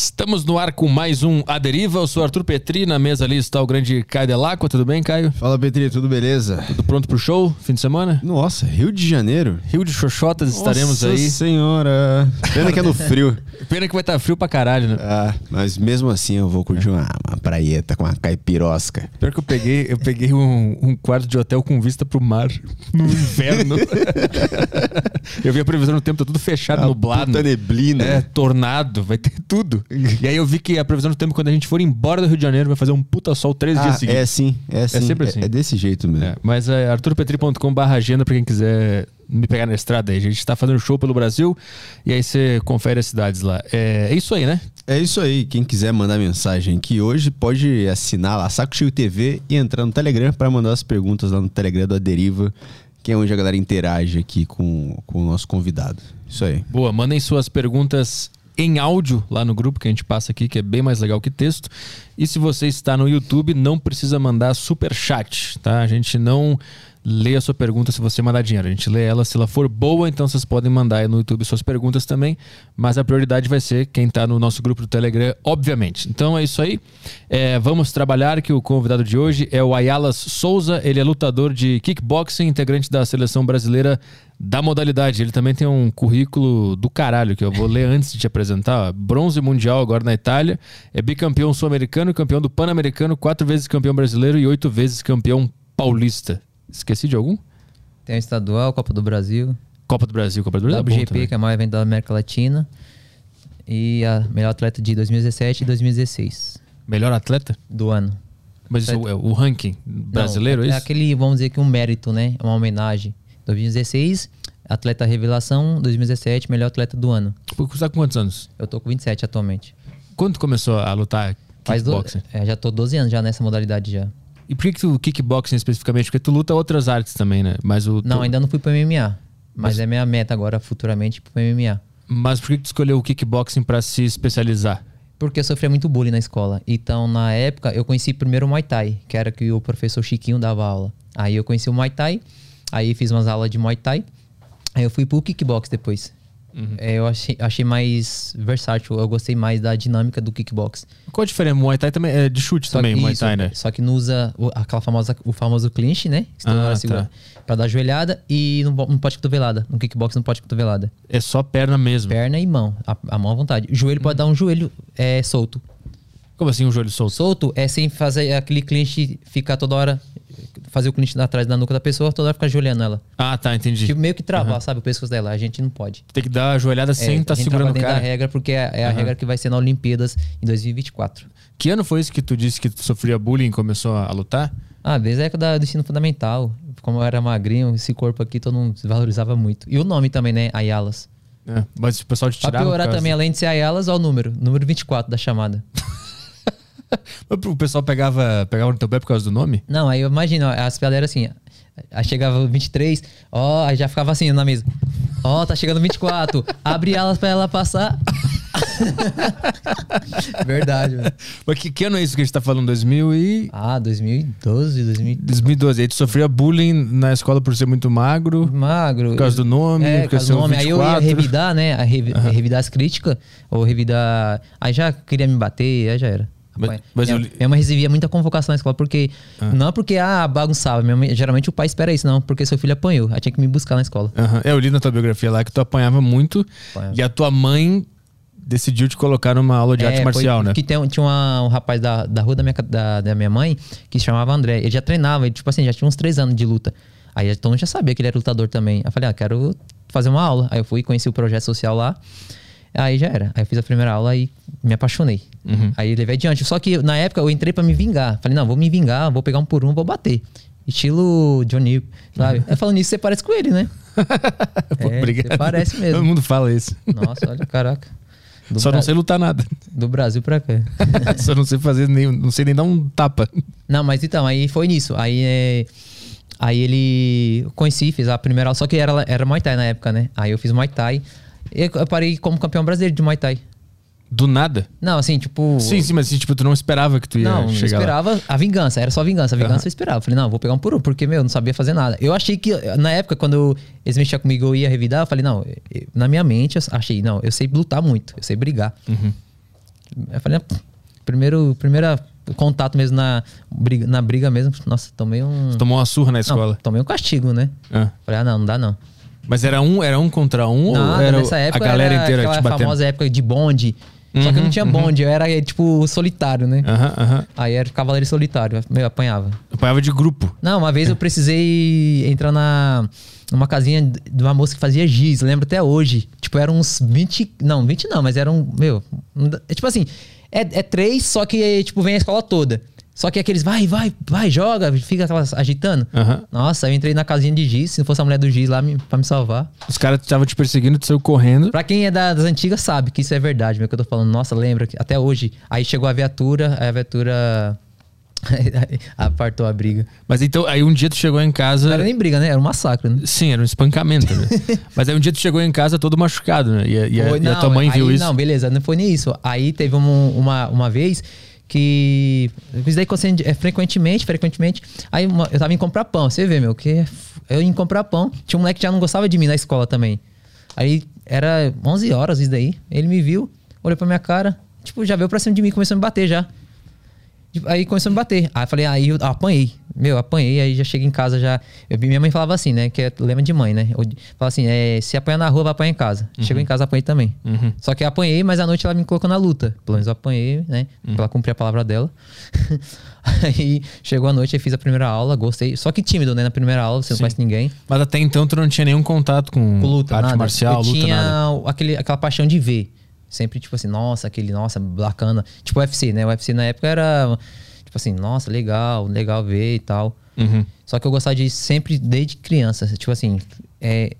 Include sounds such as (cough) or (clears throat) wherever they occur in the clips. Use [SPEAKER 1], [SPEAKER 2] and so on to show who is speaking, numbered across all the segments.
[SPEAKER 1] Estamos no ar com mais um A Deriva. Eu sou Arthur Petri. Na mesa ali está o grande Caio Delacqua. Tudo bem, Caio?
[SPEAKER 2] Fala, Petri, tudo beleza?
[SPEAKER 1] Tudo pronto pro show? Fim de semana?
[SPEAKER 2] Nossa, Rio de Janeiro?
[SPEAKER 1] Rio de Xoxotas estaremos
[SPEAKER 2] Nossa
[SPEAKER 1] aí.
[SPEAKER 2] senhora. Pena que é no frio. (laughs)
[SPEAKER 1] Pena que vai estar frio pra caralho, né?
[SPEAKER 2] Ah, mas mesmo assim eu vou curtir uma, uma praieta com uma caipirosca.
[SPEAKER 1] Pior que eu peguei, eu peguei um, um quarto de hotel com vista pro mar no inverno. (laughs) eu vi a previsão do tempo, tá tudo fechado,
[SPEAKER 2] A
[SPEAKER 1] nublado.
[SPEAKER 2] puta neblina.
[SPEAKER 1] É, tornado, vai ter tudo. (laughs) E aí eu vi que a previsão do tempo, quando a gente for embora do Rio de Janeiro, vai fazer um puta sol três
[SPEAKER 2] Ah,
[SPEAKER 1] dias seguidos.
[SPEAKER 2] é sim, é sim.
[SPEAKER 1] sempre assim.
[SPEAKER 2] É, desse jeito mesmo.
[SPEAKER 1] É, mas é arturpetri.com barra agenda pra quem quiser me pegar na estrada aí. A gente tá fazendo show pelo Brasil e aí você confere as cidades lá. É, é isso aí, né?
[SPEAKER 2] É isso aí. Quem quiser mandar mensagem aqui hoje, pode assinar lá Saco Cheio TV e entrar no Telegram para mandar as perguntas lá no Telegram do Aderiva, que é onde a galera interage aqui com, com o nosso convidado. Isso aí.
[SPEAKER 1] Boa, mandem suas perguntas em áudio lá no grupo que a gente passa aqui, que é bem mais legal que texto. E se você está no YouTube, não precisa mandar super chat, tá? A gente não lê a sua pergunta se você mandar dinheiro. A gente lê ela se ela for boa, então vocês podem mandar aí no YouTube suas perguntas também. Mas a prioridade vai ser quem está no nosso grupo do Telegram, obviamente. Então é isso aí. É, vamos trabalhar que o convidado de hoje é o Ayalas Souza. Ele é lutador de kickboxing, integrante da seleção brasileira da modalidade. Ele também tem um currículo do caralho que eu vou ler antes de te apresentar. Bronze mundial agora na Itália. É bicampeão sul-americano, campeão do Pan-Americano, quatro vezes campeão brasileiro e oito vezes campeão paulista. Esqueci de algum?
[SPEAKER 3] Tem o estadual, Copa do Brasil,
[SPEAKER 1] Copa do Brasil, Copa do Brasil. é
[SPEAKER 3] WGP,
[SPEAKER 1] também.
[SPEAKER 3] que é o maior evento da América Latina, e a melhor atleta de 2017 e 2016
[SPEAKER 1] Melhor atleta?
[SPEAKER 3] do ano.
[SPEAKER 1] Mas isso é o ranking brasileiro,
[SPEAKER 3] Não,
[SPEAKER 1] é
[SPEAKER 3] é
[SPEAKER 1] isso?
[SPEAKER 3] aquele, vamos dizer que um mérito, né? Uma homenagem. 2016, atleta revelação, 2017, melhor atleta do ano.
[SPEAKER 1] Você tá com quantos anos?
[SPEAKER 3] Eu tô com 27 atualmente.
[SPEAKER 1] Quando começou a lutar
[SPEAKER 3] Faz do,
[SPEAKER 1] kickboxing?
[SPEAKER 3] é, já tô 12 anos já nessa modalidade já.
[SPEAKER 1] E por que, que tu kickboxing especificamente? Porque tu luta outras artes também, né? Mas o
[SPEAKER 3] Não,
[SPEAKER 1] tu-
[SPEAKER 3] ainda não fui pro MMA. Mas,
[SPEAKER 1] Mas-
[SPEAKER 3] é minha meta agora, futuramente, pro MMA.
[SPEAKER 1] Mas por que, que tu escolheu o kickboxing pra se especializar?
[SPEAKER 3] Porque eu sofria muito bullying na escola. Então, na época, eu conheci primeiro o Muay Thai, que era que o professor Chiquinho dava aula. Aí eu conheci o Muay Thai, aí fiz umas aulas de Muay Thai. Aí eu fui pro kickbox depois. É, eu achei, achei mais versátil, eu gostei mais da dinâmica do kickbox.
[SPEAKER 1] Qual a diferença? Muay Thai também é de chute
[SPEAKER 3] Só
[SPEAKER 1] também,
[SPEAKER 3] que
[SPEAKER 1] Muay
[SPEAKER 3] isso,
[SPEAKER 1] Thai, né?
[SPEAKER 3] Só que não usa o, aquela famosa, o famoso clinch, né? Que
[SPEAKER 1] Ah, tá.
[SPEAKER 3] segura pra dar joelhada e não, não pode cotovelada. No kickbox não pode cotovelada.
[SPEAKER 1] É só perna mesmo.
[SPEAKER 3] Perna e mão. A, a mão à vontade. O joelho
[SPEAKER 1] Hum.
[SPEAKER 3] pode dar um joelho é, solto.
[SPEAKER 1] Como assim um joelho solto?
[SPEAKER 3] Solto é sem fazer aquele clinch ficar toda hora. Fazer o clinch atrás da nuca da pessoa, toda hora ficar joelhando ela.
[SPEAKER 1] Ah, tá, entendi.
[SPEAKER 3] Tipo, meio que travar, sabe? O pescoço dela. A gente não pode.
[SPEAKER 1] Tem que dar a joelhada sem
[SPEAKER 3] é,
[SPEAKER 1] estar
[SPEAKER 3] a gente
[SPEAKER 1] segurando o cara.
[SPEAKER 3] da regra porque é, é a regra que vai ser na Olimpíadas em 2024.
[SPEAKER 1] Que ano foi isso que tu disse que tu sofria bullying e começou a lutar?
[SPEAKER 3] Ah, desde a época da- do ensino fundamental. Como eu era magrinho, esse corpo aqui todo mundo valorizava muito. E o nome também, né? Ayalas.
[SPEAKER 1] É, mas o pessoal te
[SPEAKER 3] Pra
[SPEAKER 1] tirava. por
[SPEAKER 3] piorar também, além de ser Ayalas, ó o número. Número 24 da chamada. (laughs) (laughs)
[SPEAKER 1] Mas O pessoal pegava, pegava no teu pé por causa do nome?
[SPEAKER 3] Não, aí eu imagino, as piadas eram assim. Aí chegava o 23, ó, aí já ficava assim na mesa. Ó, tá chegando o 24, (laughs) abre elas pra ela passar. (laughs) Verdade, mano.
[SPEAKER 1] Mas que, que ano é isso que a gente tá falando? 2000 e...
[SPEAKER 3] Ah, 2012, 2000.
[SPEAKER 1] 2012. Aí tu sofria bullying na escola por ser muito magro.
[SPEAKER 3] Magro.
[SPEAKER 1] Por causa do nome,
[SPEAKER 3] É, por causa do nome. Aí eu ia
[SPEAKER 1] 24.
[SPEAKER 3] revidar, né? A revi- revidar as críticas, ou revidar. Aí já queria me bater, aí já era.
[SPEAKER 1] Mas- mas
[SPEAKER 3] minha,
[SPEAKER 1] eu
[SPEAKER 3] minha mãe recebia muita convocação na escola, porque. Não porque, ah, bagunçava. Mãe- geralmente o pai espera isso, não, porque seu filho apanhou. Aí tinha que me buscar na escola.
[SPEAKER 1] É, eu li na tua biografia lá que tu apanhava muito
[SPEAKER 3] Apanhava.
[SPEAKER 1] e a tua mãe decidiu te colocar numa aula de arte
[SPEAKER 3] É,
[SPEAKER 1] marcial,
[SPEAKER 3] foi
[SPEAKER 1] né?
[SPEAKER 3] Que tem, tinha uma- um rapaz da, da rua da minha, da, da minha mãe que se chamava André. Ele já treinava, ele, tipo assim, já tinha uns três anos de luta. Aí todo mundo já sabia que ele era lutador também. Eu falei, ah, quero fazer uma aula. Aí eu fui, conheci o projeto social lá. Aí já era. Aí eu fiz a primeira aula e me apaixonei.
[SPEAKER 1] Uhum.
[SPEAKER 3] Aí levei adiante. Só que na época eu entrei pra me vingar. Falei, não, vou me vingar, vou pegar um por um, vou bater. Estilo Johnny, sabe? Aí falando nisso, você parece com ele, né? (laughs)
[SPEAKER 1] Pô,
[SPEAKER 3] É,
[SPEAKER 1] obrigado.
[SPEAKER 3] você parece mesmo.
[SPEAKER 1] Todo mundo fala isso.
[SPEAKER 3] Nossa, olha, caraca. Do
[SPEAKER 1] Só
[SPEAKER 3] Bra-
[SPEAKER 1] não sei lutar nada.
[SPEAKER 3] Do Brasil pra cá. (laughs)
[SPEAKER 1] Só não sei fazer nem, não sei nem dar um tapa.
[SPEAKER 3] Não, mas então, aí foi nisso. Aí é, Aí ele. Conheci, fiz a primeira aula, só que era, era Muay Thai na época, né? Aí eu fiz Muay Thai. Eu parei como campeão brasileiro de Muay Thai.
[SPEAKER 1] Do nada?
[SPEAKER 3] Não, assim, tipo.
[SPEAKER 1] Sim, sim, mas assim, tipo, tu não esperava que tu ia
[SPEAKER 3] Não, não
[SPEAKER 1] chegar lá.
[SPEAKER 3] esperava a vingança, era só vingança. A vingança eu esperava. Falei, não, vou pegar um por um, porque, meu, eu não sabia fazer nada. Eu achei que, na época, quando eles mexiam comigo, eu ia revidar, eu falei, não, eu- na minha mente, eu achei, não, eu sei lutar muito, eu sei brigar.
[SPEAKER 1] Uhum.
[SPEAKER 3] Eu falei, primeiro, primeira contato mesmo na briga, na briga mesmo, nossa, tomei um.
[SPEAKER 1] Você tomou uma surra na
[SPEAKER 3] Não,
[SPEAKER 1] escola.
[SPEAKER 3] tomei um castigo, né?
[SPEAKER 1] Ah.
[SPEAKER 3] Falei, ah, não, não dá não.
[SPEAKER 1] Mas era um, era um contra um
[SPEAKER 3] Nada,
[SPEAKER 1] ou era
[SPEAKER 3] nessa época
[SPEAKER 1] a galera
[SPEAKER 3] era
[SPEAKER 1] inteira
[SPEAKER 3] aquela
[SPEAKER 1] te batendo?
[SPEAKER 3] famosa época de bonde. Só que eu não tinha bonde, eu era tipo solitário, né?
[SPEAKER 1] Aham, aham.
[SPEAKER 3] Aí era cavaleiro solitário, meu, apanhava.
[SPEAKER 1] Apanhava de grupo.
[SPEAKER 3] Não, uma vez eu precisei entrar na numa casinha de uma moça que fazia giz, lembro até hoje. Tipo, eram uns 20. Não, 20 não, mas eram. Meu. não É tipo assim, é, é três, só que, tipo, vem a escola toda. Só que aqueles, vai, vai, vai, joga, fica aquelas agitando.
[SPEAKER 1] Aham.
[SPEAKER 3] Nossa, eu entrei na casinha de giz, se não fosse a mulher do giz lá me, pra me salvar.
[SPEAKER 1] Os caras estavam te perseguindo, tu saiu correndo.
[SPEAKER 3] Pra quem é da- das antigas sabe que isso é verdade, meu, que eu tô falando. Nossa, lembra que até hoje. Aí chegou a viatura, aí a viatura (laughs) apartou a briga.
[SPEAKER 1] Mas então, aí um dia tu chegou em
[SPEAKER 3] Não
[SPEAKER 1] casa.
[SPEAKER 3] era nem briga, né? Era um massacre, né?
[SPEAKER 1] Sim, era um espancamento, né? (laughs) Mas aí um dia tu chegou em casa todo machucado, né? E, a- e a,
[SPEAKER 3] Foi-
[SPEAKER 1] e a
[SPEAKER 3] não,
[SPEAKER 1] tua mãe viu
[SPEAKER 3] aí-
[SPEAKER 1] isso.
[SPEAKER 3] Não, beleza, não foi nem isso. Aí teve um- uma, uma vez que. Isso daí acontece, é, frequentemente, frequentemente. Aí uma- eu tava em comprar pão. Você vê, meu, que eu ia comprar pão. Tinha um moleque que já não gostava de mim na escola também. Aí era 11 horas isso daí. Ele me viu, olhou pra minha cara, tipo, já veio pra cima de mim, começou a me bater já. Aí começou a me bater. Aí eu falei, aí eu apanhei. Meu, apanhei, aí já cheguei em casa já. eu vi- minha mãe falava assim, né? Que é lema de mãe, né? Eu- Falava assim, é, se apanhar na rua, vai apanhar em casa. Chegou em casa, apanhei também. Só que apanhei, mas à noite ela me colocou na luta. Pelo menos eu apanhei, né? Pra ela cumprir a palavra dela. (laughs) aí chegou a noite, eu fiz a primeira aula, gostei. Só que tímido, né? Na primeira aula, você não conhece ninguém.
[SPEAKER 1] Mas até então tu não tinha nenhum contato com,
[SPEAKER 3] Com luta,
[SPEAKER 1] arte
[SPEAKER 3] nada.
[SPEAKER 1] marcial,
[SPEAKER 3] eu
[SPEAKER 1] luta,
[SPEAKER 3] tinha
[SPEAKER 1] nada.
[SPEAKER 3] Aquele, aquela paixão de ver. Sempre, tipo assim, nossa, aquele, nossa, bacana. Tipo UFC, né? O UFC na época era, tipo assim, nossa, legal, legal ver e tal.
[SPEAKER 1] Uhum.
[SPEAKER 3] Só que eu gostava de sempre, desde criança, tipo assim, é,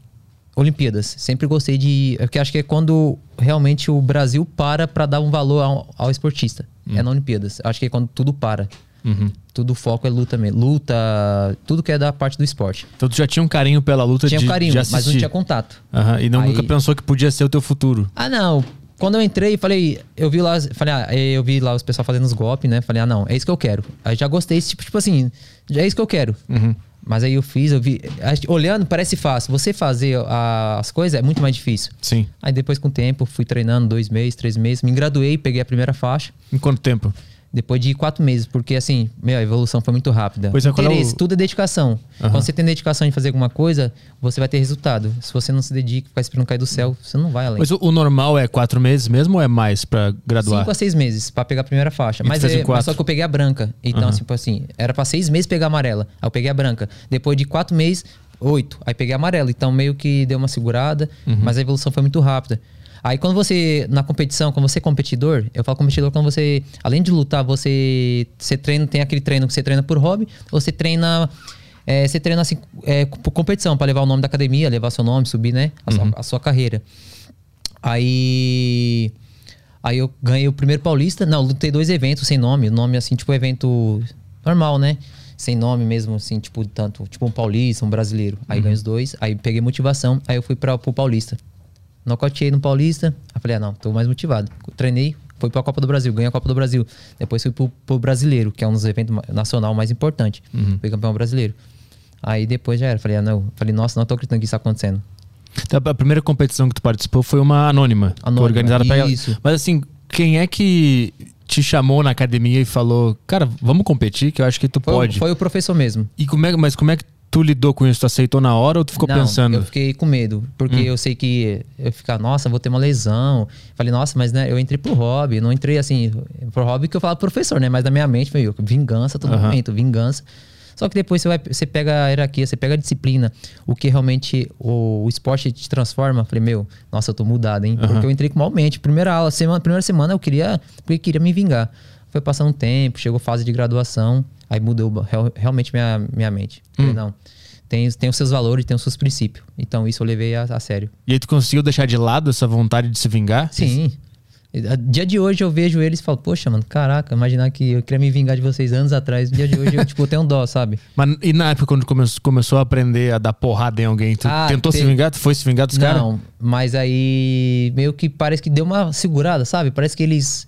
[SPEAKER 3] Olimpíadas. Sempre gostei de. Porque acho que é quando realmente o Brasil para pra dar um valor ao, ao esportista. É na Olimpíadas. Acho que é quando tudo para.
[SPEAKER 1] Uhum.
[SPEAKER 3] Tudo foco é luta mesmo. Luta, tudo que é da parte do esporte.
[SPEAKER 1] Então tu já tinha um carinho pela luta
[SPEAKER 3] Tinha
[SPEAKER 1] de,
[SPEAKER 3] um carinho, mas não tinha contato.
[SPEAKER 1] Aham, E não,
[SPEAKER 3] Aí-
[SPEAKER 1] nunca pensou que podia ser o teu futuro.
[SPEAKER 3] Ah, não. Quando eu entrei, falei, eu vi lá, falei, ah, eu vi lá os pessoal fazendo os golpes, né? Falei, ah, não, é isso que eu quero. Aí já gostei, tipo, tipo assim, já é isso que eu quero. Mas aí eu fiz, eu vi. Olhando, parece fácil. Você fazer a- as coisas é muito mais difícil.
[SPEAKER 1] Sim.
[SPEAKER 3] Aí depois, com o tempo, fui treinando dois meses, três meses, me graduei, peguei a primeira faixa.
[SPEAKER 1] Em quanto tempo?
[SPEAKER 3] Depois de quatro meses, porque assim, meu, a evolução foi muito rápida.
[SPEAKER 1] Pois é, é o-
[SPEAKER 3] Interesse, tudo é dedicação.
[SPEAKER 1] Aham.
[SPEAKER 3] Quando você tem dedicação em fazer alguma coisa, você vai ter resultado. Se você não se dedica, ficar esperando cair do céu, você não vai além.
[SPEAKER 1] Mas o, o normal é quatro meses mesmo ou é mais pra graduar?
[SPEAKER 3] Cinco a seis meses pra pegar a primeira faixa. Mas, é, mas só que eu peguei a branca. Então, tipo assim, era pra seis meses pegar a amarela. Aí eu peguei a branca. Depois de quatro meses, oito. Aí peguei a amarela. Então meio que deu uma segurada,
[SPEAKER 1] Uhum.
[SPEAKER 3] mas a evolução foi muito rápida. Aí quando você, na competição, quando você é competidor, eu falo competidor quando você, além de lutar, você, você treina, tem aquele treino que você treina por hobby, ou você treina. é, você treina assim, é, por competição, pra levar o nome da academia, levar seu nome, subir, né? A,
[SPEAKER 1] Uhum.
[SPEAKER 3] sua, a sua carreira. Aí. Aí eu ganhei o primeiro paulista. Não, lutei dois eventos sem nome. Nome assim, tipo evento normal, né? Sem nome mesmo, assim, tipo, tanto, tipo um paulista, um brasileiro. Aí ganhei os dois, aí peguei motivação, aí eu fui pra, pro paulista. Nocauteei no paulista, aí falei, ah não, tô mais motivado. Treinei, fui pra Copa do Brasil, ganhei a Copa do Brasil. Depois fui pro, pro brasileiro, que é um dos eventos nacional mais importantes. Fui campeão brasileiro. Aí depois já era, falei, ah não, falei, nossa, não tô acreditando que isso tá acontecendo.
[SPEAKER 1] Então, a primeira competição que tu participou foi uma anônima.
[SPEAKER 3] Anônima,
[SPEAKER 1] organizada pra ela.
[SPEAKER 3] isso.
[SPEAKER 1] Mas assim, quem é que te chamou na academia e falou, cara, vamos competir, que eu acho que tu
[SPEAKER 3] Foi,
[SPEAKER 1] pode.
[SPEAKER 3] foi o professor mesmo.
[SPEAKER 1] E como é, mas como é que tu lidou com isso? Tu aceitou na hora ou tu ficou
[SPEAKER 3] Não,
[SPEAKER 1] pensando?
[SPEAKER 3] Eu fiquei com medo, porque eu sei que eu ficar, nossa, vou ter uma lesão. Falei, nossa, mas né, eu entrei pro hobby, não entrei assim, pro hobby que eu falo pro professor, né? Mas na minha mente foi vingança todo
[SPEAKER 1] Aham.
[SPEAKER 3] momento, vingança. Só que depois você, vai, você pega a hierarquia, você pega a disciplina, o que realmente o, o esporte te transforma. Falei, meu, nossa, eu tô mudado, hein? Porque eu entrei com mal mente. Primeira aula, semana, primeira semana eu queria, porque queria me vingar. Foi passando um tempo, chegou fase de graduação, aí mudou real- realmente minha, minha mente. Falei, não, tem, tem os seus valores, tem os seus princípios. Então isso eu levei a, a sério.
[SPEAKER 1] E aí tu conseguiu deixar de lado essa vontade de se vingar?
[SPEAKER 3] Sim. Dia de hoje eu vejo eles e falo, poxa, mano, caraca, imaginar que eu queria me vingar de vocês anos atrás. Dia de hoje eu, tipo, tenho dó, sabe? (laughs)
[SPEAKER 1] Mas e na época quando come- começou a aprender a dar porrada em alguém, tu
[SPEAKER 3] Ah,
[SPEAKER 1] tentou se
[SPEAKER 3] teve-
[SPEAKER 1] vingar? Tu foi se vingar dos caras?
[SPEAKER 3] Não, mas aí meio que parece que deu uma segurada, sabe? Parece que eles.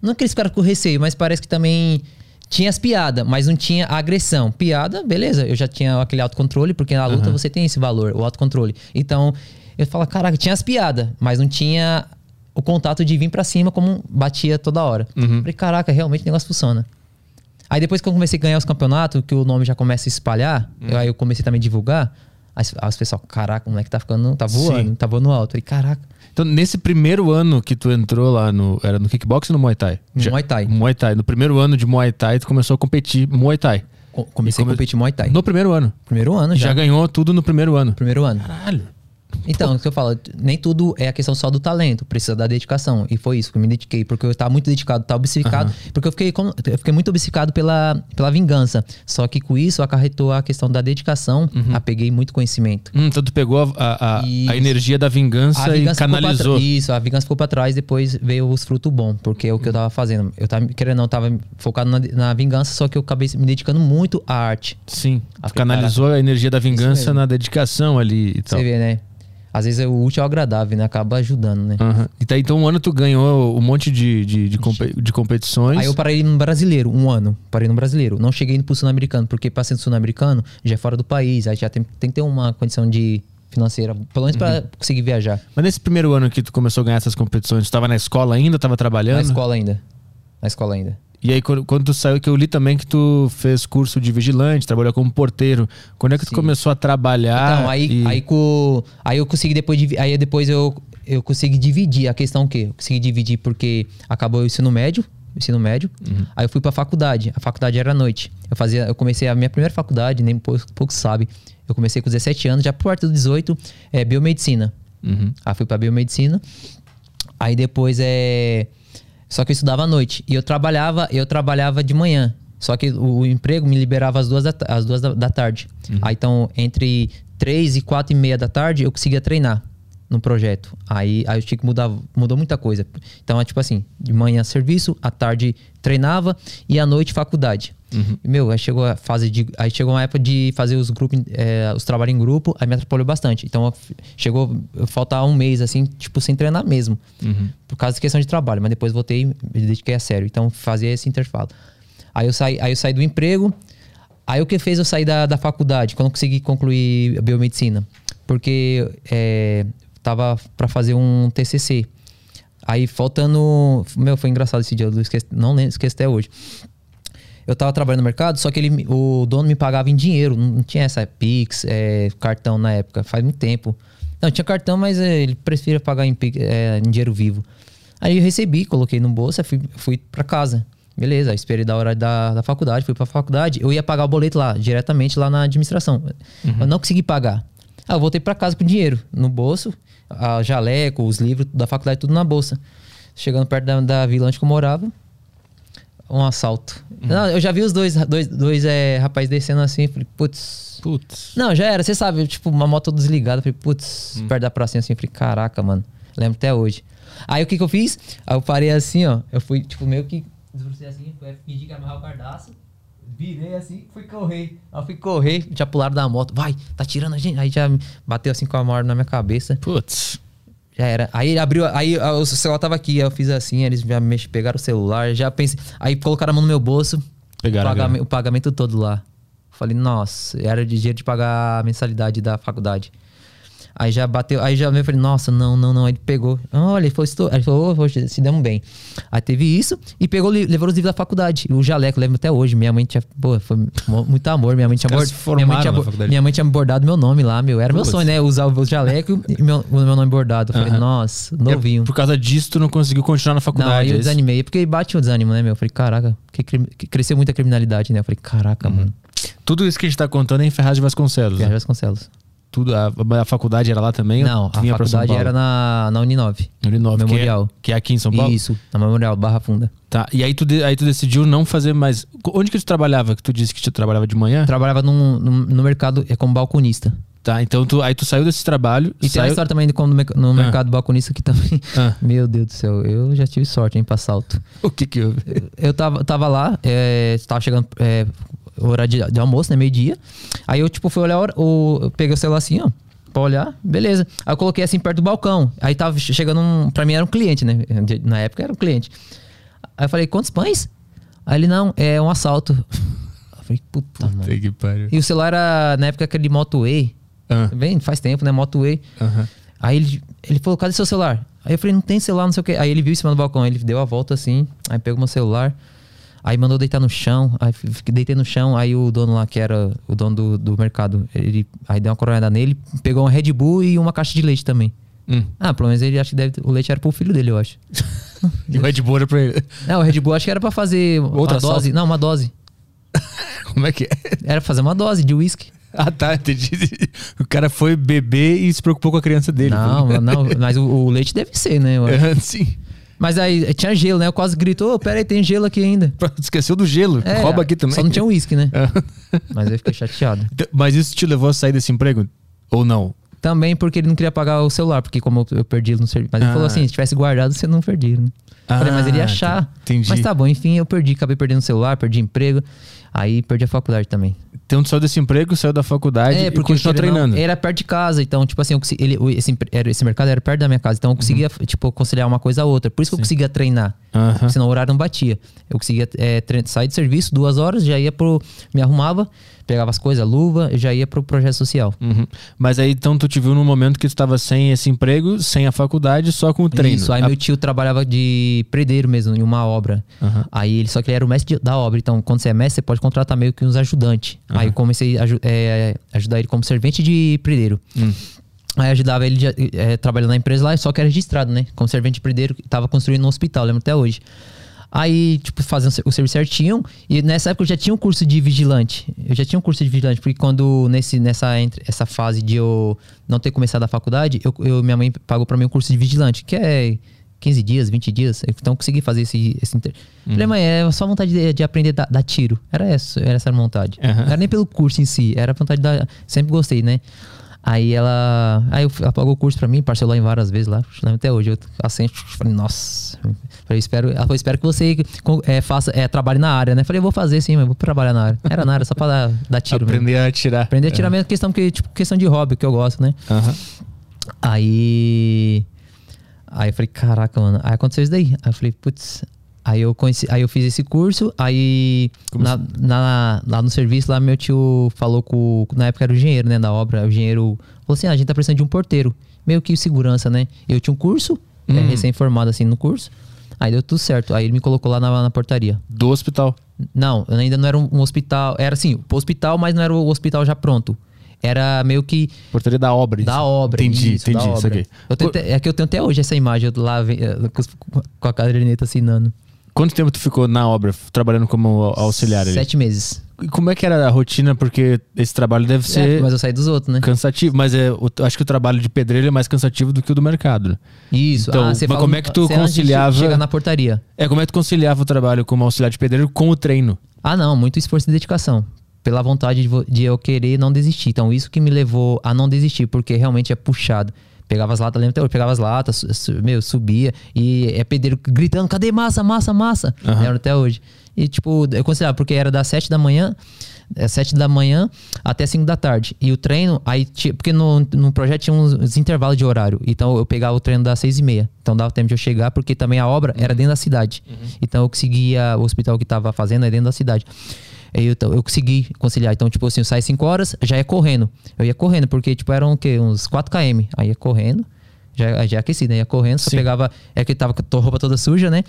[SPEAKER 3] Não que eles ficaram com receio, mas parece que também tinha as piadas, mas não tinha a agressão. Piada, beleza, eu já tinha aquele autocontrole, porque na luta você tem esse valor, o autocontrole. Então, eu falo, caraca, tinha as piadas, mas não tinha o contato de vir pra cima como batia toda hora. Falei, caraca, realmente o negócio funciona. Aí depois que eu comecei a ganhar os campeonatos, que o nome já começa a espalhar, eu- aí eu comecei também a divulgar, as, as pessoas, caraca, o moleque tá ficando, tá voando,
[SPEAKER 1] Sim.
[SPEAKER 3] tá voando alto. Aí, caraca,
[SPEAKER 1] Então, nesse primeiro ano que tu entrou lá no. Era no kickbox ou no Muay Thai?
[SPEAKER 3] No Muay Thai.
[SPEAKER 1] Muay Thai. No primeiro ano de Muay Thai, tu começou a competir Muay Thai.
[SPEAKER 3] co- comecei
[SPEAKER 1] come-
[SPEAKER 3] a competir Muay Thai.
[SPEAKER 1] No primeiro ano.
[SPEAKER 3] Primeiro ano
[SPEAKER 1] Já,
[SPEAKER 3] já.
[SPEAKER 1] ganhou tudo no primeiro ano.
[SPEAKER 3] Primeiro ano.
[SPEAKER 1] Caralho.
[SPEAKER 3] Então, o que eu falo, nem tudo é a questão só do talento, precisa da dedicação. E foi isso que eu me dediquei, porque eu estava muito dedicado, estava obcecado, porque eu fiquei, eu fiquei muito obcecado pela, pela vingança. Só que com isso acarretou a questão da dedicação, apeguei muito conhecimento.
[SPEAKER 1] Hum, então tu pegou a, a, a- a energia da vingança, e
[SPEAKER 3] ficou pra
[SPEAKER 1] canalizou.
[SPEAKER 3] Isso, a vingança ficou pra trás, depois veio os frutos bons, porque é o que eu tava fazendo. Eu tava, querendo ou não, tava focado na, na vingança, só que eu acabei me dedicando muito à arte.
[SPEAKER 1] Sim. Tu canalizou a energia da vingança na dedicação ali e tal.
[SPEAKER 3] Você vê, né? Às vezes é o útil ao agradável, né? Acaba ajudando, né?
[SPEAKER 1] Aham. E tá, então um ano tu ganhou um monte de, de, de, de competições.
[SPEAKER 3] Aí eu parei no brasileiro, um ano. Parei no brasileiro. Não cheguei pro sul-americano, porque pra ser sul-americano já é fora do país. Aí já tem, tem que ter uma condição de financeira, pelo menos pra conseguir viajar.
[SPEAKER 1] Mas nesse primeiro ano que tu começou a ganhar essas competições, tu tava na escola ainda, tava trabalhando?
[SPEAKER 3] Na escola ainda. Na escola ainda.
[SPEAKER 1] E aí, quando, quando tu saiu, que eu li também que tu fez curso de vigilante, trabalhou como porteiro. Quando é que tu
[SPEAKER 3] Sim.
[SPEAKER 1] começou a trabalhar?
[SPEAKER 3] Então, aí,
[SPEAKER 1] e-
[SPEAKER 3] aí, co- aí eu consegui depois aí depois eu, eu consegui dividir a questão o quê? Eu consegui dividir porque acabou o ensino médio, ensino médio. Aí eu fui pra faculdade. A faculdade era à noite. Eu fazia, eu comecei a minha primeira faculdade, nem pouco, pouco sabe. Eu comecei com 17 anos, já por perto dos 18, é biomedicina.
[SPEAKER 1] Uhum.
[SPEAKER 3] Aí fui pra biomedicina. Aí depois é. Só que eu estudava à noite. E eu trabalhava, eu trabalhava de manhã. Só que o, o emprego me liberava às duas da, às duas da, da tarde. Aí então, entre três e quatro e meia da tarde, eu conseguia treinar no projeto. Aí, aí eu tinha que mudar, mudou muita coisa. Então é tipo assim, de manhã serviço, à tarde treinava e à noite faculdade. E, meu, aí chegou a fase de. Aí chegou uma época de fazer os grupos, é, os trabalhos em grupo, aí me atrapalhou bastante. Então chegou faltar um mês, assim, tipo, sem treinar mesmo. Por causa de questão de trabalho. Mas depois voltei e me dediquei a sério. Então fazia esse intervalo. Aí eu saí, aí eu saí do emprego. Aí o que fez eu sair da, da faculdade, quando eu consegui concluir a biomedicina? Porque é, tava para fazer um TCC. Aí faltando. Meu, foi engraçado esse dia, eu esqueci, não lembro, esqueci até hoje. Eu tava trabalhando no mercado, só que ele, o dono me pagava em dinheiro, não, tinha essa Pix, é, cartão na época, faz muito tempo. Não, tinha cartão, mas é, ele preferia pagar em, é, em dinheiro vivo. Aí eu recebi, coloquei no bolso, fui, fui pra casa. Beleza, esperei da hora da, da faculdade, fui pra faculdade, eu ia pagar o boleto lá, diretamente lá na administração. Eu não consegui pagar. Aí eu voltei pra casa com dinheiro no bolso, a jaleco, os livros da faculdade, tudo na bolsa. Chegando perto da, da vila onde eu morava, um assalto. Não, eu já vi os dois, dois, dois é, rapazes descendo assim, falei, putz.
[SPEAKER 1] Putz.
[SPEAKER 3] Não, já era, você sabe, tipo, uma moto desligada, falei, putz, perto da pracinha assim, falei, caraca, mano. Lembro até hoje. Aí o que que eu fiz? Aí eu parei assim, ó, eu fui, tipo, meio que desbrucei assim, fui pedir que amarrar o cardaço, virei assim, fui correr. Aí eu fui correr, já pularam da moto, vai, tá tirando a gente. Aí já bateu assim com a mão na minha cabeça.
[SPEAKER 1] Putz.
[SPEAKER 3] Já era. Aí ele abriu, aí ah, o celular tava aqui, aí eu fiz assim, eles já mex, pegaram o celular, já pensei. Aí colocaram a mão no meu bolso,
[SPEAKER 1] Pegaram
[SPEAKER 3] o, pagame-
[SPEAKER 1] grana.
[SPEAKER 3] o pagamento todo lá. Falei, nossa, era de dinheiro de pagar a mensalidade da faculdade. Aí já bateu, aí já eu falei, nossa, não, não, não. Aí ele pegou, olha, ele falou, estou, ele falou, "Ô, poxa, se demos bem. Aí teve isso e pegou, levou os livros da faculdade. O jaleco, lembro até hoje. Minha mãe tinha, pô, foi muito amor. Minha mãe tinha,
[SPEAKER 1] caras
[SPEAKER 3] bord-
[SPEAKER 1] se
[SPEAKER 3] minha, mãe tinha, minha mãe tinha bordado meu nome lá, meu. Era meu sonho, né? Usar o jaleco e meu, o meu nome bordado. Eu falei, nossa, novinho.
[SPEAKER 1] É, por causa disso, tu não conseguiu continuar na
[SPEAKER 3] Não,
[SPEAKER 1] faculdade.
[SPEAKER 3] aí
[SPEAKER 1] é
[SPEAKER 3] eu
[SPEAKER 1] isso?
[SPEAKER 3] desanimei. Porque bate o desânimo, né, meu? Eu falei, caraca, que cresceu muita criminalidade, né? Eu falei, caraca, mano.
[SPEAKER 1] Tudo isso que a gente tá contando é em Ferraz de Vasconcelos. Né?
[SPEAKER 3] Vasconcelos.
[SPEAKER 1] Tudo, a, a faculdade era lá também?
[SPEAKER 3] Não, a faculdade era na, na Uninove.
[SPEAKER 1] Uninove, que é-
[SPEAKER 3] Memorial.
[SPEAKER 1] Que é, aqui em São Paulo?
[SPEAKER 3] Isso, na Memorial, Barra Funda.
[SPEAKER 1] Tá. E aí tu, de- aí tu decidiu não fazer mais. Onde que tu trabalhava? Que tu disse que tu trabalhava de manhã?
[SPEAKER 3] Trabalhava num, num- no mercado é, como balconista.
[SPEAKER 1] Tá, então tu, aí tu saiu desse trabalho.
[SPEAKER 3] E tem
[SPEAKER 1] saiu...
[SPEAKER 3] uma história também de como no, no mercado balconista que também.
[SPEAKER 1] Ah. (laughs)
[SPEAKER 3] Meu Deus do céu, eu já tive sorte, hein, pra salto.
[SPEAKER 1] O que que houve?
[SPEAKER 3] Eu tava, tava lá, é, tava chegando é, hora de, de almoço, né? Meio-dia. Aí eu, tipo, fui olhar, o, eu peguei o celular assim, ó. Pra olhar, beleza. Aí eu coloquei assim perto do balcão. Aí tava che- chegando um. Pra mim era um cliente, né? Na época era um cliente. Aí eu falei, quantos pães? Aí ele, não, é um assalto. (laughs) Eu falei, puta, mano.
[SPEAKER 1] Puta que pariu.
[SPEAKER 3] E o celular era, na época, aquele Moto E.
[SPEAKER 1] Ah,
[SPEAKER 3] Bem, faz tempo, né? Moto E.
[SPEAKER 1] aham.
[SPEAKER 3] Aí ele, ele falou, cadê seu celular? Aí eu falei, não tem celular, não sei o quê. Aí ele viu em cima do balcão, ele deu a volta assim, aí pegou meu celular, aí mandou deitar no chão, aí deitei no chão, aí o dono lá, que era o dono do, do mercado, ele aí deu uma coronhada nele, pegou uma Red Bull e uma caixa de leite também.
[SPEAKER 1] Hum.
[SPEAKER 3] Ah, pelo menos ele acha que deve, o leite era pro filho dele, eu acho. (laughs)
[SPEAKER 1] E o Red Bull era pra ele.
[SPEAKER 3] É, o Red Bull acho que era pra fazer
[SPEAKER 1] Outra
[SPEAKER 3] uma dose.
[SPEAKER 1] salsa.
[SPEAKER 3] Não, uma dose. (laughs)
[SPEAKER 1] Como é que é?
[SPEAKER 3] Era pra fazer uma dose de uísque.
[SPEAKER 1] Ah, tá, entendi. O cara foi beber e se preocupou com a criança dele.
[SPEAKER 3] Não, não, mas o, o leite deve ser, né? eu (laughs) acho.
[SPEAKER 1] É, Sim.
[SPEAKER 3] Mas aí tinha gelo, né? Eu quase gritou, pera aí, tem gelo aqui ainda. (laughs)
[SPEAKER 1] Esqueceu do gelo.
[SPEAKER 3] É,
[SPEAKER 1] Rouba aqui também.
[SPEAKER 3] Só não tinha uísque, né? (laughs)
[SPEAKER 1] É.
[SPEAKER 3] Mas eu fiquei chateado.
[SPEAKER 1] Mas isso te levou a sair desse emprego? Ou não?
[SPEAKER 3] Também porque ele não queria pagar o celular, porque como eu, perdi ele no serviço. Mas ele
[SPEAKER 1] Ah.
[SPEAKER 3] falou assim: se tivesse guardado, você não perdia. Né? Falei, mas ele ia
[SPEAKER 1] Ah,
[SPEAKER 3] achar.
[SPEAKER 1] Entendi.
[SPEAKER 3] Mas tá bom, enfim, eu perdi, acabei perdendo o celular, perdi emprego. Aí perdi a faculdade também.
[SPEAKER 1] Então tu saiu desse emprego, saiu da faculdade e continuou
[SPEAKER 3] ou não,
[SPEAKER 1] treinando.
[SPEAKER 3] Era perto de casa, então, tipo assim, eu consegui- ele, esse, era- esse mercado era perto da minha casa, então eu conseguia, tipo, conciliar uma coisa a outra. Por isso que eu conseguia treinar. Porque senão o horário não batia. Eu conseguia é, sair de serviço duas horas, já ia pro. Me arrumava, pegava as coisas, luva, já ia pro projeto social.
[SPEAKER 1] Uhum. Mas aí então tu te viu num momento que tu estava sem esse emprego, sem a faculdade, só com o treino.
[SPEAKER 3] Isso, aí
[SPEAKER 1] A-
[SPEAKER 3] meu tio trabalhava de predeiro mesmo, em uma obra.
[SPEAKER 1] Aham.
[SPEAKER 3] Aí ele, só que ele era o mestre da obra. Então, quando você é mestre, você pode contratar meio que uns ajudantes. Aí eu comecei a é, ajudar ele como servente de predeiro.
[SPEAKER 1] Hum.
[SPEAKER 3] Aí ajudava ele de- é, trabalhando na empresa lá, só que era registrado, né? Como servente de predeiro, tava construindo um hospital, lembro até hoje. Aí, tipo, fazendo o serviço certinho. E nessa época eu já tinha um curso de vigilante. Eu já tinha um curso de vigilante, porque quando nesse, nessa entre- essa fase de eu não ter começado a faculdade, eu, eu- minha mãe pagou pra mim um curso de vigilante, que é 15 dias, 20 dias. Então eu consegui fazer esse. esse inter... Falei, mãe, é só vontade de, de aprender a dar, tiro. Era essa, era essa a vontade.
[SPEAKER 1] Aham.
[SPEAKER 3] Não era nem pelo curso em si, era a vontade de dar. Sempre gostei, né? Aí ela. Aí eu- ela pagou o curso pra mim, parcelou em várias vezes lá. Lembro até hoje. Eu assim, falei, nossa. Falei, espero, ela falou, espero que você é, faça, é, trabalhe na área, né? Falei, vou fazer sim, mas vou trabalhar na área. Era na área, só pra dar, dar tiro mesmo.
[SPEAKER 1] Aprender a atirar.
[SPEAKER 3] Aprender a tirar mesmo questão, porque, tipo, questão de hobby, que eu gosto, né?
[SPEAKER 1] Aham.
[SPEAKER 3] Aí. Aí eu falei, caraca, mano. Aí aconteceu isso daí. Aí eu falei, putz. Aí eu conheci, aí eu fiz esse curso, aí na, na- lá no serviço, lá meu tio falou com. Na época era o engenheiro, né, da obra. O engenheiro falou assim: ah, a gente tá precisando de um porteiro. Meio que segurança, né? Eu tinha um curso, é,
[SPEAKER 1] Hum.
[SPEAKER 3] recém-formado assim no curso. Aí deu tudo certo. Aí ele me colocou lá na, na portaria.
[SPEAKER 1] Do hospital.
[SPEAKER 3] Não, ainda não era um, um hospital. Era assim, pro hospital, mas não era o hospital já pronto. Era meio que
[SPEAKER 1] Portaria da obra.
[SPEAKER 3] da
[SPEAKER 1] isso.
[SPEAKER 3] obra.
[SPEAKER 1] Entendi,
[SPEAKER 3] isso,
[SPEAKER 1] entendi. Isso aqui.
[SPEAKER 3] Eu é que eu tenho até hoje essa imagem eu lá eh, com, a caderneta assinando.
[SPEAKER 1] Quanto tempo tu ficou na obra, trabalhando como auxiliar ali?
[SPEAKER 3] Sete meses.
[SPEAKER 1] E como é que era a rotina? Porque esse trabalho deve
[SPEAKER 3] É,
[SPEAKER 1] ser
[SPEAKER 3] mas eu saí dos outros, né?
[SPEAKER 1] cansativo. Mas é, o- acho que o trabalho de pedreiro é mais cansativo do que o do mercado.
[SPEAKER 3] Isso.
[SPEAKER 1] Então,
[SPEAKER 3] você
[SPEAKER 1] mas
[SPEAKER 3] fala-
[SPEAKER 1] como é que tu conciliava-
[SPEAKER 3] Chegar na portaria.
[SPEAKER 1] É, como é que tu conciliava o trabalho como auxiliar de pedreiro com o treino?
[SPEAKER 3] Ah, não, muito esforço e dedicação. Pela vontade de, de eu querer não desistir. Então, isso que me levou a não desistir, porque realmente é puxado. Pegava as latas, lembra até hoje, pegava as latas, meu, subia, e é pedreiro gritando, cadê massa, massa, massa?
[SPEAKER 1] Aham.
[SPEAKER 3] Lembro até hoje. E, tipo, eu considerava, porque era das sete da manhã, é, sete da manhã até cinco da tarde. E o treino, aí, ti- porque no, no projeto tinha uns, uns intervalos de horário. Então, eu pegava o treino das seis e meia. Então, dava tempo de eu chegar, porque também a obra era dentro da cidade. Então, eu conseguia, o hospital que tava fazendo é dentro da cidade. Aí eu, então, eu consegui conciliar. Então, tipo assim, eu saí 5 horas, já ia correndo. Eu ia correndo, porque, tipo, eram o quê? Uns 4 km. Aí ia correndo, já, já aquecido, né? Ia correndo, só
[SPEAKER 1] Sim.
[SPEAKER 3] pegava. É que tava com a roupa toda suja, né?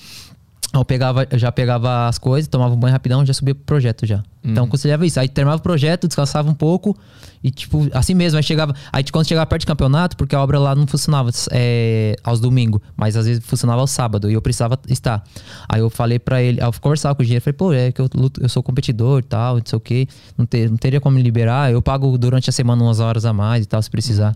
[SPEAKER 3] Eu pegava, eu já pegava as coisas, tomava um banho rapidão, já subia pro projeto já. Então conciliava isso. Aí terminava o projeto, descansava um pouco e tipo, assim mesmo, aí chegava, aí quando chegava perto de campeonato, porque a obra lá não funcionava é, aos domingos, mas às vezes funcionava aos sábados e eu precisava estar. Aí eu falei pra ele, eu conversava com o engenheiro, falei, pô, é que eu, luto, eu sou competidor e tal, não sei o quê, não, ter, não teria como me liberar, eu pago durante a semana umas horas a mais e tal, se precisar.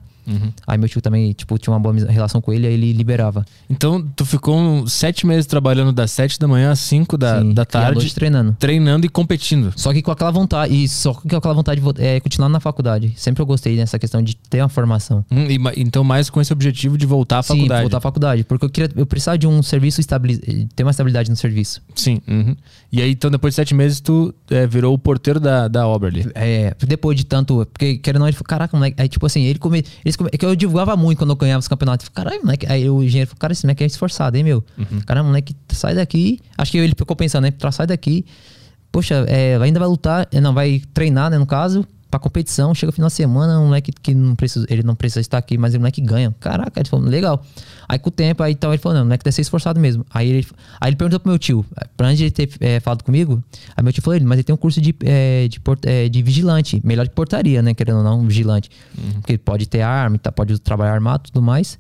[SPEAKER 3] Aí meu tio também, tipo, tinha uma boa relação com ele, aí ele liberava.
[SPEAKER 1] Então, tu ficou sete meses trabalhando das sete da manhã às cinco da,
[SPEAKER 3] Sim,
[SPEAKER 1] da tarde,
[SPEAKER 3] treinando.
[SPEAKER 1] treinando e competindo.
[SPEAKER 3] Só que com aquela vontade, e só com aquela vontade de é, continuar na faculdade. Sempre eu gostei dessa questão de ter uma formação.
[SPEAKER 1] Hum, e então, mais com esse objetivo de voltar à
[SPEAKER 3] Sim,
[SPEAKER 1] faculdade.
[SPEAKER 3] voltar à faculdade. Porque eu queria, eu precisava de um serviço estabilizado, ter uma estabilidade no serviço.
[SPEAKER 1] Sim. uhum. E aí, então, depois de sete meses, tu é, virou o porteiro da, da obra ali.
[SPEAKER 3] É, depois de tanto. Porque querendo ou não, ele falou, caraca, moleque. Aí, tipo assim, ele come, eles é que eu divulgava muito quando eu ganhava os campeonatos. Caralho, moleque. Aí o engenheiro falou, cara, esse moleque é esforçado, hein, meu? Caramba, moleque, sai daqui. Acho que ele ficou pensando, né? Sai daqui. Poxa, é, ainda vai lutar, não, vai treinar, né, no caso. Pra competição, chega no final de semana, um moleque que não precisa, ele não precisa estar aqui, mas o moleque ganha. Caraca, ele falou, legal. Aí com o tempo, aí então ele falou, não, o moleque deve ser esforçado mesmo. Aí ele, aí ele perguntou pro meu tio, pra antes de ele ter é, falado comigo, aí meu tio falou, ele, mas ele tem um curso de, é, de, port, é, de vigilante, melhor que portaria, né, querendo ou não, vigilante. Porque ele pode ter arma, tá, pode trabalhar armado e tudo mais.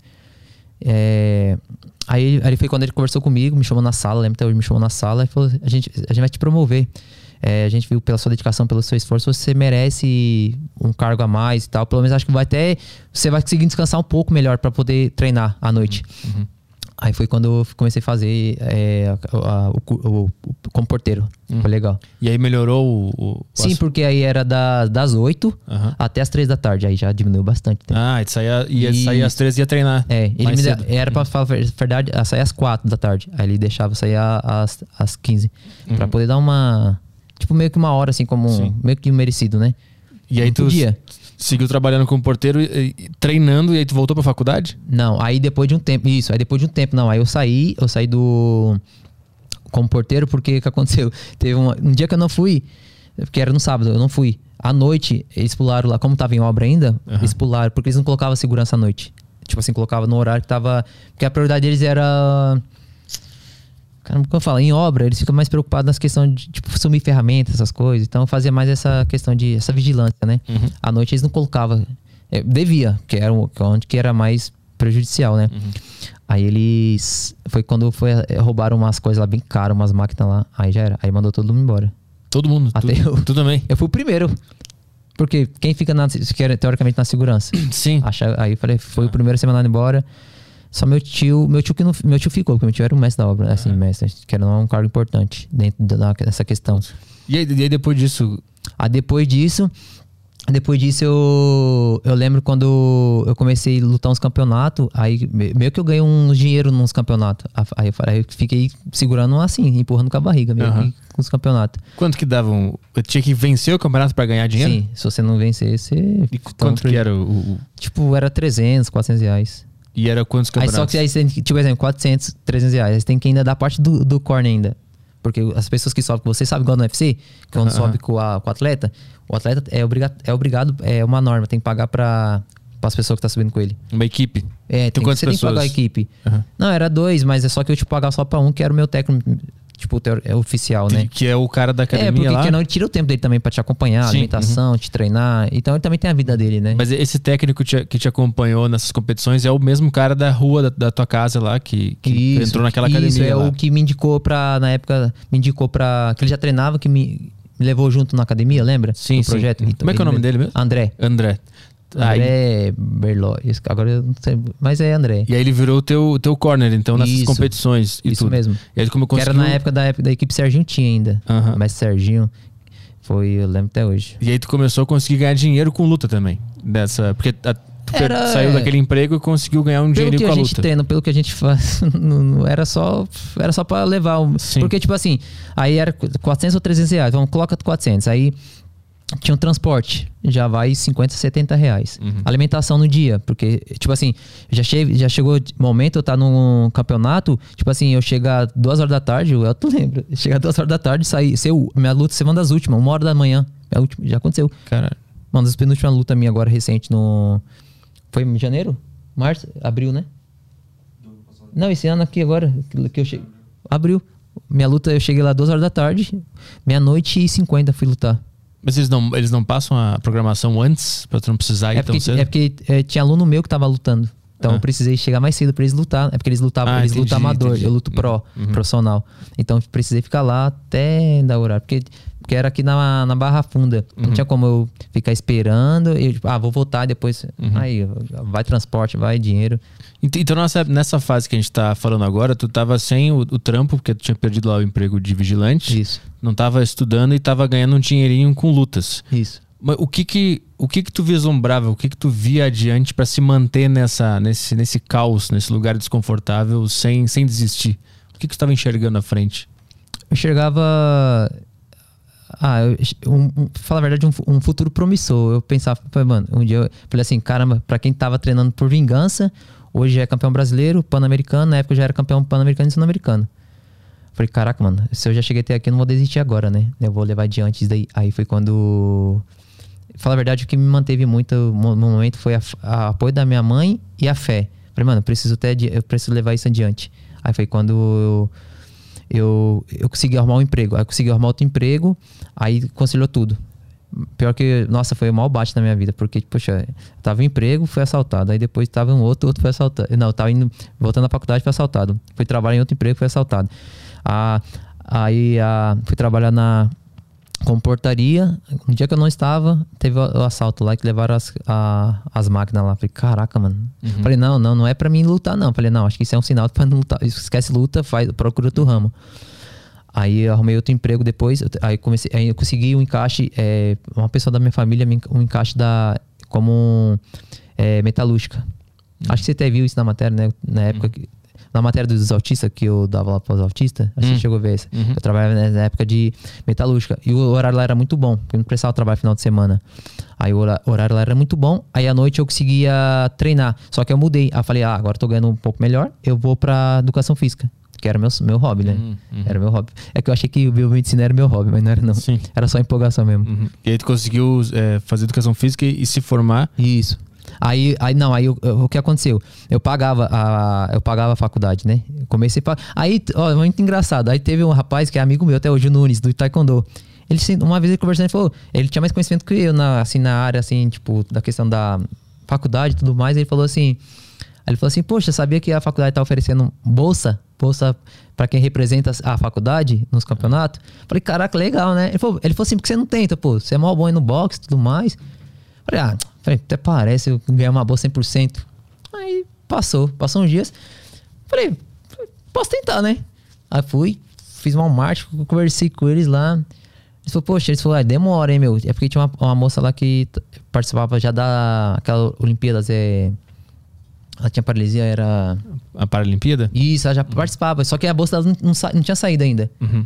[SPEAKER 3] É, aí, aí foi quando ele conversou comigo, me chamou na sala, lembra até hoje, me chamou na sala e falou: a gente, a gente vai te promover. É, a gente viu pela sua dedicação, pelo seu esforço, você merece um cargo a mais e tal. Pelo menos acho que vai até. Você vai conseguir descansar um pouco melhor para poder treinar à noite. Aí foi quando eu comecei a fazer é, a- a- o, o- o- como porteiro. Foi legal.
[SPEAKER 1] E aí melhorou o. o
[SPEAKER 3] Sim, porque aí era da- das 8
[SPEAKER 1] Aham.
[SPEAKER 3] até as 3 da tarde. Aí já diminuiu bastante. tempo.
[SPEAKER 1] Ah, saía, ia
[SPEAKER 3] E-
[SPEAKER 1] sair às três e ia treinar.
[SPEAKER 3] É, ele me
[SPEAKER 1] cedo.
[SPEAKER 3] era pra falar a verdade, sair às 4 da tarde. Aí ele deixava sair às, às 15. Pra poder dar uma. Tipo, meio que uma hora, assim, como.
[SPEAKER 1] Sim.
[SPEAKER 3] Meio que merecido, né?
[SPEAKER 1] E aí tu
[SPEAKER 3] podia.
[SPEAKER 1] seguiu trabalhando como porteiro, e- e- treinando, e aí tu voltou pra faculdade?
[SPEAKER 3] Não, aí depois de um tempo. Isso, aí depois de um tempo, não. Aí eu saí, eu saí do. Como porteiro, porque o que aconteceu? (laughs) Teve um, um dia que eu não fui, porque era no sábado, eu não fui. À noite, eles pularam lá, como tava em obra ainda, eles pularam, porque eles não colocavam segurança à noite. Tipo assim, colocava no horário que tava. Porque a prioridade deles era. Caramba, eu falo, em obra, eles ficam mais preocupados nas questões de, tipo, sumir ferramentas, essas coisas. Então, fazia mais essa questão de, essa vigilância, né? À noite eles não colocavam. É, devia, que era onde que era mais prejudicial, né? Aí eles. Foi quando foi, é, roubaram umas coisas lá bem caras, umas máquinas lá. Aí já era. Aí mandou todo mundo embora.
[SPEAKER 1] Todo mundo.
[SPEAKER 3] Até
[SPEAKER 1] tu,
[SPEAKER 3] eu.
[SPEAKER 1] tu também.
[SPEAKER 3] Eu fui o primeiro. Porque quem fica na, teoricamente na segurança?
[SPEAKER 1] Sim.
[SPEAKER 3] Acha- aí eu falei, foi o primeiro a ser mandado embora. Só meu tio, meu tio que não, meu tio ficou, porque meu tio era o mestre da obra, assim, mestre, que era um cargo importante dentro dessa questão.
[SPEAKER 1] E aí, e aí depois disso,
[SPEAKER 3] Aí depois disso, depois disso eu, eu lembro quando eu comecei a lutar uns campeonatos, aí me- meio que eu ganhei uns dinheiro nos campeonatos. Aí eu, aí eu fiquei segurando assim, empurrando com a barriga, meio que com os campeonatos.
[SPEAKER 1] quanto que davam? Eu tinha que vencer o campeonato pra ganhar dinheiro?
[SPEAKER 3] Sim, se você não vencer, você...
[SPEAKER 1] E quanto que era o, o-
[SPEAKER 3] Tipo, era 300, 400 reais.
[SPEAKER 1] E era quantos
[SPEAKER 3] Aí
[SPEAKER 1] campeonatos?
[SPEAKER 3] só que aí você tem que, tipo, exemplo, 400, 300 reais. Aí você tem que ainda dar parte do, do corner ainda. Porque as pessoas que sobem, que você sabe igual no UFC, que quando
[SPEAKER 1] Aham.
[SPEAKER 3] sobe com, a, com o atleta, o atleta é, obriga, é obrigado, é uma norma, tem que pagar para as pessoas que tá subindo com ele.
[SPEAKER 1] Uma equipe.
[SPEAKER 3] É, tem,
[SPEAKER 1] quantas
[SPEAKER 3] você tem que pagar a
[SPEAKER 1] pessoas?
[SPEAKER 3] equipe. Não, era dois, mas é só que eu te pagava só pra um, que era o meu técnico, tipo, é oficial, né?
[SPEAKER 1] Que é o cara da academia
[SPEAKER 3] É, porque
[SPEAKER 1] lá.
[SPEAKER 3] querendo, ele tira o tempo dele também pra te acompanhar,
[SPEAKER 1] Sim, uhum.
[SPEAKER 3] alimentação, te treinar. Então ele também tem a vida dele, né?
[SPEAKER 1] Mas esse técnico te- que te acompanhou nessas competições é o mesmo cara da rua da, da tua casa lá, que, que entrou naquela academia
[SPEAKER 3] Isso, é
[SPEAKER 1] lá.
[SPEAKER 3] o que me indicou pra, na época, me indicou pra. Que ele já treinava, que me, me levou junto na academia, lembra?
[SPEAKER 1] Sim,
[SPEAKER 3] Do
[SPEAKER 1] sim.
[SPEAKER 3] projeto.
[SPEAKER 1] Como é que é o nome dele mesmo?
[SPEAKER 3] André.
[SPEAKER 1] André. Aí-
[SPEAKER 3] André Berló. Isso, Agora eu não sei, mas é André.
[SPEAKER 1] e aí ele virou o teu, teu corner, então, nessas
[SPEAKER 3] Isso.
[SPEAKER 1] competições e
[SPEAKER 3] Isso
[SPEAKER 1] tudo.
[SPEAKER 3] mesmo.
[SPEAKER 1] E aí como
[SPEAKER 3] Que era
[SPEAKER 1] conseguiu...
[SPEAKER 3] na época da, época da equipe Serginho tinha ainda. Mas Serginho foi, eu lembro até hoje.
[SPEAKER 1] E aí tu começou a conseguir ganhar dinheiro com luta também. Dessa, porque a- tu
[SPEAKER 3] Era-
[SPEAKER 1] saiu
[SPEAKER 3] é.
[SPEAKER 1] daquele emprego e conseguiu ganhar um
[SPEAKER 3] Pelo que
[SPEAKER 1] com
[SPEAKER 3] a
[SPEAKER 1] a
[SPEAKER 3] gente
[SPEAKER 1] luta.
[SPEAKER 3] treina, pelo que a gente (laughs) faz, não, não- era só era só para levar
[SPEAKER 1] Sim.
[SPEAKER 3] porque tipo assim, aí era 400 ou 300 reais, vamos coloca 400, aí tinha um transporte, já vai 50, 70 reais.
[SPEAKER 1] Uhum.
[SPEAKER 3] Alimentação no dia, porque tipo assim, já, che já chegou momento eu tá num campeonato, tipo assim, eu chegar duas horas da tarde, eu (laughs) tu lembra, chegar duas horas da tarde, sair, ser o- minha luta ser uma das últimas, uma hora da manhã, é a última, já aconteceu.
[SPEAKER 1] Cara,
[SPEAKER 3] Uma das penúltimas lutas minha agora recente no. Foi em janeiro? Março? Abril, né? Não, esse ano aqui agora, que- eu cheguei. Abril. Minha luta, eu cheguei lá duas horas da tarde, meia-noite e 50 fui lutar.
[SPEAKER 1] Mas eles não, eles não passam a programação antes pra tu não precisar ir
[SPEAKER 3] É
[SPEAKER 1] tão
[SPEAKER 3] porque,
[SPEAKER 1] cedo?
[SPEAKER 3] é porque é, tinha aluno meu que tava lutando. Então
[SPEAKER 1] Ah.
[SPEAKER 3] eu precisei chegar mais cedo pra eles lutar. É porque eles lutavam,
[SPEAKER 1] Ah,
[SPEAKER 3] eles
[SPEAKER 1] entendi,
[SPEAKER 3] lutam amador,
[SPEAKER 1] entendi.
[SPEAKER 3] eu luto pro, profissional. Então eu precisei ficar lá até dar horário. Porque, porque era aqui na, na Barra Funda. Não
[SPEAKER 1] Uhum.
[SPEAKER 3] tinha como eu ficar esperando. E, tipo, ah, vou voltar depois.
[SPEAKER 1] Uhum.
[SPEAKER 3] Aí, vai transporte, vai dinheiro.
[SPEAKER 1] Ent- Então, nessa, nessa fase que a gente tá falando agora, tu tava sem o, o trampo, porque tu tinha perdido lá o emprego de vigilante,
[SPEAKER 3] Isso,
[SPEAKER 1] não tava estudando e tava ganhando um dinheirinho com lutas.
[SPEAKER 3] isso.
[SPEAKER 1] Mas o que que, o que que tu vislumbrava, o que que tu via adiante pra se manter nessa, nesse, nesse caos, nesse lugar desconfortável, sem, sem desistir? O que que tu tava enxergando à frente?
[SPEAKER 3] Eu enxergava. Ah, eu, um, um, fala a verdade, um, um futuro promissor. Eu pensava, mano, um dia eu falei assim, caramba, pra quem tava treinando por vingança, hoje é campeão brasileiro, pan-americano, na época eu já era campeão pan-americano e sul-americano. Falei, caraca, mano, se eu já cheguei até aqui, eu não vou desistir agora, né? Eu vou levar adiante isso daí. Aí foi quando falar a verdade, o que me manteve muito no momento foi o apoio da minha mãe e a fé. Falei, mano, eu preciso, ter, eu preciso levar isso adiante. Aí foi quando eu, eu, eu consegui arrumar um emprego. Aí eu consegui arrumar outro emprego, aí conciliou tudo. Pior que, nossa, foi o mal bate na minha vida, porque, poxa, eu tava em emprego, fui assaltado. Aí depois tava em outro, outro foi assaltado. Não, eu tava indo, voltando à faculdade, fui assaltado. Fui trabalhar em outro emprego, fui assaltado. Ah, aí ah, fui trabalhar na com portaria. No dia que eu não estava, teve o, assalto lá que levaram as, a, as máquinas lá. Falei, caraca, mano. Uhum. Falei, não, não, não é pra mim lutar, não. Falei, não, acho que isso é um sinal pra não lutar. Esquece luta, faz, procura outro ramo. Aí arrumei outro emprego depois. Aí, comecei, aí eu consegui um encaixe. É, uma pessoa da minha família, um encaixe da, como é, metalúrgica. Uhum. Acho que você até viu isso na matéria, né? Na época uhum. que na matéria dos autistas, que eu dava lá para os autistas, a gente hum. chegou a ver isso. Uhum. Eu trabalhava na época de metalúrgica. E o horário lá era muito bom, porque eu não precisava trabalhar final de semana. Aí o horário lá era muito bom. Aí à noite eu conseguia treinar. Só que eu mudei. Aí eu falei, ah, agora tô ganhando um pouco melhor, eu vou para educação física. Que era meu, meu hobby, né? Uhum, uhum. Era meu hobby. É que eu achei que o biomedicina era meu hobby, mas não era não. Sim. Era só empolgação mesmo.
[SPEAKER 1] Uhum. E aí tu conseguiu é, fazer educação física e, e se formar?
[SPEAKER 3] Isso. Aí, aí não, aí eu, o que aconteceu? Eu pagava a, eu pagava a faculdade, né? comecei a Aí, ó, muito engraçado. Aí teve um rapaz que é amigo meu até hoje, o Nunes, do Taekwondo. Ele, uma vez ele conversando, ele falou, ele tinha mais conhecimento que eu na, assim, na área, assim, tipo, da questão da faculdade e tudo mais. Ele falou assim, ele falou assim, poxa, sabia que a faculdade tá oferecendo bolsa? Bolsa para quem representa a faculdade nos campeonatos? Falei, caraca, legal, né? Ele falou, ele falou assim, porque você não tenta, pô, você é mal bom no boxe e tudo mais. Falei, ah, falei, até parece eu ganhar uma boa 100%. Aí passou, passou uns dias. Falei, posso tentar, né? Aí fui, fiz uma marcha, conversei com eles lá. Eles falaram, poxa, eles falaram, ah, demora, hein, meu? É porque tinha uma, uma moça lá que participava já da aquela Olimpíadas, é. Ela tinha paralisia, era.
[SPEAKER 1] A Paralimpíada?
[SPEAKER 3] Isso, ela já uhum. participava, só que a bolsa dela não, não, não tinha saído ainda. Uhum.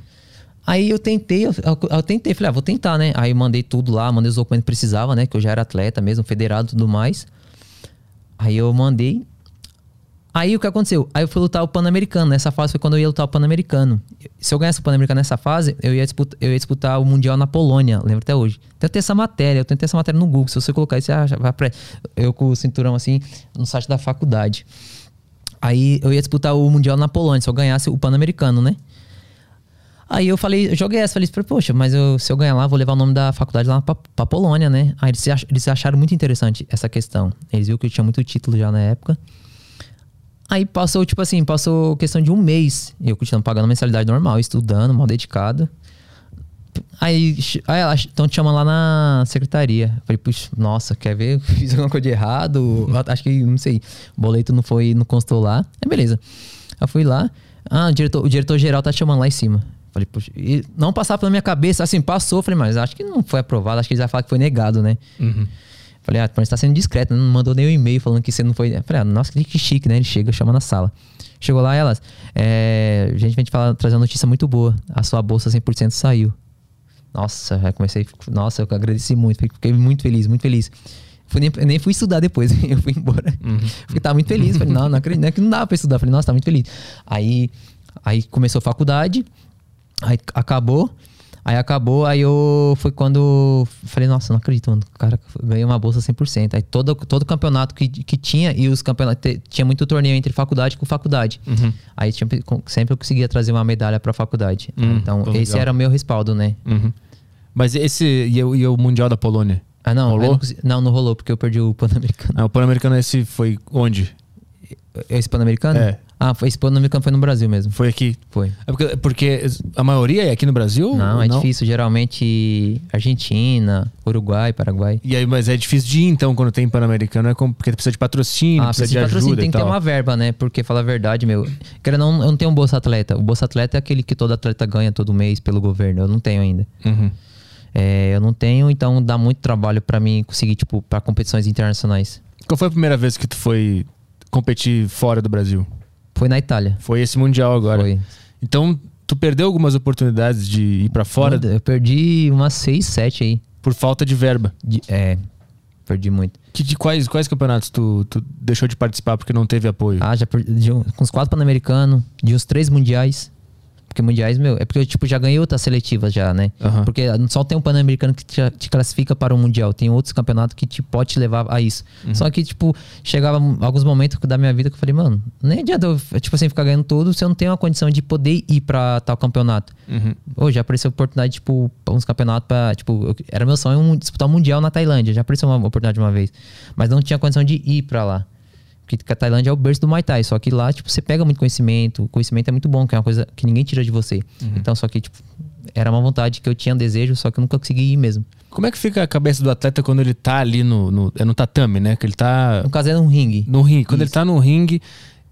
[SPEAKER 3] Aí eu tentei, eu, eu, tentei, falei, ah, vou tentar, né? Aí mandei tudo lá, mandei os documentos que precisava, né? Que eu já era atleta mesmo, federado e tudo mais. Aí eu mandei. Aí o que aconteceu? Aí eu fui lutar o Pan-Americano. Nessa fase foi quando eu ia lutar o Pan-Americano. Se eu ganhasse o Pan-Americano nessa fase, eu ia, disputar, eu ia disputar o Mundial na Polônia. Lembro até hoje. Tentei essa matéria, eu tentei essa matéria no Google. Se você colocar isso, vai pra, eu com o cinturão assim, no site da faculdade. Aí eu ia disputar o Mundial na Polônia, se eu ganhasse o Pan-Americano, né? Aí eu falei, joguei essa, falei, poxa, mas eu, se eu ganhar lá, vou levar o nome da faculdade lá pra, pra Polônia, né? Aí eles, eles acharam muito interessante essa questão. Eles viram que eu tinha muito título já na época. Aí passou, tipo assim, passou questão de um mês. Eu continuando pagando mensalidade normal, estudando, mal dedicado. Aí, aí elas estão te chamando lá na secretaria. Falei, puxa, nossa, quer ver? (laughs) Fiz alguma coisa de errado? Acho que, não sei, o boleto não foi, não constou lá. Aí beleza. Eu fui lá. Ah, o diretor, o diretor tá te chamando lá em cima. Falei, poxa, e não passava pela minha cabeça, assim, passou. Falei, mas acho que não foi aprovado, acho que eles já falaram que foi negado, né? Uhum. Falei, ah, mas tá sendo discreto, não mandou nem um e-mail falando que você não foi. Falei, ah, nossa, que chique, né? Ele chega, chama na sala. Chegou lá, elas, é, a gente vem te falar, trazer uma notícia muito boa. A sua bolsa 100% saiu. Nossa, já comecei, nossa, eu agradeci muito, fiquei muito feliz, muito feliz. Fui nem, nem fui estudar depois, (laughs) eu fui embora. Uhum. (laughs) Fiquei, tava muito feliz. Falei, não, não acredito, não é que não dava pra estudar. Falei, nossa, tá muito feliz. Aí, aí começou a faculdade, Aí acabou. Aí acabou, aí eu foi quando falei, nossa, não acredito, mano. O cara ganhou uma bolsa 100%. Aí todo, todo campeonato que, que tinha, e os campeonatos, tinha muito torneio entre faculdade com faculdade. Uhum. Aí tinha, sempre eu conseguia trazer uma medalha pra faculdade. Uhum, então, esse legal. era o meu respaldo, né?
[SPEAKER 1] Uhum. Mas esse, e o, e o Mundial da Polônia?
[SPEAKER 3] Ah, não, rolou? Não, não, não, rolou, porque eu perdi o Pan-Americano.
[SPEAKER 1] Ah, o Pan-Americano esse foi onde?
[SPEAKER 3] Esse Pan-Americano? É. Ah, foi esse Pan-Americano foi no Brasil mesmo.
[SPEAKER 1] Foi aqui?
[SPEAKER 3] Foi.
[SPEAKER 1] É porque, porque a maioria é aqui no Brasil?
[SPEAKER 3] Não, é não? difícil. Geralmente Argentina, Uruguai, Paraguai.
[SPEAKER 1] E aí, mas é difícil de ir então quando tem Pan-Americano? É porque precisa de patrocínio, ah, precisa, de, de patrocínio.
[SPEAKER 3] Tem que ter uma verba, né? Porque, fala a verdade, meu. Quero não, eu não tenho um Bolsa Atleta. O Bolsa Atleta é aquele que todo atleta ganha todo mês pelo governo. Eu não tenho ainda. Uhum. É, eu não tenho, então dá muito trabalho para mim conseguir, tipo, para competições internacionais.
[SPEAKER 1] Qual foi a primeira vez que tu foi competir fora do Brasil?
[SPEAKER 3] Foi na Itália.
[SPEAKER 1] Foi esse Mundial agora. Foi. Então, tu perdeu algumas oportunidades de ir para fora?
[SPEAKER 3] Eu perdi umas seis, sete aí.
[SPEAKER 1] Por falta de verba?
[SPEAKER 3] De, é, perdi muito.
[SPEAKER 1] Que, de quais, quais campeonatos tu, tu deixou de participar porque não teve apoio?
[SPEAKER 3] Ah, já perdi uns quatro Pan-Americanos, de uns três Mundiais. Porque mundiais, meu, é porque eu, tipo, já ganhei outras seletivas já, né?
[SPEAKER 1] Aham.
[SPEAKER 3] Porque só tem um Pan-Americano que te, te classifica para o Mundial. Tem outros campeonatos que te pode te levar a isso. Só que, tipo, chegava alguns momentos da minha vida que eu falei, mano, nem adianta eu, tipo assim, ficar ganhando tudo se eu não tenho uma condição de poder ir pra tal campeonato.
[SPEAKER 1] Uhum.
[SPEAKER 3] Hoje já apareceu oportunidade, tipo, uns campeonatos pra, tipo, eu- era meu sonho um- disputar o Mundial na Tailândia. Já apareceu uma oportunidade uma vez. Mas não tinha condição de ir pra lá. Porque a Tailândia é o berço do Muay Thai. Só que lá, tipo, você pega muito conhecimento. O conhecimento é muito bom, que é uma coisa que ninguém tira de você. Então, só que, tipo, era uma vontade que eu tinha um desejo, só que eu nunca consegui ir mesmo.
[SPEAKER 1] Como é que fica a cabeça do atleta quando ele tá ali no, no, é no tatame, né? Que ele tá
[SPEAKER 3] No caso, era um ringue.
[SPEAKER 1] no ringue. Quando ele tá no ringue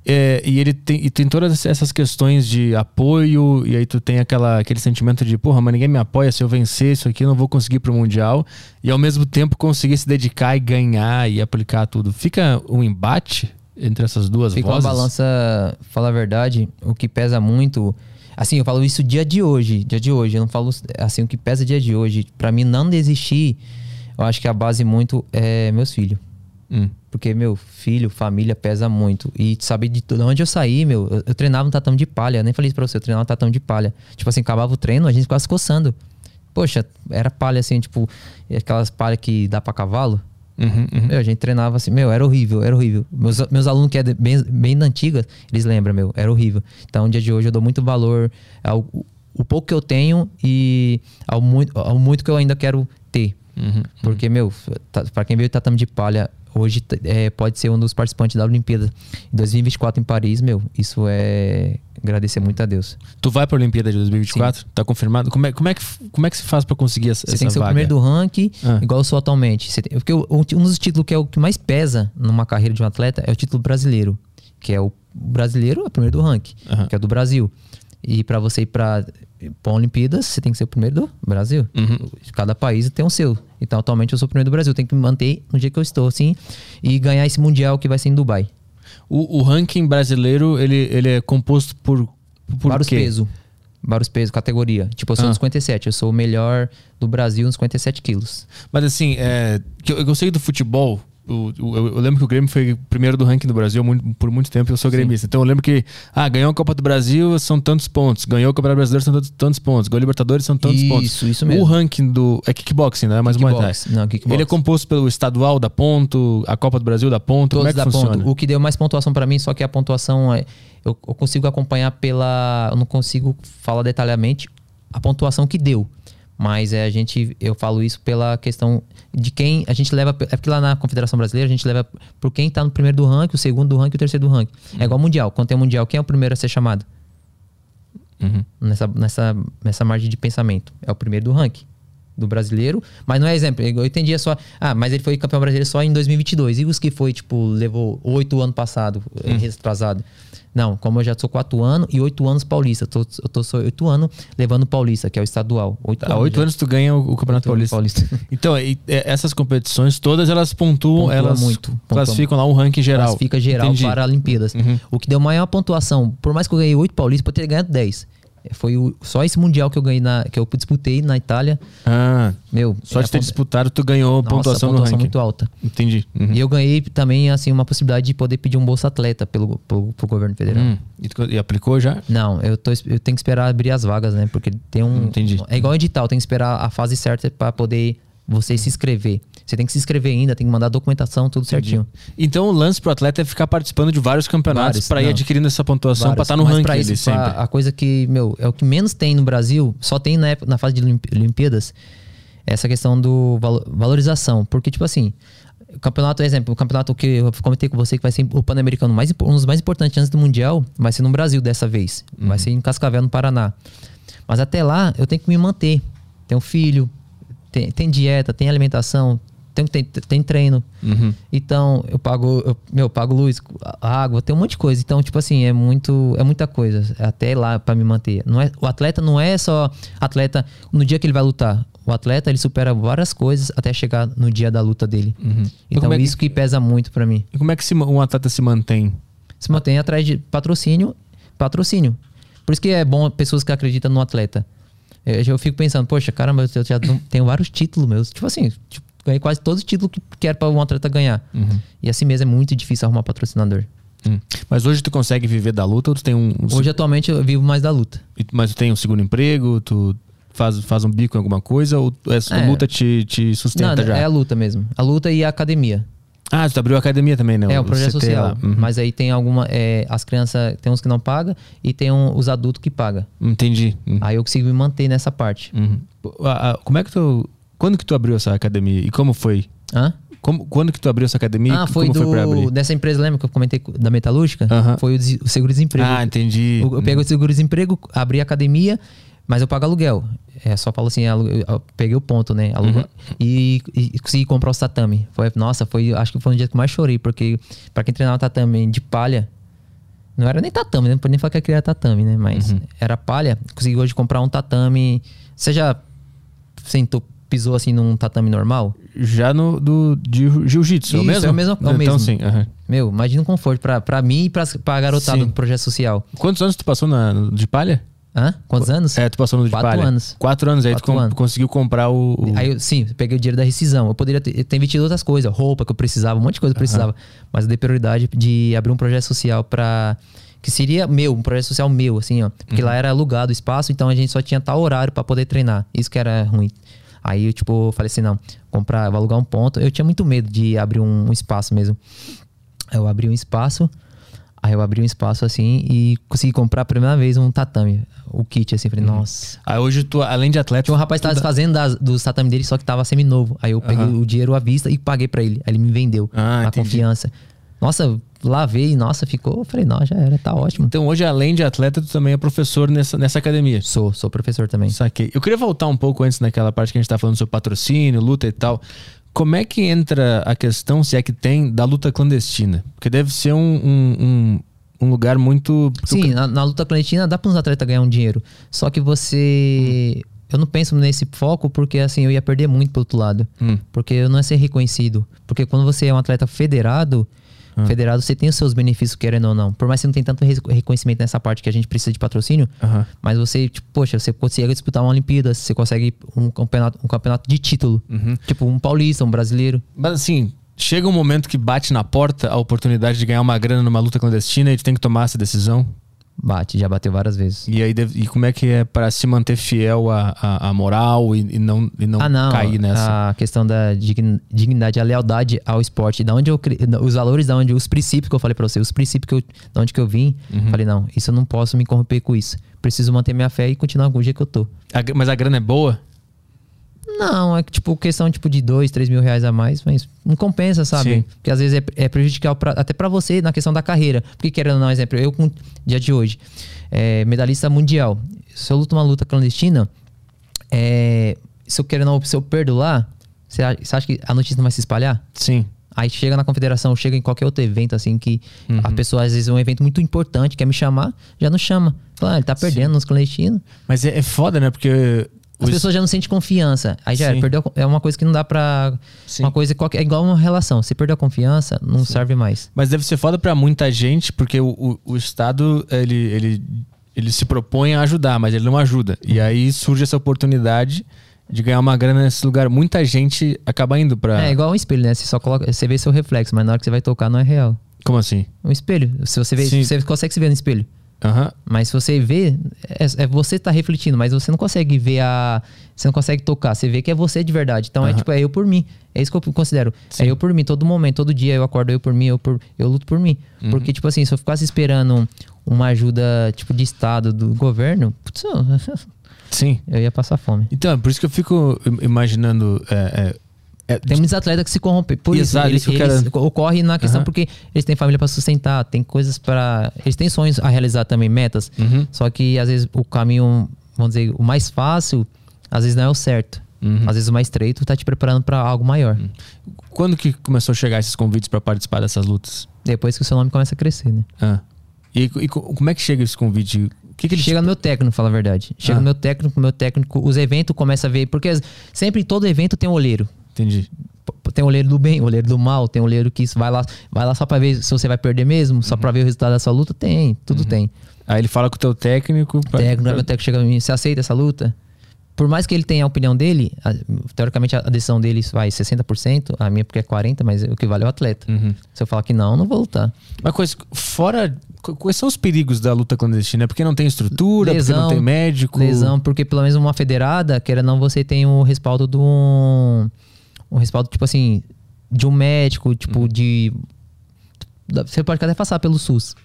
[SPEAKER 1] é, e ele tem, e tem todas essas questões de apoio, e aí tu tem aquela, aquele sentimento de, porra, mas ninguém me apoia, se eu vencer isso aqui eu não vou conseguir ir pro Mundial, e ao mesmo tempo conseguir se dedicar e ganhar e aplicar tudo. Fica um embate entre essas duas
[SPEAKER 3] Fica
[SPEAKER 1] vozes?
[SPEAKER 3] uma balança, falar a verdade, o que pesa muito. Assim, eu falo isso dia de hoje, dia de hoje. Eu não falo assim, o que pesa dia de hoje. Pra mim não desistir, eu acho que a base muito é meus filhos.
[SPEAKER 1] Hum.
[SPEAKER 3] Porque, meu, filho, família pesa muito. E saber de tudo. Onde eu saí, meu, eu, eu treinava no tatame de palha. Eu nem falei isso pra você, eu treinava no tatame de palha. Tipo assim, acabava o treino, a gente ficava se coçando. Poxa, era palha assim, tipo, aquelas palhas que dá pra cavalo.
[SPEAKER 1] Uhum, uhum.
[SPEAKER 3] Meu, a gente treinava assim, meu, era horrível, era horrível. Meus, meus alunos que é de- bem, bem da antiga, eles lembram, meu, era horrível. Então, no dia de hoje eu dou muito valor ao o pouco que eu tenho e ao muito, ao muito que eu ainda quero ter.
[SPEAKER 1] Uhum.
[SPEAKER 3] Porque, meu, tá, pra quem veio tatame de palha, hoje é, pode ser um dos participantes da Olimpíada. Em 2024 em Paris, meu, isso é agradecer muito a Deus.
[SPEAKER 1] Tu vai pra Olimpíada de 2024? Tá confirmado? Como é, como, é que, como é que se faz pra conseguir essa,
[SPEAKER 3] Você tem que ser
[SPEAKER 1] vaga?
[SPEAKER 3] o primeiro do ranking,
[SPEAKER 1] Ah.
[SPEAKER 3] igual eu sou atualmente. Tem- porque um dos títulos que é o que mais pesa numa carreira de um atleta é o título brasileiro, que é o brasileiro, é o primeiro do ranking,
[SPEAKER 1] Aham.
[SPEAKER 3] que é do Brasil. E pra você ir pra, pra Olimpíadas, você tem que ser o primeiro do Brasil.
[SPEAKER 1] Uhum.
[SPEAKER 3] Cada país tem o seu. Então, atualmente, eu sou o primeiro do Brasil. Tem que me manter no dia que eu estou, assim, e ganhar esse mundial que vai ser em Dubai.
[SPEAKER 1] O, o ranking brasileiro, ele, ele é composto por, por
[SPEAKER 3] Vários
[SPEAKER 1] quê?
[SPEAKER 3] pesos. Vários pesos, categoria. Tipo, eu sou
[SPEAKER 1] Ah.
[SPEAKER 3] nos 57. Eu sou o melhor do Brasil nos 57 quilos.
[SPEAKER 1] Mas assim, é, eu, eu sei do futebol. O- o- eu, lembro que o Grêmio foi o primeiro do ranking do Brasil muito- por muito tempo. Eu sou gremista. Então eu lembro que, ah, ganhou a Copa do Brasil, são tantos pontos. Ganhou o Campeonato Brasileiro, são tantos, tantos pontos. Ganhou a Libertadores, são tantos
[SPEAKER 3] Isso,
[SPEAKER 1] pontos.
[SPEAKER 3] isso mesmo.
[SPEAKER 1] O ranking do. É kickboxing, né? Mas.
[SPEAKER 3] Kickbox. Não, kickbox.
[SPEAKER 1] Ele é composto pelo estadual da ponto, a Copa do Brasil da ponto. Como é
[SPEAKER 3] Todos
[SPEAKER 1] que
[SPEAKER 3] da
[SPEAKER 1] funciona?
[SPEAKER 3] ponto. O que deu mais pontuação pra mim, só que a pontuação é, eu, eu consigo acompanhar pela. Eu não consigo falar detalhadamente a pontuação que deu. Mas é, a gente, eu falo isso pela questão de quem a gente leva. É porque lá na Confederação Brasileira a gente leva por quem tá no primeiro do ranking, o segundo do ranking e o terceiro do ranking. É igual Mundial. Quando tem o Mundial, quem é o primeiro a ser chamado?
[SPEAKER 1] Uhum.
[SPEAKER 3] Nessa, nessa, nessa margem de pensamento. É o primeiro do ranking do brasileiro. Mas não é exemplo. Eu entendia só. Ah, mas ele foi campeão brasileiro só em 2022. E os que foi, tipo, levou oito anos passado, eh,
[SPEAKER 1] Hum.
[SPEAKER 3] retrasado? Não, como eu já sou quatro anos e oito anos paulista. Eu tô, eu tô só oito anos levando o paulista, que é o estadual. Oito
[SPEAKER 1] Há oito
[SPEAKER 3] já.
[SPEAKER 1] anos tu ganha o, o Campeonato
[SPEAKER 3] anos
[SPEAKER 1] Paulista.
[SPEAKER 3] paulista. (laughs)
[SPEAKER 1] Então, e- e- essas competições todas elas pontuam,
[SPEAKER 3] Pontua
[SPEAKER 1] elas
[SPEAKER 3] muito, pontua
[SPEAKER 1] classificam lá um ranking geral.
[SPEAKER 3] Classifica geral
[SPEAKER 1] Entendi.
[SPEAKER 3] para Olimpíadas.
[SPEAKER 1] Uhum.
[SPEAKER 3] O que deu maior pontuação, por mais que eu ganhei oito paulistas, pode ter ganhado 10. Foi o, só esse mundial que eu ganhei na, que eu disputei na Itália.
[SPEAKER 1] Ah,
[SPEAKER 3] Meu,
[SPEAKER 1] só de ter disputado, tu ganhou
[SPEAKER 3] Nossa,
[SPEAKER 1] pontuação, no ranking.
[SPEAKER 3] muito alta.
[SPEAKER 1] Entendi. Uhum.
[SPEAKER 3] E eu ganhei também, assim, uma possibilidade de poder pedir um Bolsa Atleta pelo, pelo, pro governo federal.
[SPEAKER 1] Hum, e, tu- e aplicou já?
[SPEAKER 3] Não, eu, tô, eu tenho que esperar abrir as vagas, né? Porque tem um.
[SPEAKER 1] Entendi.
[SPEAKER 3] É igual edital, tem que esperar a fase certa para poder você se inscrever. Você tem que se inscrever ainda, tem que mandar documentação, tudo certinho.
[SPEAKER 1] Então o lance pro atleta é ficar participando de vários campeonatos pra ir adquirindo essa pontuação pra
[SPEAKER 3] Várias.
[SPEAKER 1] estar no
[SPEAKER 3] Mas
[SPEAKER 1] ranking
[SPEAKER 3] pra
[SPEAKER 1] ali
[SPEAKER 3] isso,
[SPEAKER 1] sempre.
[SPEAKER 3] a coisa que, meu, é o que menos tem no Brasil, só tem na, época- na fase de Olimp- Olimpíadas, é essa questão do valo- valorização. Porque, tipo assim, o campeonato, exemplo, o campeonato que eu comentei com você, que vai ser o Pan-Americano, mais, um dos mais importantes antes do Mundial, vai ser no Brasil dessa vez.
[SPEAKER 1] Uhum.
[SPEAKER 3] Vai ser em Cascavel, no Paraná. Mas até lá, eu tenho que me manter. Tenho filho, tem, tem dieta, tem alimentação, tem, tem, tem treino.
[SPEAKER 1] Uhum.
[SPEAKER 3] Então, eu pago, eu, meu, eu pago luz, água, tem um monte de coisa. Então, tipo assim, é muito, é muita coisa até lá pra me manter. Não é, o atleta não é só atleta no dia que ele vai lutar. O atleta, ele supera várias coisas até chegar no dia da luta dele.
[SPEAKER 1] Então,
[SPEAKER 3] Então,
[SPEAKER 1] é que-
[SPEAKER 3] isso que pesa muito pra mim.
[SPEAKER 1] E como é que se um atleta se mantém?
[SPEAKER 3] Se mantém atrás de patrocínio, patrocínio. Por isso que é bom pessoas que acreditam no atleta. Eu, eu fico pensando, poxa, caramba, eu já tenho vários títulos meus. Tipo assim, tipo, ganhei quase todos os títulos que, que era pra um atleta ganhar.
[SPEAKER 1] Uhum.
[SPEAKER 3] E assim mesmo é muito difícil arrumar patrocinador.
[SPEAKER 1] Hum. Mas hoje tu consegue viver da luta ou tu tem um. um
[SPEAKER 3] Hoje, atualmente, eu vivo mais da luta.
[SPEAKER 1] Mas tu tem um segundo emprego, tu faz, faz um bico em alguma coisa ou essa
[SPEAKER 3] É.
[SPEAKER 1] luta te, te sustenta
[SPEAKER 3] Não,
[SPEAKER 1] já?
[SPEAKER 3] é a luta mesmo. A luta e a academia.
[SPEAKER 1] Ah, tu abriu a academia também, né?
[SPEAKER 3] É, o projeto
[SPEAKER 1] CT
[SPEAKER 3] social.
[SPEAKER 1] Uhum.
[SPEAKER 3] Mas aí tem alguma. é, as crianças, tem uns que não pagam e tem um- os adultos que pagam.
[SPEAKER 1] Entendi. Uhum.
[SPEAKER 3] Aí eu consigo me manter nessa parte.
[SPEAKER 1] Uhum. Ah, ah, Como é que tu. Quando que tu abriu essa academia e como foi?
[SPEAKER 3] Hã?
[SPEAKER 1] Como, quando que tu abriu essa academia
[SPEAKER 3] Ah, foi,
[SPEAKER 1] como foi pra
[SPEAKER 3] do,
[SPEAKER 1] abrir?
[SPEAKER 3] dessa empresa, lembra que eu comentei da metalúrgica?
[SPEAKER 1] Aham.
[SPEAKER 3] Foi o, des- o seguro-desemprego.
[SPEAKER 1] Ah, entendi.
[SPEAKER 3] Eu, eu pego o seguro-desemprego, abri a academia, mas eu pago aluguel. É, só falo assim, eu peguei o ponto, né? Aluga,
[SPEAKER 1] Uhum.
[SPEAKER 3] e, e consegui comprar os tatame. Foi, nossa, foi, acho que foi um dia que eu mais chorei, porque pra quem treinava tatame de palha, não era nem tatame, né? Não pode nem falar que era tatame, né? Mas
[SPEAKER 1] Uhum.
[SPEAKER 3] era palha. Consegui hoje comprar um tatame. Você já sentou, pisou assim num tatame normal?
[SPEAKER 1] Já no do de jiu-jitsu, é o mesmo?
[SPEAKER 3] é o mesmo- é o
[SPEAKER 1] então
[SPEAKER 3] mesmo.
[SPEAKER 1] sim. aham.
[SPEAKER 3] Meu, imagina um conforto pra, pra mim e pra, pra garotada
[SPEAKER 1] Sim.
[SPEAKER 3] do projeto social.
[SPEAKER 1] Quantos anos tu passou na, no de palha?
[SPEAKER 3] Hã? Quantos anos?
[SPEAKER 1] É, tu passou no de
[SPEAKER 3] Quatro
[SPEAKER 1] palha?
[SPEAKER 3] anos.
[SPEAKER 1] Quatro anos. Aí tu
[SPEAKER 3] Quatro
[SPEAKER 1] com-
[SPEAKER 3] anos.
[SPEAKER 1] conseguiu comprar o... o-
[SPEAKER 3] Aí, eu, sim, peguei o dinheiro da rescisão. Eu poderia ter, ter investido outras coisas, roupa que eu precisava, um monte de coisa que eu precisava. Mas eu dei prioridade de abrir um projeto social pra. Que seria meu, um projeto social meu, assim, ó. Porque
[SPEAKER 1] Uhum.
[SPEAKER 3] lá era alugado o espaço, então a gente só tinha tal horário pra poder treinar. Isso que era ruim. Aí eu, tipo, falei assim: não, comprar, vou alugar um ponto. Eu tinha muito medo de abrir um, um espaço mesmo. Eu abri um espaço. Aí eu abri um espaço assim e consegui comprar a primeira vez um tatame. O kit, assim. Falei,
[SPEAKER 1] Uhum.
[SPEAKER 3] nossa.
[SPEAKER 1] Aí hoje tu, além de atleta...
[SPEAKER 3] Tinha um rapaz que tava desfazendo das, dos tatame dele, só que tava semi-novo. Aí eu peguei
[SPEAKER 1] Aham.
[SPEAKER 3] o dinheiro à vista e paguei pra ele. Aí ele me vendeu.
[SPEAKER 1] Ah, entendi.
[SPEAKER 3] confiança. Nossa, lavei nossa, ficou. Eu falei, não, já era, tá ótimo.
[SPEAKER 1] Então hoje, além de atleta, tu também é professor nessa, nessa academia.
[SPEAKER 3] Sou, sou professor também.
[SPEAKER 1] Saquei. Eu queria voltar um pouco antes naquela parte que a gente tá falando sobre patrocínio, luta e tal. Como é que entra a questão, se é que tem, da luta clandestina? Porque deve ser um, um, um, um lugar muito.
[SPEAKER 3] Sim, na, na luta clandestina dá para uns atletas ganhar um dinheiro. Só que você. Eu não penso nesse foco porque assim eu ia perder muito pro outro lado.
[SPEAKER 1] Hum.
[SPEAKER 3] Porque eu não ia ser reconhecido. Porque quando você é um atleta federado,
[SPEAKER 1] Hum.
[SPEAKER 3] federado você tem os seus benefícios, querendo ou não. Por mais que você não tenha tanto re- reconhecimento nessa parte que a gente precisa de patrocínio,
[SPEAKER 1] Aham.
[SPEAKER 3] mas você, tipo, poxa, você consegue disputar uma Olimpíada, você consegue um campeonato, um campeonato de título.
[SPEAKER 1] Uhum.
[SPEAKER 3] Tipo, um paulista, um brasileiro.
[SPEAKER 1] Mas assim, chega um momento que bate na porta a oportunidade de ganhar uma grana numa luta clandestina e tu tem que tomar essa decisão.
[SPEAKER 3] Bate, já bateu várias vezes.
[SPEAKER 1] E aí e como é que é para se manter fiel à, à, à moral e, e não, e não,
[SPEAKER 3] ah, não.
[SPEAKER 1] cair nessa?
[SPEAKER 3] A questão da dign- dignidade, a lealdade ao esporte. Da onde eu. Os valores, da onde os princípios que eu falei pra você, os princípios que eu, da onde que eu vim,
[SPEAKER 1] Uhum.
[SPEAKER 3] falei, não, isso eu não posso me corromper com isso. Preciso manter minha fé e continuar com o jeito que eu tô.
[SPEAKER 1] A mas a grana é boa?
[SPEAKER 3] Não, é que, tipo questão tipo de dois, três mil reais a mais, mas não compensa, sabe?
[SPEAKER 1] Sim.
[SPEAKER 3] Porque às vezes é, é prejudicial pra- até pra você na questão da carreira. Porque querendo ou não, exemplo, eu com dia de hoje, é, medalhista mundial. Se eu luto uma luta clandestina, é, se eu querendo ou não, se eu perdo lá, você acha que a notícia não vai se espalhar?
[SPEAKER 1] Sim.
[SPEAKER 3] Aí chega na confederação, chega em qualquer outro evento, assim, que
[SPEAKER 1] Uhum.
[SPEAKER 3] a pessoa, às vezes, é um evento muito importante, quer me chamar, já não chama. Fala, ah, ele tá perdendo nos clandestinos.
[SPEAKER 1] Mas é, é foda, né? Porque.
[SPEAKER 3] As
[SPEAKER 1] os-
[SPEAKER 3] pessoas já não sentem confiança. Aí já
[SPEAKER 1] Sim.
[SPEAKER 3] era, perdeu, a- é uma coisa que não dá pra.
[SPEAKER 1] Sim.
[SPEAKER 3] Uma coisa qualquer. É igual uma relação. Se perdeu a confiança, não serve mais.
[SPEAKER 1] Mas deve ser foda pra muita gente, porque o, o, o Estado, ele, ele, ele se propõe a ajudar, mas ele não ajuda. E aí surge essa oportunidade de ganhar uma grana nesse lugar. Muita gente acaba indo pra.
[SPEAKER 3] É igual um espelho, né? Você só coloca. Você vê seu reflexo, mas na hora que você vai tocar não é real.
[SPEAKER 1] Como assim?
[SPEAKER 3] Um espelho. Se você vê,
[SPEAKER 1] Sim.
[SPEAKER 3] você consegue se ver no espelho.
[SPEAKER 1] Aham.
[SPEAKER 3] Mas se você vê, é, é você tá refletindo, mas você não consegue ver a. Você não consegue tocar, você vê que é você de verdade. Então é
[SPEAKER 1] Aham.
[SPEAKER 3] tipo, é eu por mim. É isso que eu considero.
[SPEAKER 1] Sim.
[SPEAKER 3] É eu por mim, todo momento, todo dia eu acordo eu por mim, eu, por, eu luto por mim.
[SPEAKER 1] Uhum.
[SPEAKER 3] Porque, tipo assim, se eu ficasse esperando uma ajuda, tipo, de Estado, do governo, putz,
[SPEAKER 1] Sim. (laughs)
[SPEAKER 3] eu ia passar fome.
[SPEAKER 1] Então, é por isso que eu fico im- imaginando. é, é, é,
[SPEAKER 3] Tem muitos atletas que se corrompem. Por
[SPEAKER 1] Exato,
[SPEAKER 3] isso,
[SPEAKER 1] isso
[SPEAKER 3] eles,
[SPEAKER 1] quero-
[SPEAKER 3] ocorre na questão
[SPEAKER 1] Aham.
[SPEAKER 3] porque eles têm família pra sustentar, tem coisas para Eles têm sonhos a realizar também, metas.
[SPEAKER 1] Uhum.
[SPEAKER 3] Só que às vezes o caminho, vamos dizer, o mais fácil, às vezes não é o certo.
[SPEAKER 1] Uhum.
[SPEAKER 3] Às vezes o mais estreito tá te preparando pra algo maior.
[SPEAKER 1] Quando que começou a chegar esses convites pra participar dessas lutas?
[SPEAKER 3] Depois que o seu nome começa a crescer, né?
[SPEAKER 1] Ah. E, e co- como é que chega esse convite? Que, que
[SPEAKER 3] Chega no meu técnico, fala a verdade. Chega
[SPEAKER 1] Ah.
[SPEAKER 3] no meu técnico, meu técnico, os eventos começam a ver. Porque sempre todo evento tem um olheiro.
[SPEAKER 1] Entendi.
[SPEAKER 3] Tem o olheiro do bem, o olheiro do mal, tem o olheiro que vai lá, vai lá só pra ver se você vai perder mesmo, só
[SPEAKER 1] Uhum.
[SPEAKER 3] pra ver o resultado da sua luta. Tem, tudo tem.
[SPEAKER 1] Aí ele fala com o teu técnico. pra-
[SPEAKER 3] técnico,
[SPEAKER 1] pra-
[SPEAKER 3] meu técnico chega pra mim, você aceita essa luta? por mais que ele tenha a opinião dele, a- teoricamente a decisão dele vai 60%, a minha porque é 40%, mas o que vale é o atleta. Se eu falar que não, eu não vou lutar.
[SPEAKER 1] Uma coisa, fora. qu- Quais são os perigos da luta clandestina? É porque não tem estrutura, porque
[SPEAKER 3] Lesão,
[SPEAKER 1] não tem médico.
[SPEAKER 3] Lesão, porque pelo menos uma federada, queira ou não, você tem o respaldo de um. Um respaldo, tipo assim, de um médico, tipo,
[SPEAKER 1] Uhum.
[SPEAKER 3] de. Você pode até passar pelo SUS.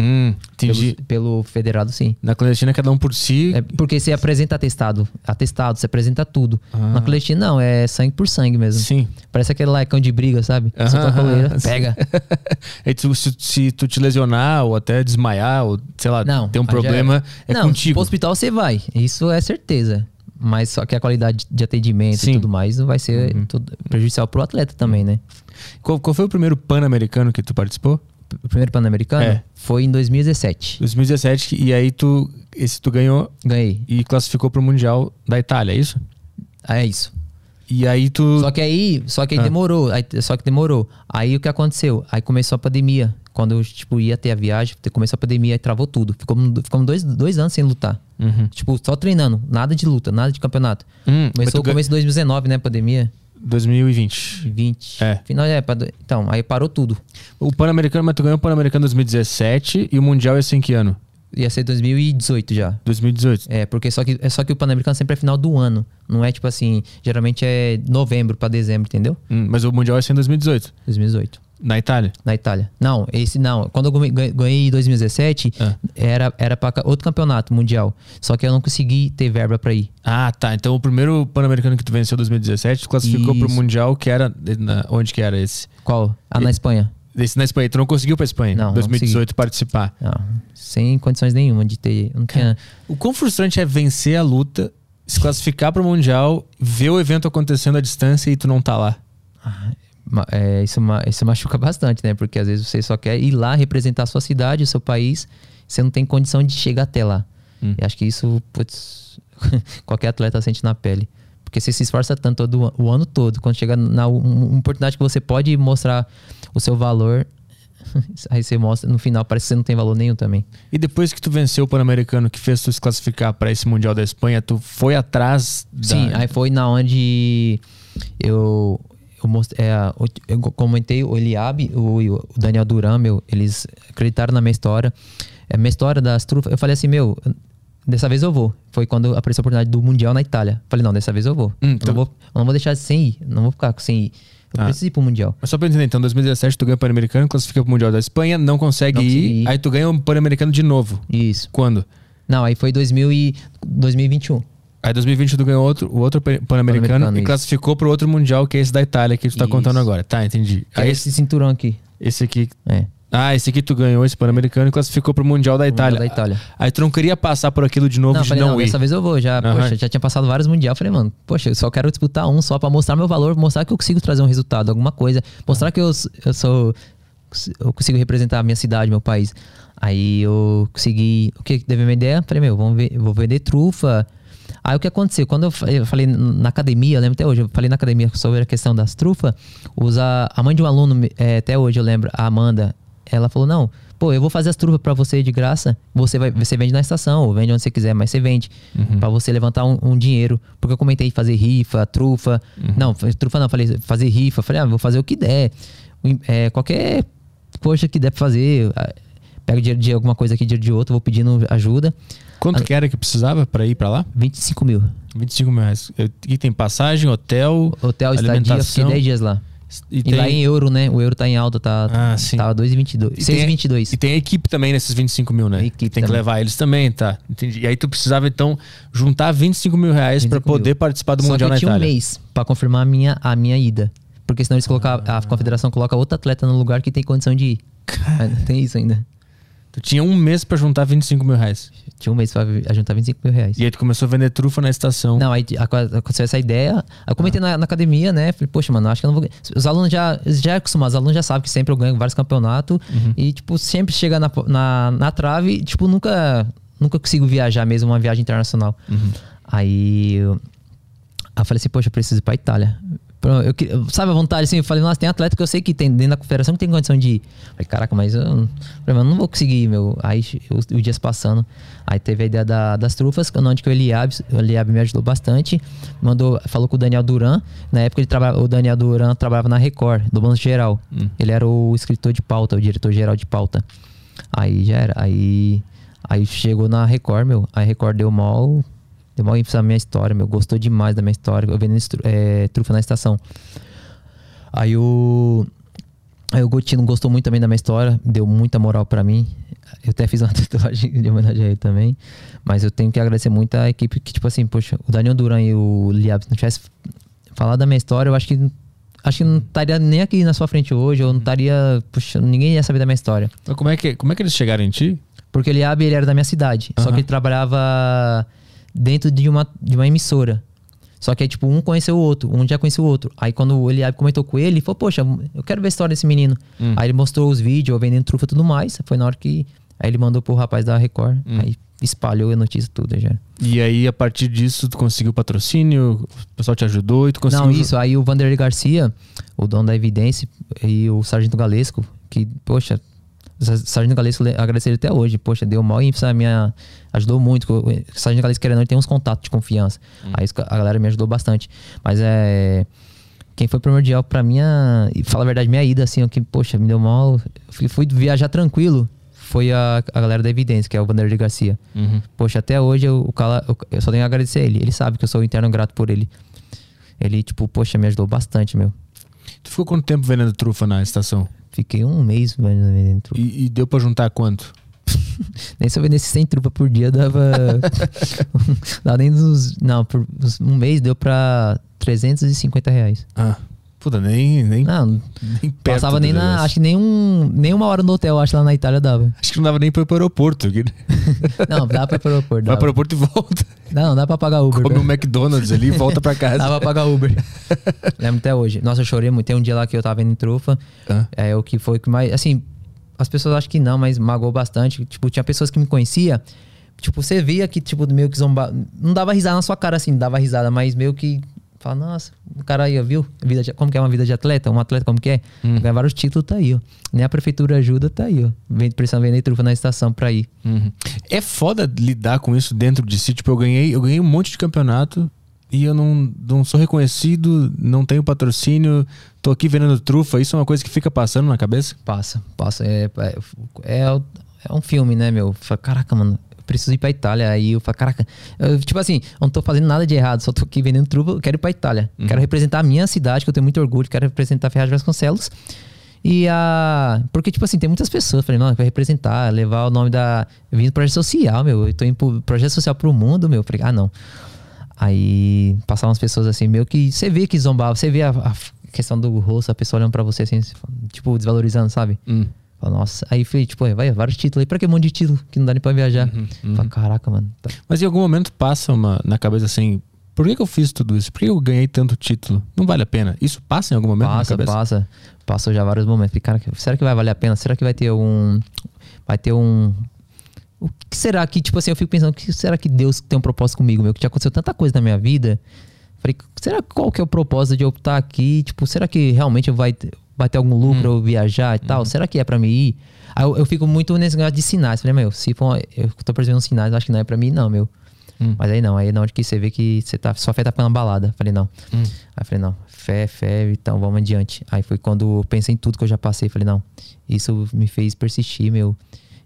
[SPEAKER 1] Hum, entendi.
[SPEAKER 3] Pelo, pelo federado, sim.
[SPEAKER 1] Na clandestina, cada um por si.
[SPEAKER 3] É porque você apresenta atestado. Atestado, você apresenta tudo.
[SPEAKER 1] Ah.
[SPEAKER 3] Na clandestina, não, é sangue por sangue mesmo.
[SPEAKER 1] Sim.
[SPEAKER 3] Parece aquele lá, cão de briga, sabe?
[SPEAKER 1] Aham,
[SPEAKER 3] Solta a coleira, pega.
[SPEAKER 1] Aí (laughs) tu- se, se tu te lesionar ou até desmaiar, ou sei lá,
[SPEAKER 3] Não.
[SPEAKER 1] ter um
[SPEAKER 3] já
[SPEAKER 1] problema, é,
[SPEAKER 3] não,
[SPEAKER 1] contigo.
[SPEAKER 3] Pro hospital você vai. Isso é certeza. Mas só que a qualidade de atendimento
[SPEAKER 1] Sim.
[SPEAKER 3] e tudo mais não vai ser
[SPEAKER 1] Uhum.
[SPEAKER 3] tudo prejudicial pro atleta também, né?
[SPEAKER 1] Qual, qual foi o primeiro Pan-Americano que tu participou?
[SPEAKER 3] O primeiro Pan-Americano
[SPEAKER 1] É.
[SPEAKER 3] foi em 2017.
[SPEAKER 1] 2017, e aí tu, esse tu ganhou
[SPEAKER 3] Ganhei.
[SPEAKER 1] e classificou pro Mundial da Itália, é isso?
[SPEAKER 3] Ah, é isso.
[SPEAKER 1] E aí tu.
[SPEAKER 3] Só que aí, só que aí
[SPEAKER 1] Ah.
[SPEAKER 3] demorou. Aí, só que demorou. Aí o que aconteceu? Aí começou a pandemia. Quando eu, tipo, ia ter a viagem, começou a pandemia e travou tudo. Ficamos, ficamos dois, dois anos sem lutar.
[SPEAKER 1] Uhum.
[SPEAKER 3] Tipo, só treinando. Nada de luta, nada de campeonato.
[SPEAKER 1] Hum,
[SPEAKER 3] Começou no começo de 2019, né? Pandemia.
[SPEAKER 1] 2020.
[SPEAKER 3] 20.
[SPEAKER 1] É.
[SPEAKER 3] Final, é, pra então, aí parou tudo.
[SPEAKER 1] O Pan-Americano, mas tu ganhou o Pan-Americano 2017 e o Mundial ia ser em que ano?
[SPEAKER 3] Ia ser 2018 já.
[SPEAKER 1] 2018.
[SPEAKER 3] É, porque só que, é só que o Pan-Americano sempre é final do ano. Não é tipo assim, geralmente é novembro pra dezembro, entendeu?
[SPEAKER 1] Hum, mas o Mundial ia ser em 2018,
[SPEAKER 3] 2018.
[SPEAKER 1] na Itália.
[SPEAKER 3] Na Itália. Não, esse não. Quando eu ganhei- em 2017,
[SPEAKER 1] Ah.
[SPEAKER 3] era, era pra ca- outro campeonato mundial. Só que eu não consegui ter verba pra ir.
[SPEAKER 1] Ah, tá. Então o primeiro Pan-Americano que tu venceu em 2017, tu classificou pro
[SPEAKER 3] Isso.
[SPEAKER 1] Mundial, que era. na- onde que era esse?
[SPEAKER 3] Qual? Ah, na
[SPEAKER 1] E-
[SPEAKER 3] Espanha.
[SPEAKER 1] Esse na Espanha. Tu não conseguiu pra Espanha?
[SPEAKER 3] Não, não
[SPEAKER 1] 2018 participar.
[SPEAKER 3] Não, sem condições nenhuma de ter. Não tinha.
[SPEAKER 1] O quão frustrante é vencer a luta, se classificar pro Mundial, ver o evento acontecendo à distância e tu não tá lá.
[SPEAKER 3] ma- é, isso, isso machuca bastante, né? Porque às vezes você só quer ir lá representar a sua cidade, o seu país, você não tem condição de chegar até lá.
[SPEAKER 1] Hum.
[SPEAKER 3] E acho que isso, putz, (laughs) qualquer atleta sente na pele. Porque você se esforça tanto todo, o- ano todo. Quando chega na um- uma oportunidade que você pode mostrar o seu valor, (laughs) aí você mostra, no final parece que você não tem valor nenhum também.
[SPEAKER 1] E depois que tu venceu o Pan-Americano, que fez tu se classificar pra esse Mundial da Espanha, tu foi atrás da...
[SPEAKER 3] Sim, aí foi na onde eu, eu mostrei, é, eu comentei o Eliabe, o, o Daniel Duran, meu, eles acreditaram na minha história. É, minha história das trufas, eu falei assim, meu, dessa vez eu vou. Foi quando apareceu a oportunidade do Mundial na Itália. Falei, não, dessa vez eu vou.
[SPEAKER 1] Hum,
[SPEAKER 3] eu,
[SPEAKER 1] tu-
[SPEAKER 3] não vou eu não vou deixar sem ir, não vou ficar sem ir. Eu
[SPEAKER 1] Ah.
[SPEAKER 3] preciso ir pro Mundial.
[SPEAKER 1] Mas só pra entender, então, em 2017 tu ganha o Pan-Americano, classifica pro Mundial da Espanha, não consegue
[SPEAKER 3] Não
[SPEAKER 1] ir,
[SPEAKER 3] ir.
[SPEAKER 1] aí tu ganha o Pan-Americano de novo.
[SPEAKER 3] Isso.
[SPEAKER 1] Quando?
[SPEAKER 3] Não, aí foi 2000 e 2021.
[SPEAKER 1] Aí em 2020 tu ganhou outro, o outro Pan- Pan-Americano
[SPEAKER 3] Pan-Americano,
[SPEAKER 1] e
[SPEAKER 3] isso.
[SPEAKER 1] classificou pro outro Mundial, que é esse da Itália, que tu tá
[SPEAKER 3] Isso.
[SPEAKER 1] contando agora. Tá, entendi.
[SPEAKER 3] Que
[SPEAKER 1] Aí
[SPEAKER 3] é
[SPEAKER 1] esse,
[SPEAKER 3] esse cinturão aqui.
[SPEAKER 1] esse aqui...
[SPEAKER 3] É.
[SPEAKER 1] Ah, esse aqui tu ganhou esse Pan-Americano e classificou pro Mundial da
[SPEAKER 3] Mundial
[SPEAKER 1] Itália.
[SPEAKER 3] da Itália.
[SPEAKER 1] Aí tu não queria passar por aquilo de novo
[SPEAKER 3] Não,
[SPEAKER 1] de
[SPEAKER 3] falei,
[SPEAKER 1] não,
[SPEAKER 3] não,
[SPEAKER 1] ir.
[SPEAKER 3] dessa vez eu vou. Já,
[SPEAKER 1] Aham.
[SPEAKER 3] poxa, já tinha passado vários mundial. Falei, mano, poxa, eu só quero disputar um só pra mostrar meu valor, mostrar que eu consigo trazer um resultado, alguma coisa. Mostrar que eu, eu sou. Eu consigo representar a minha cidade, meu país. Aí eu consegui. O que teve uma ideia? Falei, meu, vamos ver, vou vender trufa. Aí o que aconteceu? Quando eu fa- eu falei na academia, eu lembro até hoje, eu falei na academia sobre a questão das trufas, usa a mãe de um aluno, é, até hoje eu lembro, a Amanda, ela falou: não, pô, eu vou fazer as trufas pra você de graça. Você vai, você vende na estação, ou vende onde você quiser, mas você vende Pra você levantar um, um dinheiro. Porque eu comentei fazer rifa, trufa. Não, f- trufa não, falei fazer rifa. Falei, ah, vou fazer o que der. É, qualquer coisa que der pra fazer. Pego dinheiro de alguma coisa aqui, dinheiro de outro, vou pedindo ajuda.
[SPEAKER 1] Quanto que era que precisava pra ir pra lá?
[SPEAKER 3] 25 mil.
[SPEAKER 1] 25 mil reais. E tem passagem, hotel,
[SPEAKER 3] Hotel, estadia, fiquei
[SPEAKER 1] alimentação.
[SPEAKER 3] 10 dias lá.
[SPEAKER 1] E,
[SPEAKER 3] E,
[SPEAKER 1] tem,
[SPEAKER 3] lá em euro, né? O euro tá em alta, tá,
[SPEAKER 1] Ah, sim.
[SPEAKER 3] tava 2,22.
[SPEAKER 1] e tem-
[SPEAKER 3] 6,22.
[SPEAKER 1] E tem a equipe também nesses 25 mil, né?
[SPEAKER 3] Equipe
[SPEAKER 1] tem que
[SPEAKER 3] também.
[SPEAKER 1] levar eles também, tá? Entendi. E aí tu precisava, então, juntar 25 mil reais pra
[SPEAKER 3] 25 mil.
[SPEAKER 1] poder participar do
[SPEAKER 3] Só
[SPEAKER 1] Mundial
[SPEAKER 3] que
[SPEAKER 1] na
[SPEAKER 3] eu tinha um
[SPEAKER 1] Itália.
[SPEAKER 3] mês pra confirmar a minha, a minha ida. Porque senão eles colocam, a confederação coloca outro atleta no lugar que tem condição de ir. Não tem isso ainda.
[SPEAKER 1] Tu tinha um mês pra juntar 25 mil reais.
[SPEAKER 3] Tinha um mês pra juntar 25 mil reais.
[SPEAKER 1] E aí tu começou a vender trufa na estação.
[SPEAKER 3] Não, aí aco- aconteceu essa ideia. Aí Eu comentei na, na academia, né? Falei, poxa, mano, acho que eu não vou. ganhar. Os alunos já, já é acostumado, os alunos já sabem que sempre eu ganho vários campeonatos. E, tipo, sempre chega na, na, na trave, tipo, nunca, nunca consigo viajar mesmo, uma viagem internacional. Aí eu, aí eu falei assim, poxa, eu preciso ir pra Itália. Eu, eu, sabe a vontade assim? Eu falei, nossa, tem atleta que eu sei que tem dentro da confederação que tem condição de ir. Falei, caraca, mas eu, eu não vou conseguir, meu. Aí o dias passando. Aí teve a ideia da, das trufas, onde que o Eliab, o Eliab me ajudou bastante. Mandou, falou com o Daniel Duran. Na época ele trabalha, o Daniel Duran trabalhava na Record, do Balanço Geral. Hum. Ele era o escritor de pauta, o diretor geral de pauta. Aí já era. Aí, aí chegou na Record, meu. Aí a Record deu mal. Deu mal ênfase na minha história, meu. Gostou demais da minha história. Eu vendendo é, trufa na estação. Aí o. Aí o Gotino gostou muito também da minha história, deu muita moral para mim. Eu até fiz uma (laughs) tatuagem de homenagem a ele também. Mas eu tenho que agradecer muito a equipe que, tipo assim, poxa, o Daniel Duran e o Liab, se não tivesse falado da minha história, eu acho que acho que não estaria nem aqui na sua frente hoje, ou não estaria. Puxa, ninguém ia saber da minha história.
[SPEAKER 1] Mas como é que, como é que eles chegaram em ti?
[SPEAKER 3] Porque o Liab ele era da minha cidade. Só que ele trabalhava dentro de uma, de uma emissora. Só que aí, tipo, um conheceu o outro, um já conheceu o outro. Aí quando o Eliab comentou com ele, ele falou, poxa, eu quero ver a história desse menino. Hum. Aí ele mostrou os vídeos, vendendo trufa e tudo mais. Foi na hora que. Aí ele mandou pro rapaz da Record. Hum. Aí espalhou a notícia tudo já.
[SPEAKER 1] E aí, a partir disso, tu conseguiu patrocínio, o pessoal te ajudou e tu conseguiu.
[SPEAKER 3] Não, isso. Aí o Vanderlei Garcia, o dono da Evidência, e o Sargento Galesco, que, poxa, Sargento Galesco agradecer até hoje. Poxa, deu mal e a minha. Ajudou muito. O Sargento Galesco querendo, tem uns contatos de confiança. Hum. Aí a galera me ajudou bastante. Mas é. Quem foi primordial pra minha. E fala a verdade, minha ida, assim, que, poxa, me deu mal. Fui, fui viajar tranquilo. Foi a, a galera da Evidência, que é o Vanderlei Garcia. Uhum. Poxa, até hoje eu, o cara, eu, eu só tenho que agradecer ele. Ele sabe que eu sou interno grato por ele. Ele, tipo, poxa, me ajudou bastante, meu.
[SPEAKER 1] Tu ficou quanto tempo vendendo trufa na estação?
[SPEAKER 3] Fiquei um mês vendendo
[SPEAKER 1] trufa. E, e deu pra juntar quanto? (laughs)
[SPEAKER 3] nem se eu vendesse 100 trufa por dia, dava. (laughs) dava nem uns. Não, por um mês deu pra 350 reais.
[SPEAKER 1] Ah. Puta, nem. nem
[SPEAKER 3] não, nem passava nem na. Acho que nem, um, nem uma hora no hotel, acho lá na Itália dava.
[SPEAKER 1] Acho que não dava nem pra ir pro aeroporto. (laughs)
[SPEAKER 3] não, dá pra ir pro aeroporto.
[SPEAKER 1] Vai pro aeroporto e volta.
[SPEAKER 3] Não, dá pra pagar Uber.
[SPEAKER 1] Come um McDonald's ali e volta pra casa.
[SPEAKER 3] dá pra pagar Uber. (laughs) Lembro até hoje. Nossa, eu chorei muito. Tem um dia lá que eu tava vendo em trufa. Ah. É o que foi que mais. Assim, as pessoas acham que não, mas magoou bastante. Tipo, tinha pessoas que me conhecia Tipo, você via que, tipo, meio que zombar. Não dava risada na sua cara, assim, dava risada, mas meio que Fala, nossa, o cara aí, ó, viu? Vida de, como que é uma vida de atleta? Um atleta como que é? Uhum. Ganhar vários títulos, tá aí, ó. Nem a prefeitura ajuda, tá aí, ó. Vem, precisando vender trufa na estação pra ir.
[SPEAKER 1] Uhum. É foda lidar com isso dentro de si. Tipo, eu ganhei, eu ganhei um monte de campeonato e eu não, não sou reconhecido, não tenho patrocínio, tô aqui vendendo trufa. Isso é uma coisa que fica passando na cabeça?
[SPEAKER 3] Passa, passa. É, é, é, é um filme, né, meu? Caraca, mano, preciso ir pra Itália. Aí eu falo, caraca, eu, tipo assim, eu não tô fazendo nada de errado, só tô aqui vendendo eu quero ir pra Itália. Uhum. Quero representar a minha cidade, que eu tenho muito orgulho, quero representar a Ferraz Vasconcelos. E a. Porque, tipo assim, tem muitas pessoas. Falei, não, vai representar, levar o nome da. Eu vim do projeto social, meu. Eu tô indo pro projeto social pro mundo, meu. Falei, ah, não. Aí passavam umas pessoas assim, meio que. Você vê que zombava, você vê a, a questão do rosto, a pessoa olhando pra você assim, tipo, desvalorizando, sabe? Hum. Nossa, aí foi, tipo, vai, vários títulos aí. Pra que um monte de título que não dá nem pra viajar? Uhum, uhum. Fala, caraca, mano. Tá.
[SPEAKER 1] Mas em algum momento passa uma, na cabeça assim, por que, que eu fiz tudo isso? Por que eu ganhei tanto título? Não vale a pena. Isso passa em algum momento
[SPEAKER 3] passa,
[SPEAKER 1] na cabeça?
[SPEAKER 3] Passa, passa. já vários momentos. Falei, cara, será que vai valer a pena? Será que vai ter um... Vai ter um... O que será que, tipo assim, eu fico pensando, o que será que Deus tem um propósito comigo, meu? Que já aconteceu tanta coisa na minha vida. Falei, será qual que é o propósito de eu estar aqui? Tipo, será que realmente vai, vai ter algum lucro hum. eu viajar e tal? Hum. Será que é para mim ir? Aí eu, eu, fico muito nesse negócio de sinais. Falei, meu, se for, eu tô percebendo sinais, acho que não é pra mim, não, meu. Hum. Mas aí não, aí na hora que você vê que você tá, sua fé tá pela balada. Falei, não. Hum. Aí falei, não, fé, fé, então vamos adiante. Aí foi quando eu pensei em tudo que eu já passei. Falei, não, isso me fez persistir, meu.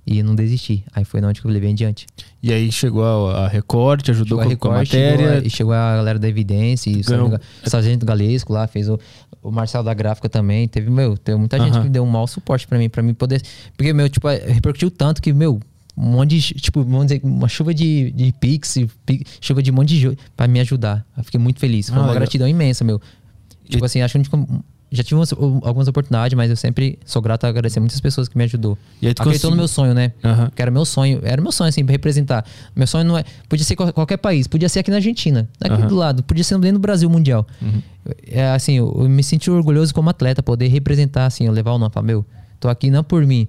[SPEAKER 3] E não desisti. Aí foi na onde que eu levei adiante.
[SPEAKER 1] E aí chegou a, a Record, te ajudou com, a, Record, com a matéria. Chegou
[SPEAKER 3] a, e chegou a galera da Evidência, e o Sargento Galesco lá, fez o, o Marcelo da Gráfica também. Teve, meu, teve muita gente que deu um mau suporte para mim, para mim poder. Porque, meu, tipo, é, repercutiu tanto que, meu, um monte de, tipo, vamos dizer, uma chuva de, de pix, chuva de um monte de para me ajudar. Eu fiquei muito feliz. Foi ah, uma legal. gratidão imensa, meu. Tipo e... assim, acho que já tive umas, algumas oportunidades, mas eu sempre sou grato a agradecer muitas pessoas que me ajudou. E aí tu Acreditou consegui... no meu sonho, né? Uhum. Que era meu sonho. Era meu sonho, assim, representar. Meu sonho não é. Podia ser qualquer país, podia ser aqui na Argentina, aqui uhum. do lado, podia ser dentro do Brasil mundial. Uhum. É assim, eu, eu, me senti orgulhoso como atleta, poder representar, assim, eu levar o nome. Falar, meu, tô aqui não por mim.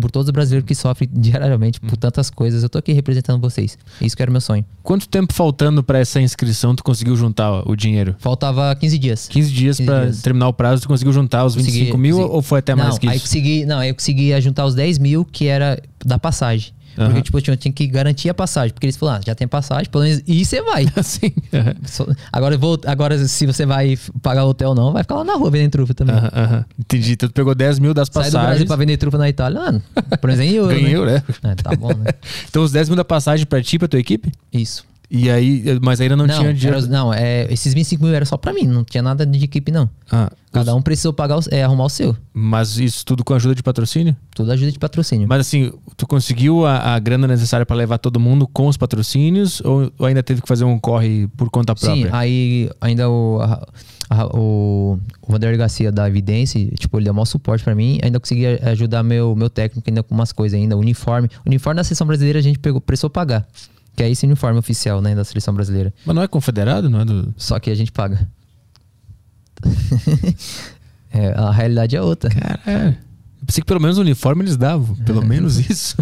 [SPEAKER 3] Por todos os brasileiros que sofrem diariamente por tantas coisas. Eu tô aqui representando vocês. Isso que era o meu sonho.
[SPEAKER 1] Quanto tempo faltando pra essa inscrição tu conseguiu juntar o dinheiro?
[SPEAKER 3] Faltava 15 dias.
[SPEAKER 1] 15 dias
[SPEAKER 3] 15
[SPEAKER 1] pra
[SPEAKER 3] dias.
[SPEAKER 1] terminar o prazo, tu conseguiu juntar os 25
[SPEAKER 3] Consegui-
[SPEAKER 1] mil
[SPEAKER 3] consegui.
[SPEAKER 1] ou foi até mais
[SPEAKER 3] não,
[SPEAKER 1] que
[SPEAKER 3] aí
[SPEAKER 1] isso?
[SPEAKER 3] consegui, não, aí eu consegui juntar os 10 mil que era da passagem.
[SPEAKER 1] Aham.
[SPEAKER 3] Porque, tipo, eu tinha, eu tinha que garantir a passagem. Porque eles falaram, ah, já tem passagem, pelo menos. E você vai. (laughs)
[SPEAKER 1] Assim.
[SPEAKER 3] Só- Agora, eu vou, agora, se você vai pagar hotel ou não, vai ficar lá na rua vendendo trufa também.
[SPEAKER 1] Aham. Entendi. Então tu pegou 10 mil das
[SPEAKER 3] Sai do Brasil
[SPEAKER 1] passagens.
[SPEAKER 3] pra vender trufa na Itália, mano. Por exemplo, em euro,
[SPEAKER 1] Ganhei,
[SPEAKER 3] né?
[SPEAKER 1] né?
[SPEAKER 3] É, tá bom, né? (laughs)
[SPEAKER 1] Então os 10 mil da passagem pra ti, pra tua equipe?
[SPEAKER 3] Isso.
[SPEAKER 1] E aí, mas ainda não, tinha dinheiro.
[SPEAKER 3] era- não é, esses 25 mil era só pra mim, não tinha nada de equipe, não.
[SPEAKER 1] Ah,
[SPEAKER 3] Cada um precisou pagar, o- é, arrumar o seu.
[SPEAKER 1] mas isso tudo com ajuda de patrocínio?
[SPEAKER 3] Tudo ajuda de patrocínio.
[SPEAKER 1] Mas assim, tu conseguiu a, a grana necessária pra levar todo mundo com os patrocínios ou, ou ainda teve que fazer um corre por conta
[SPEAKER 3] Sim,
[SPEAKER 1] própria?
[SPEAKER 3] aí ainda o, a- a- o, o Garcia da Evidência, tipo, ele deu maior suporte pra mim. Ainda consegui ajudar meu, meu técnico ainda com umas coisas ainda. Uniforme. Uniforme da seleção brasileira a gente pegou, precisou pagar. Que é esse uniforme oficial, né, da seleção brasileira.
[SPEAKER 1] Mas não é confederado, não é do.
[SPEAKER 3] Só que a gente paga. (laughs) É, a realidade é outra.
[SPEAKER 1] Cara, eu pensei que pelo menos o uniforme eles davam.
[SPEAKER 3] É.
[SPEAKER 1] Pelo menos isso.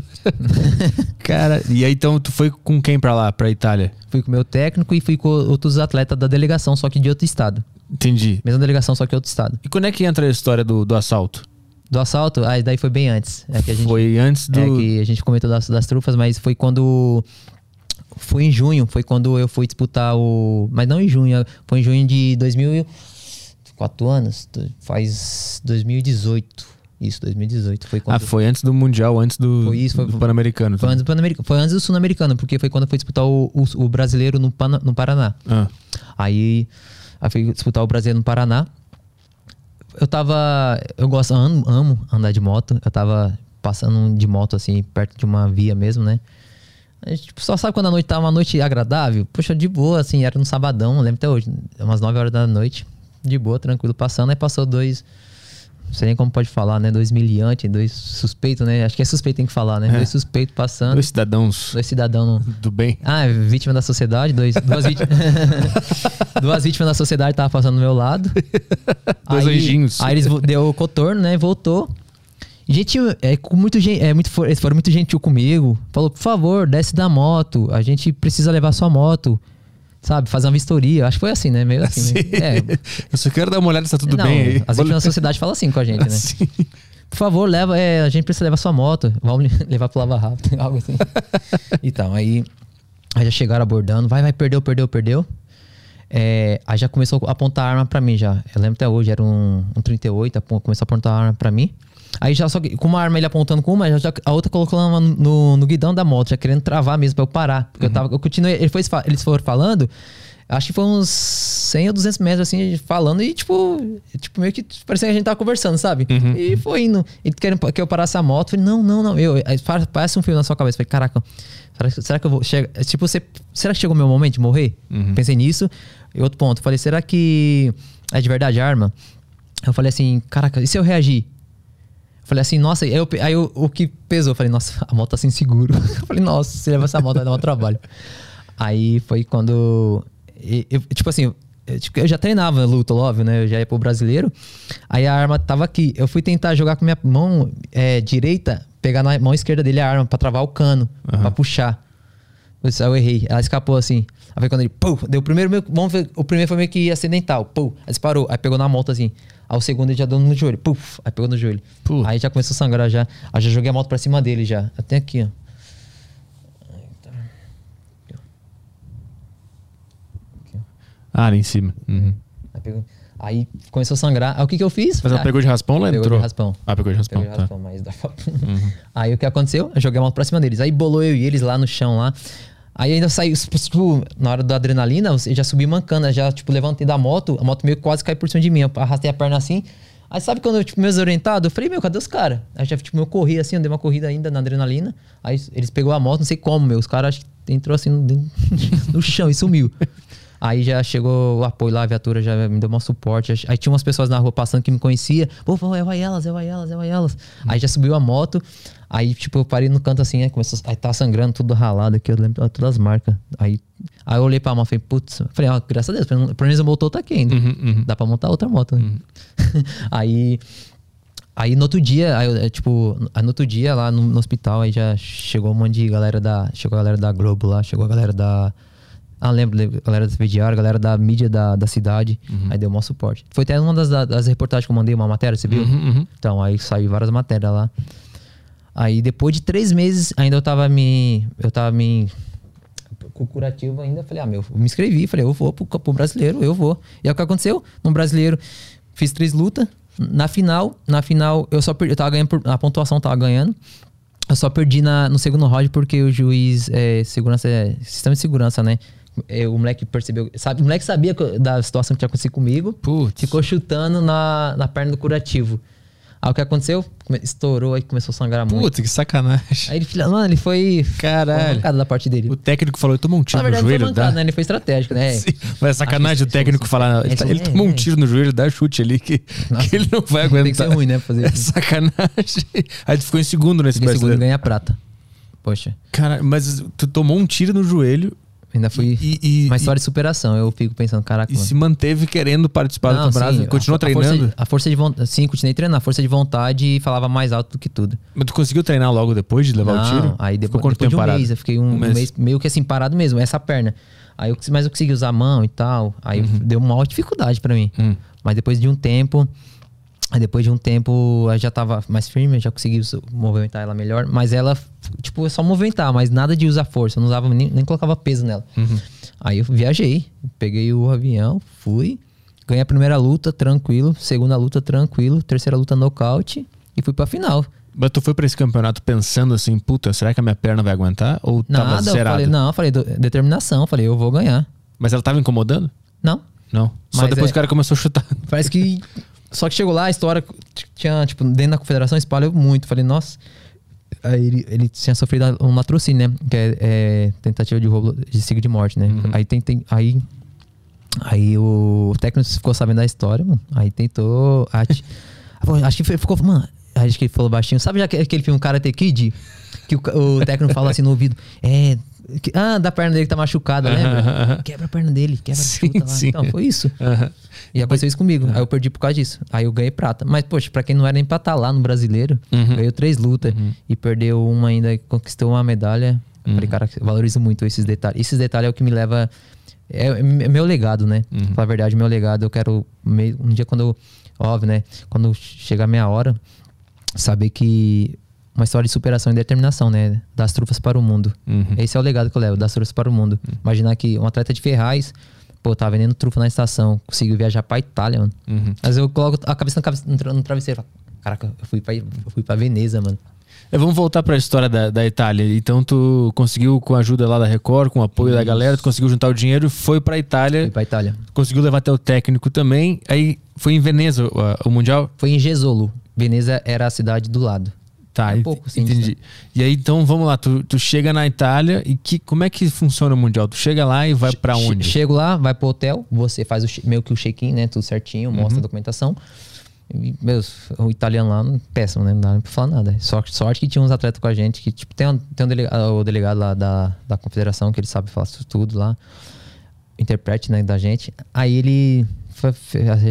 [SPEAKER 1] (laughs) Cara, e aí então tu foi com quem pra lá, pra Itália?
[SPEAKER 3] Fui com o meu técnico e fui com outros atletas da delegação, só que de outro estado.
[SPEAKER 1] Entendi.
[SPEAKER 3] Mesma delegação, só que outro estado.
[SPEAKER 1] E quando é que entra a história do, do assalto?
[SPEAKER 3] Do assalto, aí daí foi bem antes. É que a gente,
[SPEAKER 1] Foi antes do.
[SPEAKER 3] É que a gente comentou das, das trufas, mas foi quando. Foi em junho, foi quando eu fui disputar o. Mas não em junho, foi em junho de 2000. e- Quatro anos? Faz 2018. Isso, 2018. Foi quando.
[SPEAKER 1] Ah, foi antes do Mundial, antes do,
[SPEAKER 3] Foi isso, foi-
[SPEAKER 1] do Pan-Americano.
[SPEAKER 3] Foi antes do Pan-Americano. Foi antes do Sul-Americano, porque foi quando eu fui disputar o, o, o brasileiro no, Pana- no Paraná.
[SPEAKER 1] Ah,
[SPEAKER 3] Aí, aí fui disputar o brasileiro no Paraná. Eu tava. Eu gosto, amo, amo andar de moto. Eu tava passando de moto assim, perto de uma via mesmo, né? A gente, tipo, só sabe quando a noite tá uma noite agradável? Poxa, de boa, assim, era no sabadão, lembro até hoje, umas 9 horas da noite. De boa, tranquilo, passando. Aí passou dois. Não sei nem como pode falar, né? Dois miliantes, dois suspeitos, né? Acho que é suspeito tem que falar, né?
[SPEAKER 1] É.
[SPEAKER 3] Dois suspeitos passando.
[SPEAKER 1] dois cidadãos
[SPEAKER 3] Dois cidadãos
[SPEAKER 1] do bem.
[SPEAKER 3] ah, é vítima da sociedade, dois, duas, vítimas, (laughs) duas vítimas da sociedade estavam passando do meu lado. (laughs)
[SPEAKER 1] Dois
[SPEAKER 3] aí,
[SPEAKER 1] anjinhos.
[SPEAKER 3] Aí eles deu o cotorno, né? Voltou. Gente, é, com muito, é, muito, eles foram muito gentil comigo. Falou, por favor, desce da moto. A gente precisa levar sua moto. Sabe? Fazer uma vistoria. Acho que foi assim, né? Meio assim. né? (laughs) É.
[SPEAKER 1] Eu só quero dar uma olhada se tá tudo
[SPEAKER 3] Não,
[SPEAKER 1] bem aí.
[SPEAKER 3] As vítimas da sociedade falam assim com a gente, né? (laughs)
[SPEAKER 1] Assim.
[SPEAKER 3] Por favor, leva. é, a gente precisa levar sua moto. Vamos (laughs) levar pro Lava Rápido, algo assim. então, aí, aí já chegaram abordando. Vai, vai, perdeu, perdeu, perdeu. É, aí já começou a apontar arma pra mim já. Eu lembro até hoje, era um, um 38, apon- começou a apontar a arma pra mim. Aí já só com uma arma ele apontando com uma, já, a outra colocou uma no, no guidão da moto, já querendo travar mesmo pra eu parar. Porque eu tava, eu continuei, ele foi, eles foram falando, acho que foi uns 100 ou 200 metros assim, falando e tipo, tipo meio que parecia que a gente tava conversando, sabe? E foi indo. Ele querendo que eu parasse a moto, eu falei, não, não, não. Eu, parece um filme na sua cabeça. Falei, caraca, será, que- eu vou. Chega, tipo, você, será que chegou o meu momento de morrer? Pensei nisso. E outro ponto, falei, será que é de verdade a arma? Eu falei assim, caraca, e se eu reagir? Eu falei assim, nossa, aí, eu, aí eu- o que pesou? Eu falei, nossa, a moto tá sem seguro. (laughs) Eu falei, nossa, se levar essa moto vai dar um trabalho. Aí foi quando. eu- tipo assim, eu, tipo, eu já treinava luta, óbvio, né? Eu já ia pro brasileiro. Aí a arma tava aqui. Eu fui tentar jogar com minha mão é, direita, pegar na mão esquerda dele a arma pra travar o cano, pra puxar. Eu errei. Ela escapou assim. Aí foi quando ele, pô, deu o primeiro, meio, vamos ver, o primeiro foi meio que acidental, pô, aí disparou, aí pegou na moto assim. Aí o segundo ele já deu no joelho, puf, aí pegou no joelho.
[SPEAKER 1] Putz.
[SPEAKER 3] Aí já começou a sangrar já. Aí já joguei a moto pra cima dele já. Até aqui, ó.
[SPEAKER 1] Ah, ali em cima. Uhum.
[SPEAKER 3] Aí, pegou- aí começou a sangrar. Aí o que que eu fiz?
[SPEAKER 1] Mas ela
[SPEAKER 3] Ah,
[SPEAKER 1] pegou de raspão ou ela
[SPEAKER 3] Pegou
[SPEAKER 1] entrou?
[SPEAKER 3] de raspão.
[SPEAKER 1] Ah, pegou de raspão.
[SPEAKER 3] Pegou de
[SPEAKER 1] tá.
[SPEAKER 3] raspão, mas dá pra- (laughs) Aí o que aconteceu? Eu joguei a moto pra cima deles. Aí bolou eu e eles lá no chão lá. Aí ainda saiu, tipo, na hora da adrenalina, eu já subi mancando, eu já, tipo, levantei da moto, a moto meio que quase caiu por cima de mim. Eu arrastei a perna assim. Aí sabe quando eu, tipo, meio desorientado? Eu falei, meu, cadê os caras? Aí já, tipo, eu corri assim, eu dei uma corrida ainda na adrenalina. Aí eles pegou a moto, não sei como, meu. Os caras entrou assim no, (laughs) no chão e sumiu. Aí já chegou o apoio lá, a viatura já me deu um suporte. Aí tinha umas pessoas na rua passando que me conhecia. Pô, pô, é o elas, é o elas, é o elas. Aí já subiu a moto. Aí, tipo, eu parei no canto assim, aí começou. Aí tá sangrando, tudo ralado aqui, eu lembro todas as marcas. Aí, aí eu olhei pra moto e falei, putz, falei, ó, graças a Deus, pelo menos o motor tá aqui ainda.
[SPEAKER 1] Uhum, uhum.
[SPEAKER 3] Dá pra montar outra moto. né? (laughs) aí. Aí no outro dia, aí, eu, é, tipo, aí no outro dia lá no, no hospital, aí já chegou um monte de galera da. Chegou a galera da Globo lá, chegou a galera da. Ah, lembro, galera da VDR, galera da mídia da, da cidade. Aí deu o maior suporte. Foi até uma das, das reportagens que eu mandei, uma matéria, você viu?
[SPEAKER 1] Uhum, uhum.
[SPEAKER 3] Então, aí saiu várias matérias lá. Aí depois de três meses, ainda eu tava me. Eu tava me. Com o curativo ainda, falei, ah, meu, eu me inscrevi, falei, eu vou pro, pro brasileiro, eu vou. E aí o que aconteceu? No brasileiro, fiz três lutas. Na final, na final, eu só perdi, eu tava ganhando, por- a pontuação tava ganhando. Eu só perdi na, no segundo round porque o juiz, é, segurança, é, sistema de segurança, né? É, o moleque percebeu, sabe, o moleque sabia da situação que tinha acontecido comigo.
[SPEAKER 1] Putz.
[SPEAKER 3] Ficou chutando na, na perna do curativo. Aí o que aconteceu? Estourou aí começou a sangrar muito.
[SPEAKER 1] Putz, que sacanagem.
[SPEAKER 3] Aí ele, filha- mano, ele foi.
[SPEAKER 1] Caralho.
[SPEAKER 3] Foi da parte dele.
[SPEAKER 1] O técnico falou, toma um tiro
[SPEAKER 3] Na
[SPEAKER 1] no
[SPEAKER 3] verdade, foi
[SPEAKER 1] joelho,
[SPEAKER 3] mancada,
[SPEAKER 1] dá.
[SPEAKER 3] né? Ele foi estratégico, né?
[SPEAKER 1] Sim. Mas é sacanagem o técnico
[SPEAKER 3] isso-
[SPEAKER 1] falar, ele,
[SPEAKER 3] isso-
[SPEAKER 1] ele
[SPEAKER 3] é,
[SPEAKER 1] tomou um
[SPEAKER 3] é.
[SPEAKER 1] tiro no joelho, dá chute ali que, que ele não vai
[SPEAKER 3] Tem que
[SPEAKER 1] aguentar.
[SPEAKER 3] ser ruim, né? Fazer (laughs)
[SPEAKER 1] É sacanagem. Aí tu ficou em segundo nesse
[SPEAKER 3] Fiquei segundo
[SPEAKER 1] brasileiro.
[SPEAKER 3] ganhar prata. Poxa,
[SPEAKER 1] Cara, mas tu tomou um tiro no joelho
[SPEAKER 3] ainda fui.
[SPEAKER 1] e, e,
[SPEAKER 3] uma
[SPEAKER 1] e,
[SPEAKER 3] história de superação. Eu fico pensando, caraca,
[SPEAKER 1] e
[SPEAKER 3] mano.
[SPEAKER 1] se manteve querendo participar do
[SPEAKER 3] Não,
[SPEAKER 1] campeonato.
[SPEAKER 3] sim,
[SPEAKER 1] continuou
[SPEAKER 3] a, a força
[SPEAKER 1] treinando.
[SPEAKER 3] de- A força de vontade. Sim, continuei treinando. A força de vontade falava mais alto do que tudo.
[SPEAKER 1] Mas tu conseguiu treinar logo depois de levar o
[SPEAKER 3] Não,
[SPEAKER 1] tiro?
[SPEAKER 3] Aí depois, depois de um
[SPEAKER 1] parado?
[SPEAKER 3] mês, eu fiquei um,
[SPEAKER 1] Um mês.
[SPEAKER 3] mês meio que assim parado mesmo, essa perna. Aí eu, mas eu consegui usar a mão e tal. Aí deu uma maior dificuldade pra mim.
[SPEAKER 1] Hum.
[SPEAKER 3] Mas depois de um tempo, aí depois de um tempo, eu já tava mais firme, eu já consegui movimentar ela melhor. Mas ela, tipo, é só movimentar, mas nada de usar força. Eu não usava nem, nem colocava peso nela. Aí eu viajei, peguei o avião, fui, ganhei a primeira luta tranquilo, segunda luta tranquilo, terceira luta nocaute e fui pra final.
[SPEAKER 1] Mas tu foi pra esse campeonato pensando assim, puta, será que a minha perna vai aguentar? Ou tava
[SPEAKER 3] Nada, eu
[SPEAKER 1] zerado?
[SPEAKER 3] falei, não, eu falei, determinação, eu falei, eu vou ganhar.
[SPEAKER 1] Mas ela tava incomodando?
[SPEAKER 3] Não,
[SPEAKER 1] Não. Só
[SPEAKER 3] Mas
[SPEAKER 1] depois
[SPEAKER 3] é-
[SPEAKER 1] o cara começou a chutar.
[SPEAKER 3] Parece que. (laughs) Só que chegou lá, a história tinha, tipo, dentro da confederação espalhou muito. Falei, nossa. Aí ele, ele tinha sofrido um latrocínio, né? Que é, é tentativa de roubo de signo de morte, né? Aí tem, tem- Aí. Aí o técnico ficou sabendo da história, mano. Aí tentou. Pô, (laughs) acho que ficou. Mano, acho que ele falou baixinho. Sabe já que- aquele filme Karate Kid? Que o, o técnico fala assim no ouvido. É. ah, da perna dele que tá machucada, lembra? Quebra a perna dele, quebra a
[SPEAKER 1] Sim,
[SPEAKER 3] chuta lá.
[SPEAKER 1] sim.
[SPEAKER 3] Então, foi isso.
[SPEAKER 1] Aham.
[SPEAKER 3] E aconteceu isso comigo. Aí eu perdi por causa disso. Aí eu ganhei prata. Mas, poxa, pra quem não era nem pra estar lá no brasileiro,
[SPEAKER 1] Uhum.
[SPEAKER 3] ganhou três lutas e perdeu uma ainda e conquistou uma medalha. Eu
[SPEAKER 1] Uhum.
[SPEAKER 3] Falei, cara, eu valorizo muito esses detalhes. Esses detalhes é o que me leva. É, é meu legado, né?
[SPEAKER 1] Uhum.
[SPEAKER 3] Falar a verdade, meu legado, eu quero. Um dia quando eu. Óbvio, né? Quando chegar a minha hora, saber que. Uma história de superação e determinação, né? Das trufas para o mundo.
[SPEAKER 1] Uhum.
[SPEAKER 3] Esse é o legado que eu levo, das trufas para o mundo. Imaginar que um atleta de Ferraz, pô, tá vendendo trufa na estação, conseguiu viajar pra Itália, mano.
[SPEAKER 1] Uhum.
[SPEAKER 3] Mas eu coloco a cabeça no, cabe- no tra- no travesseiro. falo, Caraca, eu fui pra, eu fui pra Veneza, mano.
[SPEAKER 1] É, vamos voltar pra história da, da Itália. Então tu conseguiu, com a ajuda lá da Record, com o apoio da galera, tu conseguiu juntar o dinheiro, foi pra Itália,
[SPEAKER 3] Fui pra Itália.
[SPEAKER 1] conseguiu levar até o técnico também. Aí foi em Veneza o, o Mundial?
[SPEAKER 3] Foi em Gesolo. Veneza era a cidade do lado.
[SPEAKER 1] Tá,
[SPEAKER 3] É pouco, sim,
[SPEAKER 1] entendi. E aí então vamos lá, tu, tu chega na Itália e que, como é que funciona o Mundial? Tu chega lá e vai pra
[SPEAKER 3] Che-
[SPEAKER 1] onde?
[SPEAKER 3] Chego lá, vai pro hotel, você faz o meio que o check-in, né? Tudo certinho, mostra
[SPEAKER 1] Uhum.
[SPEAKER 3] a documentação. E, meus, o italiano lá, péssimo, né? Não dá nem pra falar nada. Sorte, sorte que tinha uns atletas com a gente, que tipo, tem, um, tem um delega- o delegado lá da, da confederação, que ele sabe falar tudo lá. Interprete, né, da gente. Aí ele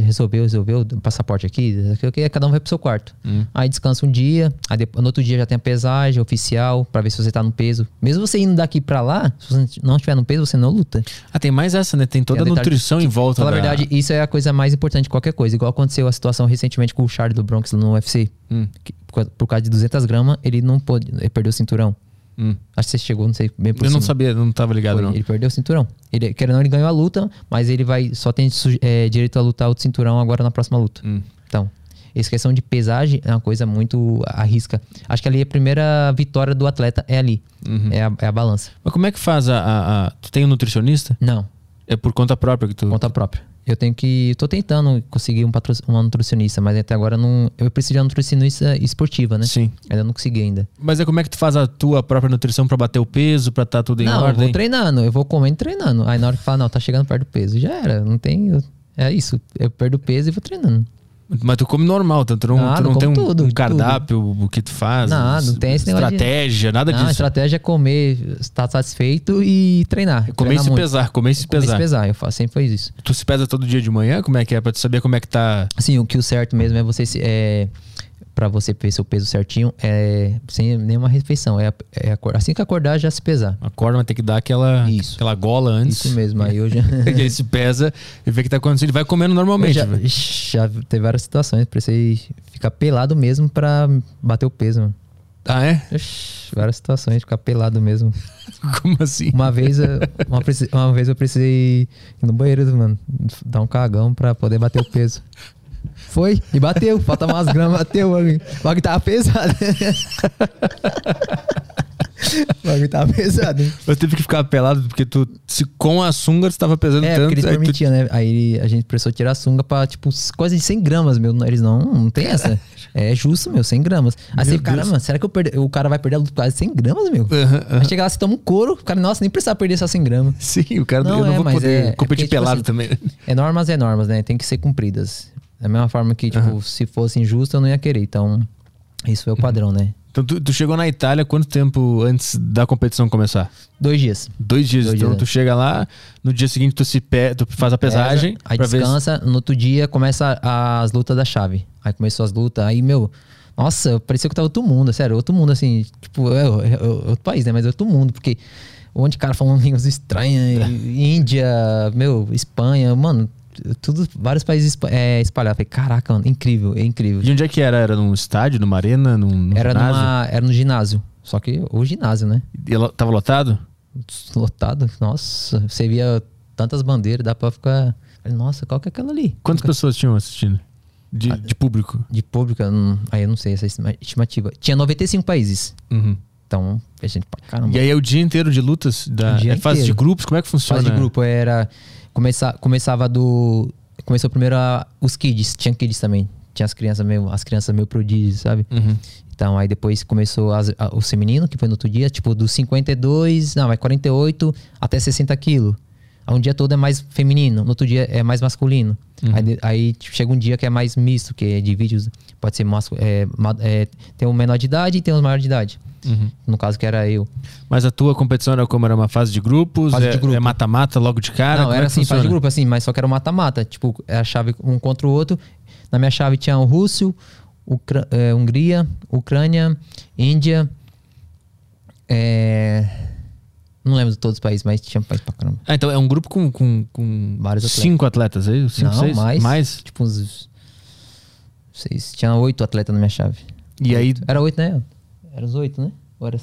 [SPEAKER 3] resolveu, resolveu, o passaporte aqui, aqui, cada um vai pro seu quarto.
[SPEAKER 1] Hum.
[SPEAKER 3] Aí descansa um dia, aí depois, no outro dia já tem a pesagem oficial, pra ver se você tá no peso. Mesmo você indo daqui pra lá, se você não estiver no peso, você não luta.
[SPEAKER 1] Ah, tem mais essa, né? Tem toda a
[SPEAKER 3] Tem a detalhe-
[SPEAKER 1] nutrição em volta
[SPEAKER 3] Fala a
[SPEAKER 1] da...
[SPEAKER 3] verdade, isso é a coisa mais importante de qualquer coisa. Igual aconteceu a situação recentemente com o Charlie do Bronx no UFC.
[SPEAKER 1] Hum,
[SPEAKER 3] que por, causa, por causa de 200 gramas, ele não pôde, ele perdeu o cinturão.
[SPEAKER 1] Hum.
[SPEAKER 3] Acho que você chegou, não sei, bem por
[SPEAKER 1] Eu não
[SPEAKER 3] cima.
[SPEAKER 1] sabia, não tava ligado
[SPEAKER 3] Foi,
[SPEAKER 1] não.
[SPEAKER 3] Ele perdeu o cinturão. Ele, querendo ou não, ele ganhou a luta, mas ele vai só tem é, direito a lutar outro cinturão agora na próxima luta.
[SPEAKER 1] Hum.
[SPEAKER 3] Então, essa questão de pesagem é uma coisa muito arrisca. Acho que ali a primeira vitória do atleta é ali.
[SPEAKER 1] Uhum.
[SPEAKER 3] É, a, é a balança.
[SPEAKER 1] Mas como é que faz a, a- a- Tu tem um nutricionista?
[SPEAKER 3] Não,
[SPEAKER 1] É por conta própria que tu...
[SPEAKER 3] conta própria. Eu tenho que. Tô tentando conseguir um patro, uma nutricionista, mas até agora não. Eu preciso de uma nutricionista esportiva, né?
[SPEAKER 1] Sim.
[SPEAKER 3] Ainda não consegui ainda.
[SPEAKER 1] Mas é como é que tu faz a tua própria nutrição pra bater o peso, pra estar tudo em
[SPEAKER 3] não, eu
[SPEAKER 1] ordem?
[SPEAKER 3] vou treinando, eu vou comendo e treinando. Aí na hora que fala, não, tá chegando perto do peso, já era. Não tem. eu- é isso. Eu perdo peso e vou treinando.
[SPEAKER 1] Mas tu come normal, tu não,
[SPEAKER 3] Nada,
[SPEAKER 1] tu não tem um,
[SPEAKER 3] tudo,
[SPEAKER 1] um cardápio, o que tu faz?
[SPEAKER 3] Nada, não tem esse negócio de-
[SPEAKER 1] Estratégia, nada
[SPEAKER 3] Não, a
[SPEAKER 1] disso.
[SPEAKER 3] estratégia é comer, estar satisfeito e treinar.
[SPEAKER 1] Comer e se
[SPEAKER 3] muito.
[SPEAKER 1] pesar, comer e se
[SPEAKER 3] Comer
[SPEAKER 1] pesar.
[SPEAKER 3] se pesar, eu faço, sempre foi isso.
[SPEAKER 1] Tu se pesa todo dia de manhã? Como é que é? Pra tu saber como é que tá.
[SPEAKER 3] Assim, o que o certo mesmo é você se. É, pra você ver seu peso certinho é sem nenhuma refeição. É, é assim que acordar já se pesar.
[SPEAKER 1] Acorda, mas tem que dar aquela,
[SPEAKER 3] Isso.
[SPEAKER 1] aquela gola antes.
[SPEAKER 3] Isso mesmo. Aí eu já.
[SPEAKER 1] e aí se pesa e vê o que tá acontecendo. Ele vai comendo normalmente.
[SPEAKER 3] já, já teve várias situações. Precisei ficar pelado mesmo pra bater o peso, mano.
[SPEAKER 1] Ah, é?
[SPEAKER 3] Ixi, várias situações, ficar pelado mesmo. (laughs)
[SPEAKER 1] Como assim?
[SPEAKER 3] Uma vez, eu- uma, uma vez eu precisei ir no banheiro, mano, dar um cagão pra poder bater o peso. (laughs) Foi, e bateu. Falta umas gramas, bateu. O bagulho tava pesado. o bagulho tava pesado, hein?
[SPEAKER 1] Eu tive que ficar pelado porque tu, se com a sunga, tu tava pesando
[SPEAKER 3] É,
[SPEAKER 1] tanto.
[SPEAKER 3] porque eles
[SPEAKER 1] aí tu-
[SPEAKER 3] permitiam, né? Aí a gente precisou tirar a sunga pra, tipo, quase de 100 gramas, meu. Eles não, não tem essa. É justo, meu, 100 gramas. Aí você, caramba, será que eu perdi- o cara vai perder a luta por quase 100 gramas, meu?
[SPEAKER 1] Aham, aham.
[SPEAKER 3] Aí chega lá, você toma um couro, o cara, nossa, nem precisava perder só 100 gramas.
[SPEAKER 1] Sim, o cara
[SPEAKER 3] Não,
[SPEAKER 1] eu não
[SPEAKER 3] é,
[SPEAKER 1] vou
[SPEAKER 3] mas
[SPEAKER 1] poder
[SPEAKER 3] é- é
[SPEAKER 1] competir
[SPEAKER 3] porque, tipo
[SPEAKER 1] pelado
[SPEAKER 3] assim,
[SPEAKER 1] também.
[SPEAKER 3] É normas, é normas, né? Tem que ser cumpridas. Da mesma forma que, tipo, se fosse injusto, eu não ia querer. Então, isso foi o padrão, né?
[SPEAKER 1] Então tu, tu chegou na Itália quanto tempo antes da competição começar?
[SPEAKER 3] Dois dias.
[SPEAKER 1] Dois dias.
[SPEAKER 3] Dois
[SPEAKER 1] então
[SPEAKER 3] dias,
[SPEAKER 1] tu
[SPEAKER 3] é.
[SPEAKER 1] chega lá, no dia seguinte tu se pe... tu faz a pesagem.
[SPEAKER 3] Pesa, aí
[SPEAKER 1] se-
[SPEAKER 3] descansa, no outro dia começa as lutas da chave. Aí começou as lutas, aí, meu... Nossa, parecia que eu tava outro mundo, sério, outro mundo, assim, tipo, é, é- é outro país, né? Mas é outro mundo, porque um monte de cara falando (laughs) línguas estranhas, e- Índia, meu, Espanha, mano, tudo, vários países é, espalhados. Falei, caraca, mano, incrível, é incrível.
[SPEAKER 1] E onde é que era? Era num estádio, numa arena, num, num
[SPEAKER 3] Era,
[SPEAKER 1] ginásio?
[SPEAKER 3] numa, era no ginásio, só que o ginásio, né?
[SPEAKER 1] E tava lotado?
[SPEAKER 3] lotado. Nossa, você via tantas bandeiras, dá pra ficar. Falei, Nossa, qual que é aquela ali?
[SPEAKER 1] Quantas pessoas tinham assistindo? De,
[SPEAKER 3] Ah,
[SPEAKER 1] de público?
[SPEAKER 3] De pública, hum, aí eu não sei essa estima- estimativa. Tinha 95 países.
[SPEAKER 1] Uhum.
[SPEAKER 3] Então, a gente caramba.
[SPEAKER 1] E aí é o dia inteiro de lutas? Da, é fase de
[SPEAKER 3] inteiro.
[SPEAKER 1] grupos? Como é que funciona?
[SPEAKER 3] Fase de grupo era. Começa, começava do. Começou primeiro a- os kids, tinha kids também. Tinha as crianças meio, as crianças meio prodígios, sabe?
[SPEAKER 1] Uhum.
[SPEAKER 3] Então, aí depois começou as, a- o feminino, que foi no outro dia, tipo, dos 52, não, é 48 até 60 quilos. Aí um dia todo é mais feminino, no outro dia é mais masculino. Aí, de- aí, tipo, chega um dia que é mais misto, que é de vídeos, pode ser mascu- é, é, tem um menor de idade e tem um maior de idade.
[SPEAKER 1] Uhum.
[SPEAKER 3] No caso que era eu.
[SPEAKER 1] Mas a tua competição era como? Era uma fase de grupos?
[SPEAKER 3] Fase
[SPEAKER 1] é,
[SPEAKER 3] de grupo.
[SPEAKER 1] é mata-mata logo de cara?
[SPEAKER 3] não,
[SPEAKER 1] Como
[SPEAKER 3] era
[SPEAKER 1] é que
[SPEAKER 3] assim, fase de
[SPEAKER 1] funciona?
[SPEAKER 3] grupo, assim, mas só que era um mata-mata. Tipo, era a chave um contra o outro. Na minha chave tinha o Rússio, Ucra- é, Hungria, Ucrânia, Índia. é, Não lembro de todos os países, mas tinha país pra caramba.
[SPEAKER 1] Ah, então é um grupo com, com, com
[SPEAKER 3] Vários atletas.
[SPEAKER 1] cinco atletas aí? Cinco,
[SPEAKER 3] não,
[SPEAKER 1] seis?
[SPEAKER 3] mais.
[SPEAKER 1] Mais?
[SPEAKER 3] Tipo uns. Seis. Tinha oito atletas na minha chave.
[SPEAKER 1] E aí,
[SPEAKER 3] Era oito, né? Era os oito, né? Ou era,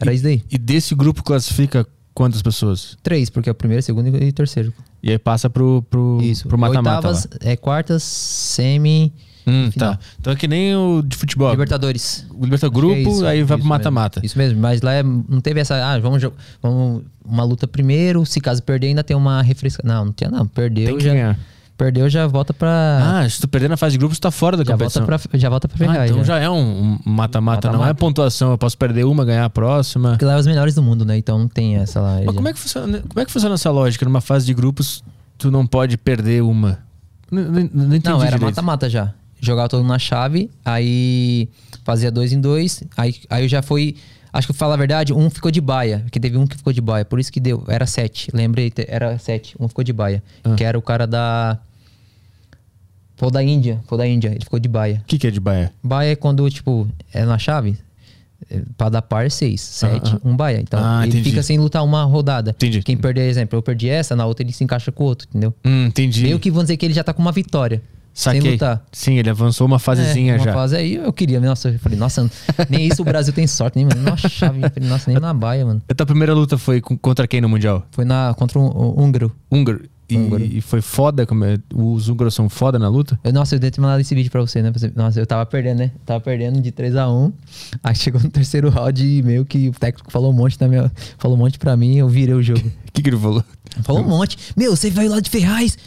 [SPEAKER 3] era isso daí?
[SPEAKER 1] e desse grupo classifica quantas pessoas?
[SPEAKER 3] Três, porque é o primeiro, segundo e terceiro.
[SPEAKER 1] E aí passa pro, pro,
[SPEAKER 3] Isso.
[SPEAKER 1] pro mata-mata.
[SPEAKER 3] Oitavas, é, quartas, semi,
[SPEAKER 1] Hum, tá. Então é que nem o de futebol.
[SPEAKER 3] Libertadores.
[SPEAKER 1] O Libertador
[SPEAKER 3] Acho que é
[SPEAKER 1] grupo,
[SPEAKER 3] isso,
[SPEAKER 1] aí vai pro mata-mata.
[SPEAKER 3] Isso mesmo, mas lá é- não teve essa. Ah, vamos, vamos uma luta primeiro. Se caso perder, ainda tem uma refresca. Não, não tinha, não. Perdeu,
[SPEAKER 1] Tem que
[SPEAKER 3] já.
[SPEAKER 1] ganhar.
[SPEAKER 3] Perdeu, já volta pra.
[SPEAKER 1] Ah, se tu perder na fase de grupos, tu tá fora da
[SPEAKER 3] já, volta
[SPEAKER 1] competição.
[SPEAKER 3] pra já volta pra
[SPEAKER 1] Ah,
[SPEAKER 3] pegar.
[SPEAKER 1] então
[SPEAKER 3] já.
[SPEAKER 1] já é um mata-mata, não é pontuação. Eu posso perder uma, ganhar a próxima.
[SPEAKER 3] Porque lá é os melhores do mundo, né? Então não tem essa lá.
[SPEAKER 1] Mas
[SPEAKER 3] já.
[SPEAKER 1] como é, que funciona, como é que funciona essa lógica? Numa fase de grupos, tu não pode perder uma. Não, não, não entendi
[SPEAKER 3] Não, era mata-mata já. Jogava todo mundo na chave, aí fazia dois em dois, aí, aí eu já fui. Acho que eu falar a verdade, um ficou de baia, porque teve um que ficou de baia, por isso que deu. Era sete, lembrei, era sete, um ficou de baia.
[SPEAKER 1] Ah.
[SPEAKER 3] Que era o cara da. Foi da Índia, foi da Índia, ele ficou de baia.
[SPEAKER 1] O que, que é de baia?
[SPEAKER 3] Baia é quando, tipo, é na chave, é, pra dar par, seis. Sete,
[SPEAKER 1] aham.
[SPEAKER 3] um baia. Então,
[SPEAKER 1] Ah,
[SPEAKER 3] ele
[SPEAKER 1] entendi.
[SPEAKER 3] fica sem lutar uma rodada.
[SPEAKER 1] Entendi.
[SPEAKER 3] Quem perder, exemplo, eu perdi essa, na outra ele se encaixa com o outro, entendeu?
[SPEAKER 1] Hum, entendi.
[SPEAKER 3] Meio que vamos dizer que ele já tá com uma vitória.
[SPEAKER 1] Saquei.
[SPEAKER 3] Sem lutar.
[SPEAKER 1] Sim, ele avançou uma fasezinha
[SPEAKER 3] É, uma
[SPEAKER 1] já.
[SPEAKER 3] fase aí eu queria. Nossa, eu falei, nossa, nem isso o Brasil tem sorte, nem, mano. Nossa, chave. eu falei, Nossa, nem na baia, mano.
[SPEAKER 1] A tua primeira luta foi contra quem no Mundial?
[SPEAKER 3] Foi na, contra um, um húngaro.
[SPEAKER 1] Húngaro. E,
[SPEAKER 3] Húngaro.
[SPEAKER 1] e foi foda? Como é- os húngaros são foda na luta?
[SPEAKER 3] Eu, nossa, eu devia ter mandado esse vídeo pra você, né? Nossa, eu tava perdendo, né? Tava perdendo de 3x1. Aí chegou no terceiro round e meio que o técnico falou um monte na minha, falou um monte pra mim eu virei o jogo. (laughs)
[SPEAKER 1] O que, que ele falou?
[SPEAKER 3] Falou um monte. Meu, você vai lá de Ferraz.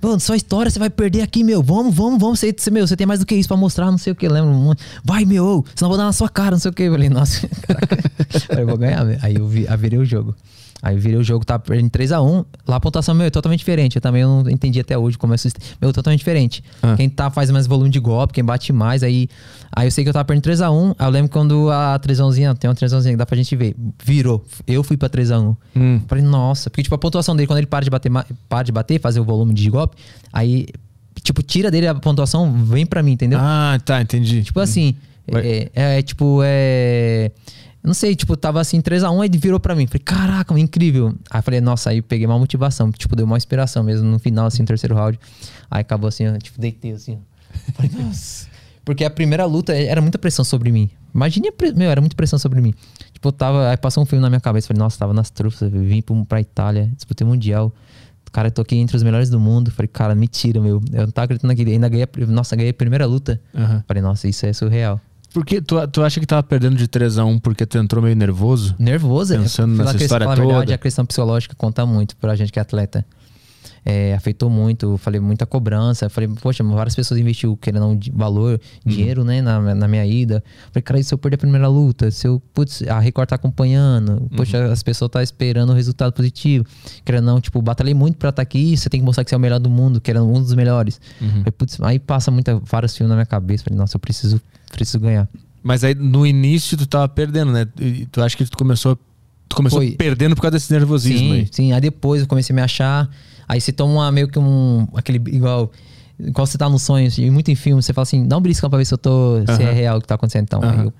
[SPEAKER 3] Mano, só história, você vai perder aqui, meu. Vamos, vamos, vamos. Você, meu, você tem mais do que isso pra mostrar, não sei o que. Lembra? Vai, meu, senão eu vou dar na sua cara, não sei o que. Eu falei, nossa. (laughs) Falei, eu vou ganhar. Aí eu, vi, aí virei o jogo. Aí virei o jogo, tá perdendo 3x1. Lá a pontuação, meu, é totalmente diferente. Eu também não entendi até hoje como é isso. Meu, totalmente diferente.
[SPEAKER 1] Ah.
[SPEAKER 3] Quem tá faz mais volume de golpe, quem bate mais. Aí, aí eu sei que eu tava perdendo 3x1. Aí eu lembro quando a 3ãozinha, tem uma 3ãozinha que dá pra gente ver, virou. Eu fui pra 3x1.
[SPEAKER 1] Hum.
[SPEAKER 3] Falei, nossa, porque tipo, a pontuação dele, quando ele para de bater, para de bater, fazer o volume de golpe, aí tipo, tira dele a pontuação, vem pra mim, entendeu?
[SPEAKER 1] Ah, tá, entendi.
[SPEAKER 3] Tipo assim,
[SPEAKER 1] Vai-
[SPEAKER 3] é, é, tipo, é. Eu Não sei, tipo, tava assim, 3x1, aí ele virou pra mim. Falei, caraca, incrível. Aí falei, nossa, aí peguei uma motivação, tipo, deu uma inspiração mesmo no final, assim, no terceiro round. Aí acabou assim, eu, tipo, deitei assim. Falei, (laughs) nossa. Porque a primeira luta era muita pressão sobre mim. Imagine, a pre- meu, era muita pressão sobre mim. Tipo, eu tava. Aí passou um filme na minha cabeça. Falei, nossa, tava nas trufas, vim pra, Itália, disputei mundial. Cara, eu toquei entre os melhores do mundo. Falei, cara, mentira, meu. Eu não tava acreditando naquele. Ainda ganhei, nossa, ganhei a primeira luta.
[SPEAKER 1] Aham.
[SPEAKER 3] Falei, nossa, isso é surreal.
[SPEAKER 1] Porque tu, tu acha que tava perdendo de 3x1 porque tu entrou meio nervoso?
[SPEAKER 3] Nervoso, é.
[SPEAKER 1] Pensando
[SPEAKER 3] Pela
[SPEAKER 1] nessa história
[SPEAKER 3] falar a verdade,
[SPEAKER 1] toda.
[SPEAKER 3] a questão psicológica conta muito pra gente que é atleta. É, afetou muito, falei muita cobrança. Falei, poxa, várias pessoas investiu querendo um valor,
[SPEAKER 1] Uhum.
[SPEAKER 3] dinheiro, né, na, na minha ida. Falei, cara, e se eu perder a primeira luta? Se eu, putz, a Record tá acompanhando, poxa,
[SPEAKER 1] Uhum.
[SPEAKER 3] as pessoas tá esperando o resultado positivo. Querendo não, tipo, batalhei muito pra estar aqui, você tem que mostrar que você é o melhor do mundo, querendo um dos melhores.
[SPEAKER 1] Uhum.
[SPEAKER 3] Falei, putz, aí passa muita, vários filmes na minha cabeça. Falei, nossa, eu preciso, preciso ganhar.
[SPEAKER 1] Mas aí no início tu tava perdendo, né? E tu acha que tu começou, tu começou
[SPEAKER 3] Foi.
[SPEAKER 1] perdendo por causa desse nervosismo
[SPEAKER 3] sim,
[SPEAKER 1] aí.
[SPEAKER 3] Sim, aí depois eu comecei a me achar. Aí você toma uma- meio que um. aquele igual. Igual você tá nos sonhos, e muito em filme, você fala assim, dá um briscão pra ver se eu tô. se é real o que tá acontecendo. Então,
[SPEAKER 1] Aham.
[SPEAKER 3] aí, eu,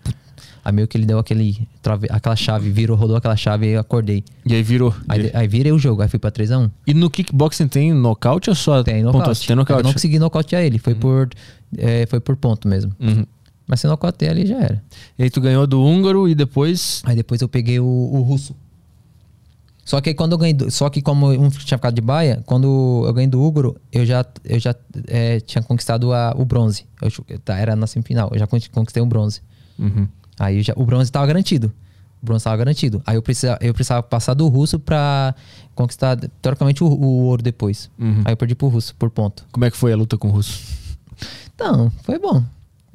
[SPEAKER 3] aí meio que ele deu aquele. aquela chave, virou, rodou aquela chave e eu acordei.
[SPEAKER 1] E aí virou.
[SPEAKER 3] Aí, aí virei o jogo, aí fui pra 3x1.
[SPEAKER 1] E no kickboxing tem nocaute ou só
[SPEAKER 3] Tem
[SPEAKER 1] pontuação?
[SPEAKER 3] nocaute.
[SPEAKER 1] Tem nocaute.
[SPEAKER 3] Eu não consegui nocautear ele, foi, por, é, foi por ponto mesmo.
[SPEAKER 1] Uhum.
[SPEAKER 3] Mas se nocautear ali já era.
[SPEAKER 1] E aí tu ganhou do húngaro e depois.
[SPEAKER 3] Aí depois eu peguei o, o russo. Só que aí quando eu ganhei. do- Só que como um tinha ficado de baia, quando eu ganhei do Húngaro, eu já, eu já é, tinha conquistado a- o bronze. Eu, tá, era na semifinal, eu já con- conquistei o bronze.
[SPEAKER 1] Uhum.
[SPEAKER 3] Aí já, o bronze tava garantido. O bronze tava garantido. Aí eu precisava, eu precisava passar do russo pra conquistar, teoricamente, o, o ouro depois.
[SPEAKER 1] Uhum.
[SPEAKER 3] Aí eu perdi pro russo, por ponto.
[SPEAKER 1] Como é que foi a luta com o russo?
[SPEAKER 3] Então, foi bom.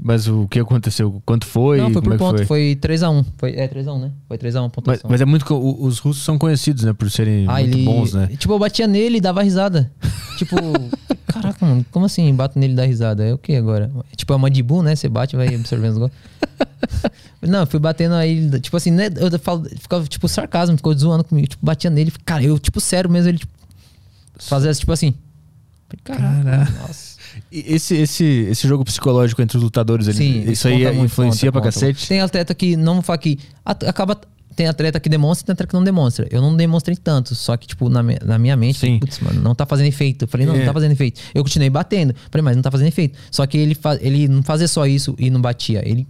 [SPEAKER 1] Mas o que aconteceu? Quanto foi?
[SPEAKER 3] Não, foi por
[SPEAKER 1] é
[SPEAKER 3] ponto.
[SPEAKER 1] foi?
[SPEAKER 3] Foi 3x1. Foi, é 3x1, né? Foi 3x1
[SPEAKER 1] Mas,
[SPEAKER 3] pontuação.
[SPEAKER 1] mas é muito. Os russos são conhecidos, né? Por serem
[SPEAKER 3] Ah,
[SPEAKER 1] muito
[SPEAKER 3] ele.
[SPEAKER 1] bons, né?
[SPEAKER 3] Tipo, eu batia nele e dava risada. (laughs) tipo, caraca, mano, como assim? Bato nele e dá risada? É o que agora? Tipo, é uma Dibu, né? Você bate e vai absorvendo os gols. (laughs) Não, fui batendo aí, tipo assim, né? Eu falo, ficava tipo sarcasmo, ficou zoando comigo, tipo, batia nele, cara, eu, tipo, sério mesmo, ele, tipo, fazia tipo assim. Falei, Caraca, nossa.
[SPEAKER 1] E esse, esse, esse jogo psicológico entre os lutadores, ele,
[SPEAKER 3] Sim,
[SPEAKER 1] isso aí
[SPEAKER 3] conta muito,
[SPEAKER 1] influencia
[SPEAKER 3] conta,
[SPEAKER 1] pra
[SPEAKER 3] conta.
[SPEAKER 1] cacete?
[SPEAKER 3] Tem atleta que não vou falar que acaba tem atleta que demonstra, tem atleta que não demonstra. Eu não demonstrei tanto, só que tipo na, mi- na minha mente,
[SPEAKER 1] Sim.
[SPEAKER 3] putz, mano, não tá fazendo efeito. Eu falei, não,
[SPEAKER 1] É.
[SPEAKER 3] não tá fazendo efeito. Eu continuei batendo. Falei, mas não tá fazendo efeito. Só que ele ele não fazia só isso e não batia. Ele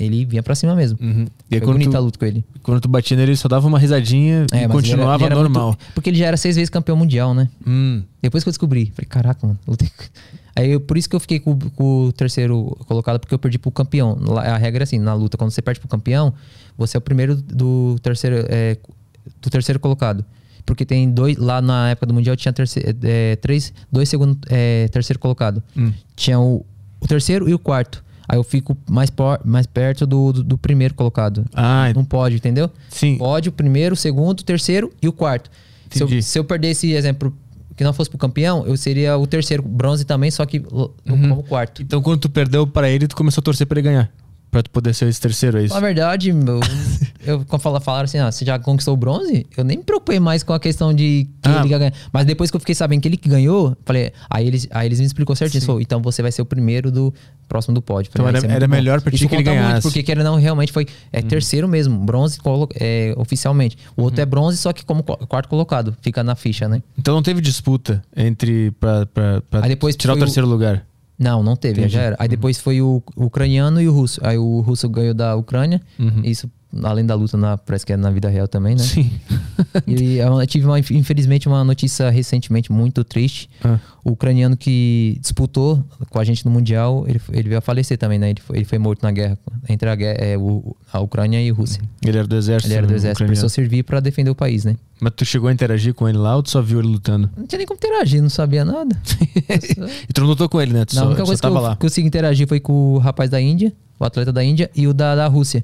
[SPEAKER 3] ele vinha pra cima mesmo.
[SPEAKER 1] Uhum. E
[SPEAKER 3] Foi bonita a
[SPEAKER 1] tu,
[SPEAKER 3] luta com ele.
[SPEAKER 1] quando tu batia nele, ele só dava uma risadinha
[SPEAKER 3] É,
[SPEAKER 1] e
[SPEAKER 3] mas ele era-
[SPEAKER 1] continuava
[SPEAKER 3] ele era muito-
[SPEAKER 1] normal.
[SPEAKER 3] porque ele já era seis vezes campeão mundial, né?
[SPEAKER 1] Hum.
[SPEAKER 3] Depois que eu descobri, falei, caraca, mano. lutei Aí eu- por isso que eu fiquei com, com o terceiro colocado, porque eu perdi pro campeão. A regra é assim, na luta, quando você perde pro campeão, você é o primeiro do terceiro, é, do terceiro colocado. Porque tem dois, lá na época do Mundial tinha terceiro, é, três, dois segundo, é, terceiro colocado.
[SPEAKER 1] Hum.
[SPEAKER 3] Tinha o, o terceiro e o quarto. Aí eu fico mais, por, mais perto do, do, do primeiro colocado.
[SPEAKER 1] Ah,
[SPEAKER 3] Não pode, entendeu?
[SPEAKER 1] sim.
[SPEAKER 3] Pode o primeiro, o segundo, o terceiro e o quarto. Se eu, se eu perdesse, exemplo, que não fosse pro campeão, eu seria o terceiro, bronze também, só que l-
[SPEAKER 1] Uhum.
[SPEAKER 3] como quarto.
[SPEAKER 1] Então quando tu perdeu pra ele, tu começou a torcer pra ele ganhar. Pra tu poder ser esse terceiro, é isso?
[SPEAKER 3] Na verdade, meu, (laughs) eu, quando fala- falaram assim, ah, você já conquistou o bronze, eu nem me preocupei mais com a questão de que
[SPEAKER 1] Ah.
[SPEAKER 3] ele ia ganhar. Mas depois que eu fiquei sabendo que ele que ganhou, falei, aí eles, aí eles me explicou certinho, falou, então você vai ser o primeiro do próximo do pódio.
[SPEAKER 1] Então
[SPEAKER 3] Falei,
[SPEAKER 1] era-
[SPEAKER 3] "Ah, isso é
[SPEAKER 1] era
[SPEAKER 3] muito bom."
[SPEAKER 1] melhor pra ti que ele
[SPEAKER 3] conta muito,
[SPEAKER 1] ganhasse.
[SPEAKER 3] porque querendo ou não, realmente foi é, terceiro mesmo, bronze é, oficialmente. O outro é bronze, só que como qu- quarto colocado, fica na ficha, né?
[SPEAKER 1] Então não teve disputa entre pra, pra, pra
[SPEAKER 3] Aí depois
[SPEAKER 1] tirar o
[SPEAKER 3] foi o-
[SPEAKER 1] terceiro lugar.
[SPEAKER 3] Não, não teve,
[SPEAKER 1] Entendi.
[SPEAKER 3] já era. Aí depois foi o, o ucraniano e o russo. Aí o russo ganhou da Ucrânia.
[SPEAKER 1] Uhum.
[SPEAKER 3] Isso, além da luta, na, parece que é na vida real também, né?
[SPEAKER 1] Sim.
[SPEAKER 3] E eu tive, uma, infelizmente, uma notícia recentemente muito triste.
[SPEAKER 1] Ah.
[SPEAKER 3] O ucraniano que disputou com a gente no Mundial, ele, ele veio a falecer também, né? Ele foi, ele foi morto na guerra entre a, guerra, é, o- a Ucrânia e a Rússia.
[SPEAKER 1] Ele era do exército.
[SPEAKER 3] Ele era do exército,
[SPEAKER 1] ucraniano.
[SPEAKER 3] precisou servir pra defender o país, né?
[SPEAKER 1] Mas tu chegou a interagir com ele lá ou tu só viu ele lutando?
[SPEAKER 3] Não tinha nem como interagir, não sabia nada. (laughs)
[SPEAKER 1] E tu não lutou com ele, né? Tu
[SPEAKER 3] Não, a
[SPEAKER 1] só,
[SPEAKER 3] única
[SPEAKER 1] só
[SPEAKER 3] coisa que eu
[SPEAKER 1] lá.
[SPEAKER 3] consegui interagir foi com o rapaz da Índia, o atleta da Índia, e o da, da Rússia.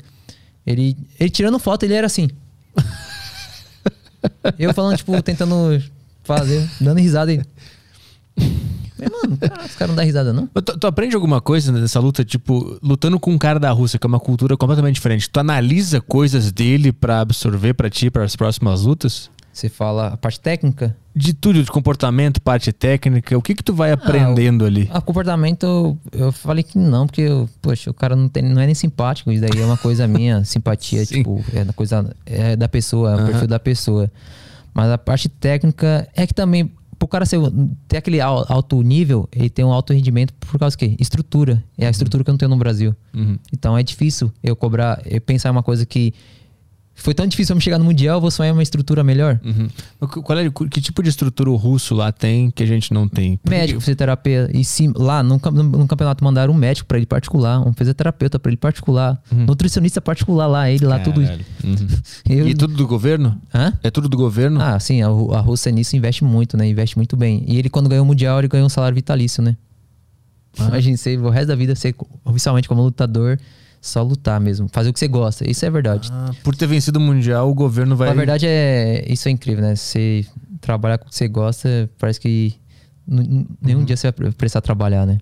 [SPEAKER 3] Ele, ele tirando foto, ele era assim. (laughs) eu falando, tipo, tentando fazer, dando risada. Falei, mano, cara, os caras não dão risada, não?
[SPEAKER 1] Tu, tu aprende alguma coisa nessa luta, tipo, lutando com um cara da Rússia, que é uma cultura completamente diferente. Tu analisa coisas dele pra absorver pra ti, para as próximas lutas?
[SPEAKER 3] Você fala a parte técnica?
[SPEAKER 1] De tudo, de comportamento, parte técnica, o que que tu vai aprendendo ali?
[SPEAKER 3] A comportamento, eu falei que não, porque, eu, poxa, o cara não, tem, não é nem simpático, isso daí é uma coisa minha, (laughs) simpatia,
[SPEAKER 1] Sim.
[SPEAKER 3] tipo, é da coisa é da pessoa, é o perfil da pessoa. Mas a parte técnica é que também, pro cara ser, ter aquele al- alto nível, ele tem um alto rendimento por causa do quê? Estrutura. É a estrutura que eu não tenho no Brasil.
[SPEAKER 1] Uhum.
[SPEAKER 3] Então é difícil eu cobrar, eu pensar em uma coisa que foi tão difícil me chegar no Mundial, eu vou sonhar uma estrutura melhor.
[SPEAKER 1] Uhum. Qual é, que tipo de estrutura o russo lá tem que a gente não tem?
[SPEAKER 3] Médico, fisioterapeuta. E sim, lá no, no campeonato mandaram um médico pra ele particular, um fisioterapeuta pra ele particular, nutricionista particular lá, ele lá, tudo.
[SPEAKER 1] Caralho. Uhum.
[SPEAKER 3] Eu-
[SPEAKER 1] E tudo do governo?
[SPEAKER 3] Hã?
[SPEAKER 1] É tudo do governo?
[SPEAKER 3] Ah, sim, a, a Rússia nisso investe muito, né? Investe muito bem. E ele, quando ganhou o Mundial, ele ganhou um salário vitalício, né? Imagina, você, o resto da vida, você, oficialmente como lutador, só lutar mesmo. Fazer o que você gosta. Isso é verdade.
[SPEAKER 1] Ah, por ter vencido o Mundial, o governo vai.
[SPEAKER 3] Na verdade, é, isso é incrível, né? Você trabalhar com o que você gosta, parece que nenhum dia você vai precisar trabalhar, né?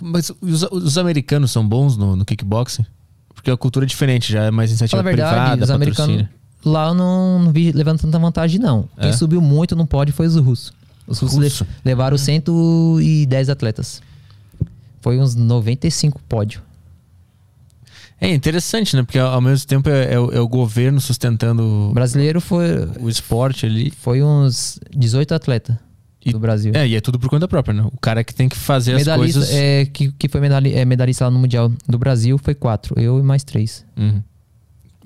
[SPEAKER 1] Mas os, os americanos são bons no, no kickboxing? Porque a cultura é diferente, já é mais iniciativa
[SPEAKER 3] Fala a verdade,
[SPEAKER 1] privada,
[SPEAKER 3] os americanos lá eu não, não vi levando tanta vantagem, não.
[SPEAKER 1] É?
[SPEAKER 3] Quem subiu muito no pódio foi os russos. Os russos
[SPEAKER 1] Russo?
[SPEAKER 3] levaram 110 atletas. Foi uns 95 pódio.
[SPEAKER 1] É interessante, né? Porque ao mesmo tempo é, é o, é o governo sustentando
[SPEAKER 3] O brasileiro foi,
[SPEAKER 1] o esporte ali.
[SPEAKER 3] foi uns 18 atletas
[SPEAKER 1] E-
[SPEAKER 3] do Brasil.
[SPEAKER 1] É, e é tudo por conta própria, né? O cara que tem que fazer
[SPEAKER 3] medalhista,
[SPEAKER 1] as coisas.
[SPEAKER 3] é, que, que foi é, medalhista lá no Mundial do Brasil foi quatro. Eu e mais três.
[SPEAKER 1] Uhum.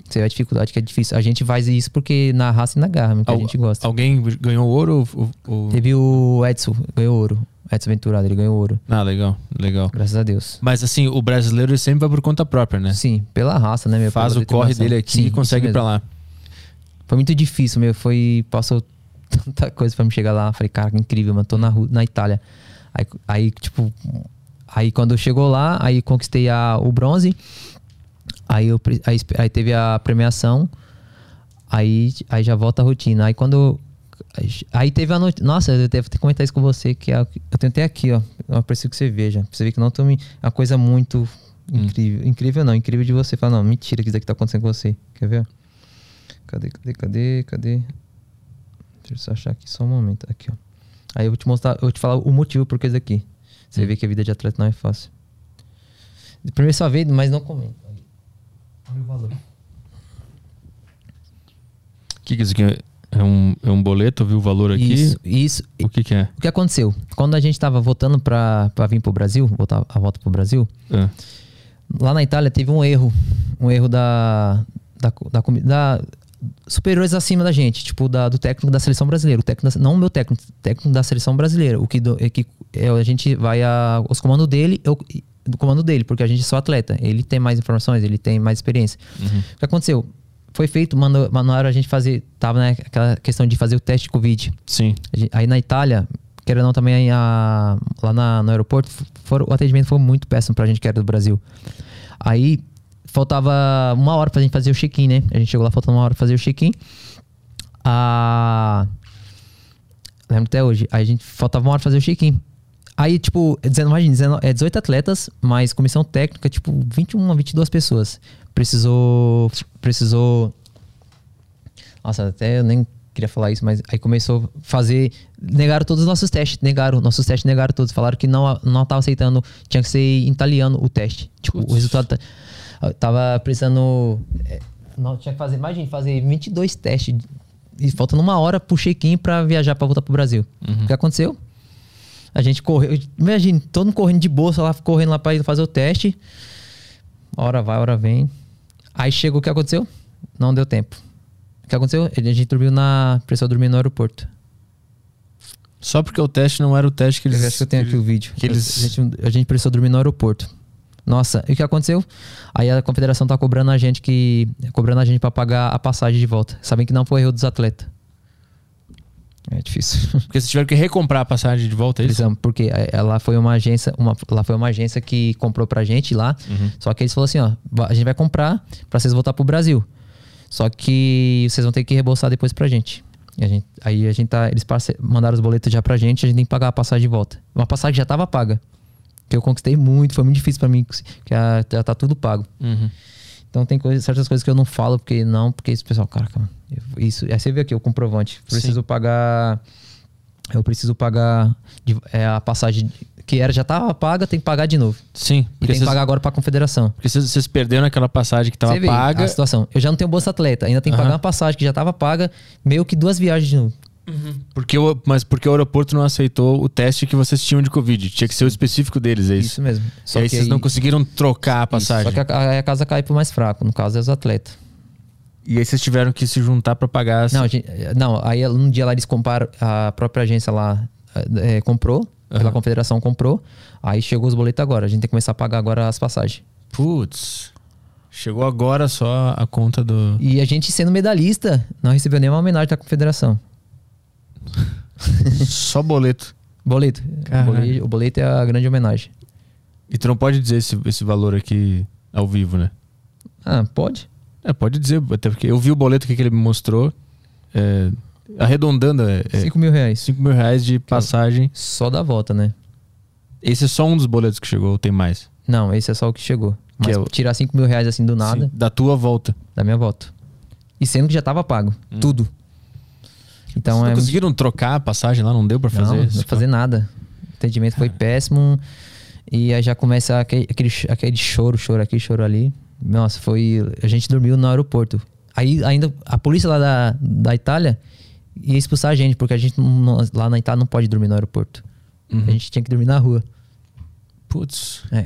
[SPEAKER 3] Você vê a dificuldade que é difícil. A gente faz isso porque na raça e na garra, que a
[SPEAKER 1] Al-
[SPEAKER 3] gente gosta.
[SPEAKER 1] Alguém ganhou ouro? ou- ou-
[SPEAKER 3] Teve o Edson, ganhou ouro. Edson Venturado, ele ganhou ouro.
[SPEAKER 1] Ah, legal, legal.
[SPEAKER 3] Graças a Deus.
[SPEAKER 1] Mas assim, o brasileiro ele sempre vai por conta própria, né?
[SPEAKER 3] Sim, pela raça, né, meu?
[SPEAKER 1] Faz o corre dele aqui
[SPEAKER 3] Sim,
[SPEAKER 1] e consegue ir pra lá.
[SPEAKER 3] Foi muito difícil, meu. Foi. Passou (laughs) tanta coisa pra me chegar lá. Falei, cara, que incrível, mano. Tô na, na Itália. Aí, aí, tipo. Aí quando chegou lá, aí conquistei a, o bronze. Aí, eu, aí, aí teve a premiação. Aí, aí já volta a rotina. Aí quando. Aí teve a noite. Nossa, eu devo ter que comentar isso com você. Que é, eu tentei aqui, ó. Eu preciso que você veja. Pra você ver que não tô me. É uma coisa muito incrível. Incrível não, incrível de você falar, não, mentira que isso aqui tá acontecendo com você. Quer ver? Cadê, cadê, cadê, cadê? Deixa eu só achar aqui só um momento. Aqui, ó. Aí eu vou te mostrar, eu vou te falar o motivo por que isso aqui. Você vê que a vida de atleta não é fácil. Primeiro só vê, mas não comenta. Olha o valor.
[SPEAKER 1] O que, que é isso aqui é? É um, é um boleto, viu o valor aqui?
[SPEAKER 3] Isso, isso.
[SPEAKER 1] O que, que é?
[SPEAKER 3] O que aconteceu? Quando a gente tava voltando pra, pra vir pro Brasil, voltar a volta pro Brasil,
[SPEAKER 1] Ah,
[SPEAKER 3] lá na Itália teve um erro. Um erro da. da, da, da- superiores acima da gente, tipo da, do técnico da seleção brasileira. O técnico da- não o meu técnico, o técnico da seleção brasileira. O que, do- é que é, a gente vai a, os comandos dele, eu, do comando dele, porque a gente é só atleta. Ele tem mais informações, ele tem mais experiência. O que aconteceu? Foi feito, mandou, mandaram a gente fazer. Tava naquela questão de fazer o teste de Covid.
[SPEAKER 1] sim.
[SPEAKER 3] Gente- Aí na Itália, querendo ou não, também a- lá na- no aeroporto, foram- o atendimento foi muito péssimo pra gente que era do Brasil. Aí faltava uma hora pra gente fazer o check-in, né? A gente chegou lá faltando uma hora pra fazer o check-in. A... Lembro até hoje. Aí a gente faltava uma hora pra fazer o check-in. Aí, tipo, imagina, 19 é 18 atletas, mas comissão técnica, tipo, 21 a 22 pessoas. Precisou. Precisou. Nossa, até eu nem queria falar isso, mas aí começou a fazer. Negaram todos os nossos testes. Negaram. Nossos testes negaram todos. Falaram que não, não tava aceitando. Tinha que ser em italiano o teste. Tipo, o resultado. Tava precisando. é, não, tinha que fazer. Imagina, fazer 22 testes. E faltando uma hora pro check-in pra viajar pra voltar pro Brasil. O que aconteceu? A gente correu. Imagina, todo mundo correndo de bolsa lá, correndo lá pra ir fazer o teste. Hora vai, hora vem. Aí chegou o que aconteceu? Não deu tempo. O que aconteceu? A gente dormiu na. Precisou dormir no aeroporto.
[SPEAKER 1] Só porque o teste não era o teste que eles.
[SPEAKER 3] Eu acho que eu tenho aqui o vídeo.
[SPEAKER 1] que eles-
[SPEAKER 3] a, gente, a gente precisou dormir no aeroporto. Nossa, e o que aconteceu? Aí a confederação tá cobrando a gente que. cobrando a gente pra pagar a passagem de volta. Sabem que não foi erro dos atletas. É difícil. (laughs)
[SPEAKER 1] Porque vocês tiveram que recomprar a passagem de volta, é isso?
[SPEAKER 3] Precisamos, porque é, ela foi uma agência, uma, lá foi uma agência que comprou pra gente lá.
[SPEAKER 1] Uhum.
[SPEAKER 3] Só que eles falaram assim, ó, a gente vai comprar pra vocês voltar pro Brasil. Só que vocês vão ter que reembolsar depois pra gente. E a gente aí a gente tá, eles mandaram os boletos já pra gente, a gente tem que pagar a passagem de volta. Uma passagem que já tava paga. Que eu conquistei muito, foi muito difícil pra mim, que a- já tá tudo pago.
[SPEAKER 1] Uhum.
[SPEAKER 3] Então tem coisas, certas coisas que eu não falo, porque não, porque esse pessoal, caraca, mano, isso. Aí você vê aqui o comprovante. Preciso pagar. Eu preciso pagar de- é, a passagem que era já tava paga, tem que pagar de novo.
[SPEAKER 1] Sim,
[SPEAKER 3] E
[SPEAKER 1] porque
[SPEAKER 3] tem que
[SPEAKER 1] vocês,
[SPEAKER 3] pagar agora pra confederação.
[SPEAKER 1] porque vocês, vocês perderam aquela passagem que tava
[SPEAKER 3] Você vê
[SPEAKER 1] paga.
[SPEAKER 3] a situação. Eu já não tenho bolsa atleta, ainda tenho que pagar
[SPEAKER 1] Aham.
[SPEAKER 3] uma passagem que já tava paga, meio que duas viagens de novo.
[SPEAKER 1] Porque o, mas porque o aeroporto não aceitou o teste que vocês tinham de Covid. Tinha que ser o específico deles, é isso.
[SPEAKER 3] Isso mesmo.
[SPEAKER 1] e aí vocês não conseguiram trocar a
[SPEAKER 3] Isso,
[SPEAKER 1] passagem.
[SPEAKER 3] Só que a, a casa cai pro mais fraco, no caso é os atletas.
[SPEAKER 1] E aí vocês tiveram que se juntar pra pagar.
[SPEAKER 3] Não, a gente- não, aí um dia lá eles compraram, a própria agência lá eh, comprou, pela
[SPEAKER 1] Aham.
[SPEAKER 3] confederação comprou, aí chegou os boletos agora. A gente tem que começar a pagar agora as passagens.
[SPEAKER 1] Putz. Chegou agora só a conta do.
[SPEAKER 3] E a gente sendo medalhista, não recebeu nenhuma homenagem da confederação. (laughs)
[SPEAKER 1] só boleto.
[SPEAKER 3] Boleto. Boleto, o boleto é a grande homenagem.
[SPEAKER 1] E tu não pode dizer esse, esse valor aqui ao vivo, né?
[SPEAKER 3] Ah, pode?
[SPEAKER 1] É, pode dizer, até porque eu vi o boleto que ele me mostrou. é, arredondando, é,
[SPEAKER 3] 5 mil reais.
[SPEAKER 1] 5 mil reais de passagem.
[SPEAKER 3] Só da volta, né?
[SPEAKER 1] Esse é só um dos boletos que chegou, ou tem mais?
[SPEAKER 3] Não, esse é só o que chegou. Mas
[SPEAKER 1] é o-
[SPEAKER 3] tirar 5 mil reais assim do nada,
[SPEAKER 1] Sim, da tua volta.
[SPEAKER 3] da minha volta. E sendo que já tava pago. Tudo. Então
[SPEAKER 1] Vocês
[SPEAKER 3] é.
[SPEAKER 1] conseguiram trocar a passagem lá? Não deu pra fazer
[SPEAKER 3] não, não fazer nada. O atendimento foi péssimo. E aí já começa aquele, aquele, aquele choro, choro aqui, choro ali. Nossa, foi. A gente dormiu no aeroporto. Aí ainda a polícia lá da, da Itália ia expulsar a gente, porque a gente não- lá na Itália não pode dormir no aeroporto.
[SPEAKER 1] Uhum.
[SPEAKER 3] A gente tinha que dormir na rua.
[SPEAKER 1] Putz.
[SPEAKER 3] É.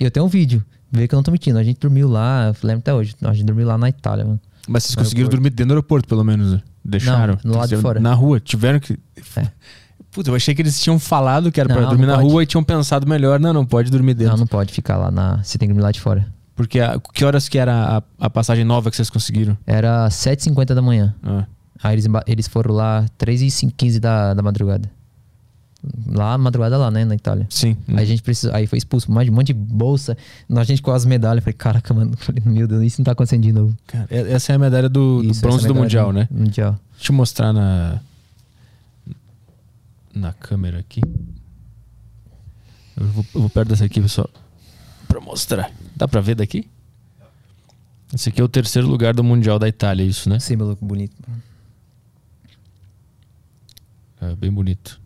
[SPEAKER 3] E eu tenho um vídeo. Vê que eu não tô mentindo. A gente dormiu lá, lembro até hoje. A gente dormiu lá na Itália, mano.
[SPEAKER 1] Mas vocês
[SPEAKER 3] No
[SPEAKER 1] conseguiram
[SPEAKER 3] aeroporto.
[SPEAKER 1] dormir dentro do aeroporto, pelo menos. né? Deixaram.
[SPEAKER 3] Não, no lado de fora.
[SPEAKER 1] Na rua. Tiveram que.
[SPEAKER 3] É. (laughs)
[SPEAKER 1] Puta, eu achei que eles tinham falado que era pra
[SPEAKER 3] Não,
[SPEAKER 1] dormir
[SPEAKER 3] não
[SPEAKER 1] na
[SPEAKER 3] pode.
[SPEAKER 1] rua e tinham pensado melhor. Não, não pode dormir dentro.
[SPEAKER 3] Não, não pode ficar lá na. Você tem que dormir lá de fora.
[SPEAKER 1] Porque a- que horas que era a, a passagem nova que vocês conseguiram?
[SPEAKER 3] Era 7h50 da manhã.
[SPEAKER 1] Ah.
[SPEAKER 3] Aí eles, eles foram lá 3h15 da, da madrugada. Lá, madrugada lá, né, na Itália.
[SPEAKER 1] Sim.
[SPEAKER 3] Aí a gente precisou, aí foi expulso, mais de um monte de bolsa. A gente com as medalhas. Falei, caraca, mano. Falei, meu Deus, isso não tá acontecendo de novo.
[SPEAKER 1] Cara, essa é a medalha do, do
[SPEAKER 3] Isso,
[SPEAKER 1] bronze
[SPEAKER 3] essa
[SPEAKER 1] do Mundial, né?
[SPEAKER 3] Mundial.
[SPEAKER 1] Deixa eu mostrar na. Na câmera aqui. Eu vou, eu vou perto dessa aqui, pessoal. Pra mostrar. Dá pra ver daqui? Esse aqui é o terceiro lugar do Mundial da Itália, isso, né?
[SPEAKER 3] Símbolo bonito.
[SPEAKER 1] É bem bonito.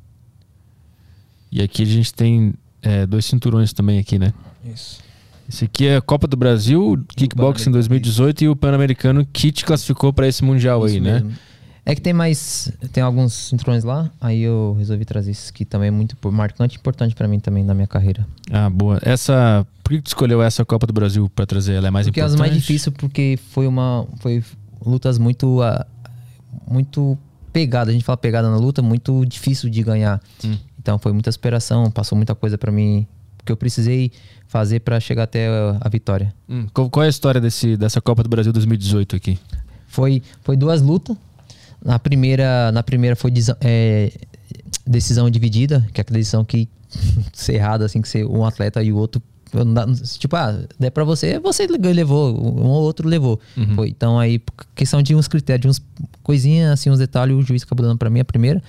[SPEAKER 1] E aqui a gente tem é, dois cinturões também aqui, né?
[SPEAKER 3] Isso.
[SPEAKER 1] Esse aqui é a Copa do Brasil, Kickboxing
[SPEAKER 3] Pan-Americano,
[SPEAKER 1] 2018 e o Pan-Americano que te classificou pra esse Mundial aí,
[SPEAKER 3] Isso
[SPEAKER 1] né?
[SPEAKER 3] É que tem mais. Tem alguns cinturões lá, aí eu resolvi trazer esse aqui também, é muito marcante e importante pra mim também na minha carreira.
[SPEAKER 1] Ah, boa. Essa. Por que tu escolheu essa Copa do Brasil pra trazer? Ela é mais
[SPEAKER 3] porque é
[SPEAKER 1] importante?
[SPEAKER 3] as mais difíceis, porque foi uma. Foi lutas muito. ah, muito pegada. A gente fala pegada na luta, muito difícil de ganhar.
[SPEAKER 1] Hum.
[SPEAKER 3] Então foi muita superação, passou muita coisa pra mim. Que eu precisei fazer pra chegar até a, a vitória.
[SPEAKER 1] Hum, qual, qual é a história desse, dessa Copa do Brasil 2018 aqui?
[SPEAKER 3] Foi, foi duas lutas. Na primeira, na primeira foi é, decisão dividida, que é aquela decisão que (laughs) ser errada, assim, que ser um atleta e o outro. Tipo, ah, der pra você, você levou, um ou outro levou. Foi, então aí, questão de uns critérios, de uns coisinhas, assim, uns detalhes, o juiz acabou dando pra mim a primeira.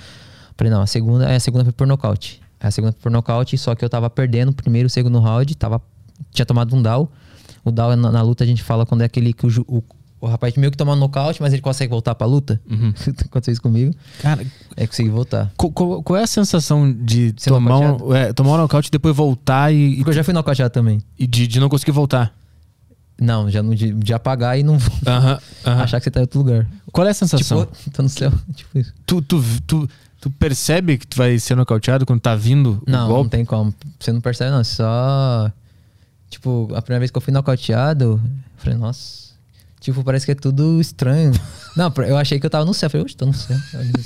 [SPEAKER 3] Falei, não, a segunda, é, a segunda foi por nocaute. A segunda foi por nocaute, só que eu tava perdendo o primeiro e o segundo round, tava, tinha tomado um down. O down na, na luta a gente fala quando é aquele que o, o, o rapaz meio que toma um nocaute, mas ele consegue voltar pra luta. (laughs) Aconteceu isso comigo.
[SPEAKER 1] Cara,
[SPEAKER 3] É conseguir voltar.
[SPEAKER 1] qual, qual- qual é a sensação de
[SPEAKER 3] Ser
[SPEAKER 1] tomar um, é, tomar um nocaute e depois voltar e,
[SPEAKER 3] Porque eu já fui nocauteado também.
[SPEAKER 1] e de, de não conseguir voltar?
[SPEAKER 3] Não, já não, de, de apagar e não
[SPEAKER 1] aham.
[SPEAKER 3] achar que você tá em outro lugar.
[SPEAKER 1] Qual é a sensação?
[SPEAKER 3] Tipo, (laughs) tô no céu. (laughs) Tipo isso.
[SPEAKER 1] Tu, tu, tu, tu percebe que tu vai ser nocauteado quando tá vindo o
[SPEAKER 3] Não, não
[SPEAKER 1] golpe?
[SPEAKER 3] tem como. Você não percebe, não. Só. Tipo, a primeira vez que eu fui nocauteado, eu falei, nossa. Tipo, parece que é tudo estranho. (laughs) não, eu achei que eu tava no céu. Eu falei, oxe, tô no céu.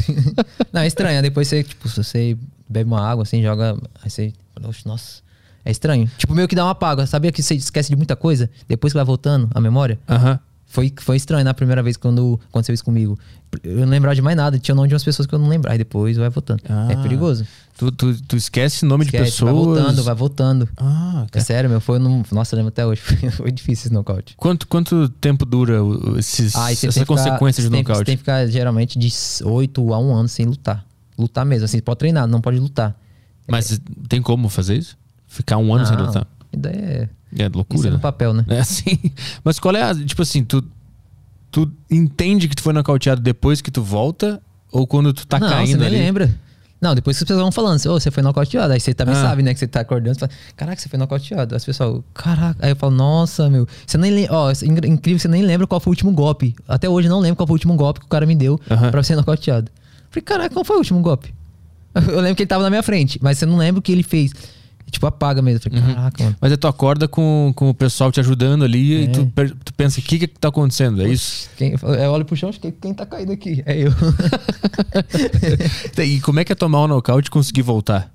[SPEAKER 3] (laughs) não, é estranho. Aí depois você, tipo, você bebe uma água assim, joga. Aí você fala, oxe, nossa. É estranho. Tipo, meio que dá uma apaga. Sabia que você esquece de muita coisa? Depois que vai voltando a memória?
[SPEAKER 1] Aham.
[SPEAKER 3] Foi, foi estranho na primeira vez quando aconteceu isso comigo. Eu não lembrava de mais nada. Tinha o nome de umas pessoas que eu não lembrava. Aí depois vai voltando.
[SPEAKER 1] Ah.
[SPEAKER 3] É perigoso.
[SPEAKER 1] Tu, tu, tu esquece nome de
[SPEAKER 3] Esquece,
[SPEAKER 1] pessoas.
[SPEAKER 3] Vai voltando, vai voltando.
[SPEAKER 1] Ah,
[SPEAKER 3] É sério, meu. Foi num... Nossa, eu lembro até hoje. (laughs) Foi difícil esse nocaute.
[SPEAKER 1] Quanto, quanto tempo dura esses,
[SPEAKER 3] Ah, e
[SPEAKER 1] essa
[SPEAKER 3] que ficar-
[SPEAKER 1] consequência de
[SPEAKER 3] tem- Você
[SPEAKER 1] nocaute?
[SPEAKER 3] tem que ficar geralmente de 8 a 1 ano sem lutar. Lutar mesmo. Assim, pode treinar, não pode lutar.
[SPEAKER 1] Mas tem como fazer isso? Ficar um ano sem
[SPEAKER 3] Não.
[SPEAKER 1] lutar?
[SPEAKER 3] ideia é.
[SPEAKER 1] É
[SPEAKER 3] Isso
[SPEAKER 1] loucura.
[SPEAKER 3] é no
[SPEAKER 1] né?
[SPEAKER 3] papel, né?
[SPEAKER 1] É (laughs) assim. Mas qual é a. Tipo assim, tu, tu entende que tu foi nocauteado depois que tu volta? Ou quando tu tá
[SPEAKER 3] não,
[SPEAKER 1] caindo
[SPEAKER 3] você nem
[SPEAKER 1] ali?
[SPEAKER 3] lembra. Não, depois que as pessoas vão falando, assim, "Ô, você foi nocauteado. Aí você também
[SPEAKER 1] Ah.
[SPEAKER 3] sabe, né? Que você tá acordando. Você fala, caraca, você foi nocauteado. As pessoas, caraca. Aí eu falo, nossa, meu. Você nem lembra. Ó, é incr- incrível, você nem lembra qual foi o último golpe. Até hoje eu não lembro qual foi o último golpe que o cara me deu
[SPEAKER 1] Aham.
[SPEAKER 3] pra ser nocauteado. Falei, caraca, qual foi o último golpe? (laughs) Eu lembro que ele tava na minha frente, mas você não lembra o que ele fez. E, tipo, apaga mesmo. Eu
[SPEAKER 1] Uhum.
[SPEAKER 3] Falei, caraca, mano.
[SPEAKER 1] Mas aí tu acorda com, com o pessoal te ajudando ali e
[SPEAKER 3] É.
[SPEAKER 1] tu, per- tu pensa, o que que tá acontecendo? É isso?
[SPEAKER 3] Quem, eu olho pro chão, acho que quem tá caído aqui? É eu. (laughs)
[SPEAKER 1] E como é que é tomar um nocaute e conseguir voltar?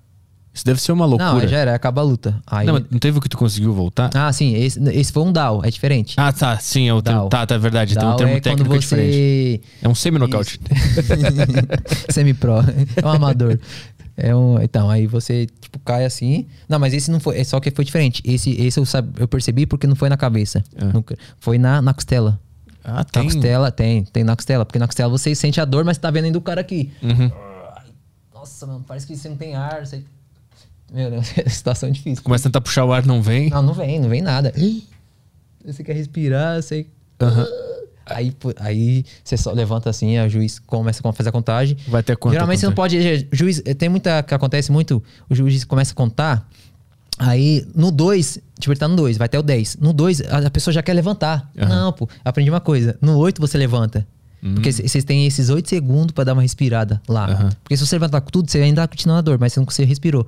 [SPEAKER 1] Isso deve ser uma loucura.
[SPEAKER 3] Não, já era, acaba a luta. Aí,
[SPEAKER 1] Não, mas não teve o que tu conseguiu voltar?
[SPEAKER 3] Ah, sim, esse, esse foi um DAO, é diferente.
[SPEAKER 1] Ah, tá. Sim, é o termo.
[SPEAKER 3] Down.
[SPEAKER 1] Tá, tá, é verdade. Tem um
[SPEAKER 3] DAO
[SPEAKER 1] termo
[SPEAKER 3] é
[SPEAKER 1] técnico diferente.
[SPEAKER 3] você.
[SPEAKER 1] É um semi-nocaute. (laughs)
[SPEAKER 3] Semi-pro. É um amador. (laughs) É um, então, aí você, tipo, cai assim. Não, mas esse não foi. É só que foi diferente. Esse, esse eu, sab, eu percebi porque não foi na cabeça.
[SPEAKER 1] Ah.
[SPEAKER 3] Nunca- foi na, na costela.
[SPEAKER 1] Ah,
[SPEAKER 3] Na
[SPEAKER 1] tem.
[SPEAKER 3] costela, tem, tem na costela. Porque na costela você sente a dor, mas você tá vendo ainda o cara aqui.
[SPEAKER 1] Uhum.
[SPEAKER 3] Nossa, mano, parece que você não tem ar. Você... Meu Deus, (laughs) é situação difícil.
[SPEAKER 1] Começa a tentar puxar o ar, não vem.
[SPEAKER 3] Não, não vem, não vem nada. Você quer respirar, você.
[SPEAKER 1] Aham.
[SPEAKER 3] Aí, aí você só levanta assim, o juiz começa a fazer a contagem.
[SPEAKER 1] Vai ter quanto?
[SPEAKER 3] Geralmente você não pode. eh, Juiz, eh, tem muita. que acontece muito, o juiz começa a contar. Aí, no 2, tipo, ele tá no 2, vai até o 10. No 2, a, pessoa já quer levantar.
[SPEAKER 1] Aham.
[SPEAKER 3] Não, pô, aprendi uma coisa. No 8 você levanta. Porque c- vocês têm esses 8 segundos pra dar uma respirada lá.
[SPEAKER 1] Aham.
[SPEAKER 3] Porque se você levantar com tudo, você ainda tá continuando a dor, mas você não você respirou.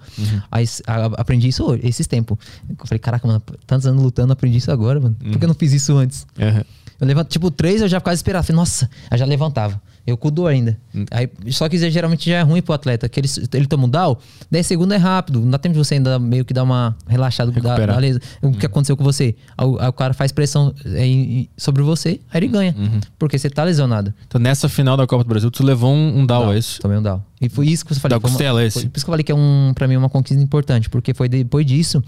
[SPEAKER 3] Aí s- a- aprendi isso hoje, esses tempos. Eu falei, caraca, mano, tantos anos lutando, aprendi isso agora, mano. Por que eu não fiz isso antes?
[SPEAKER 1] Aham.
[SPEAKER 3] Eu levanto, tipo, três eu já ficava esperado. Falei, nossa, aí já levantava. Eu com dor ainda.
[SPEAKER 1] Hum.
[SPEAKER 3] Aí, só que geralmente já é ruim pro atleta, que ele, ele toma um down, 10 segundos é rápido. Não dá tempo de você ainda meio que dar uma relaxada. Da,
[SPEAKER 1] Recuperar.
[SPEAKER 3] da lesa. O que aconteceu com você? O- o cara faz pressão é, em- sobre você, aí ele ganha.
[SPEAKER 1] Uhum.
[SPEAKER 3] Porque você tá lesionado.
[SPEAKER 1] Então nessa final da Copa do Brasil, tu levou um, um down, é isso?
[SPEAKER 3] Tomei um down. E foi isso que você falou.
[SPEAKER 1] Da costela, esse?
[SPEAKER 3] Por isso que eu falei que é um, pra mim, uma conquista importante. Porque foi depois disso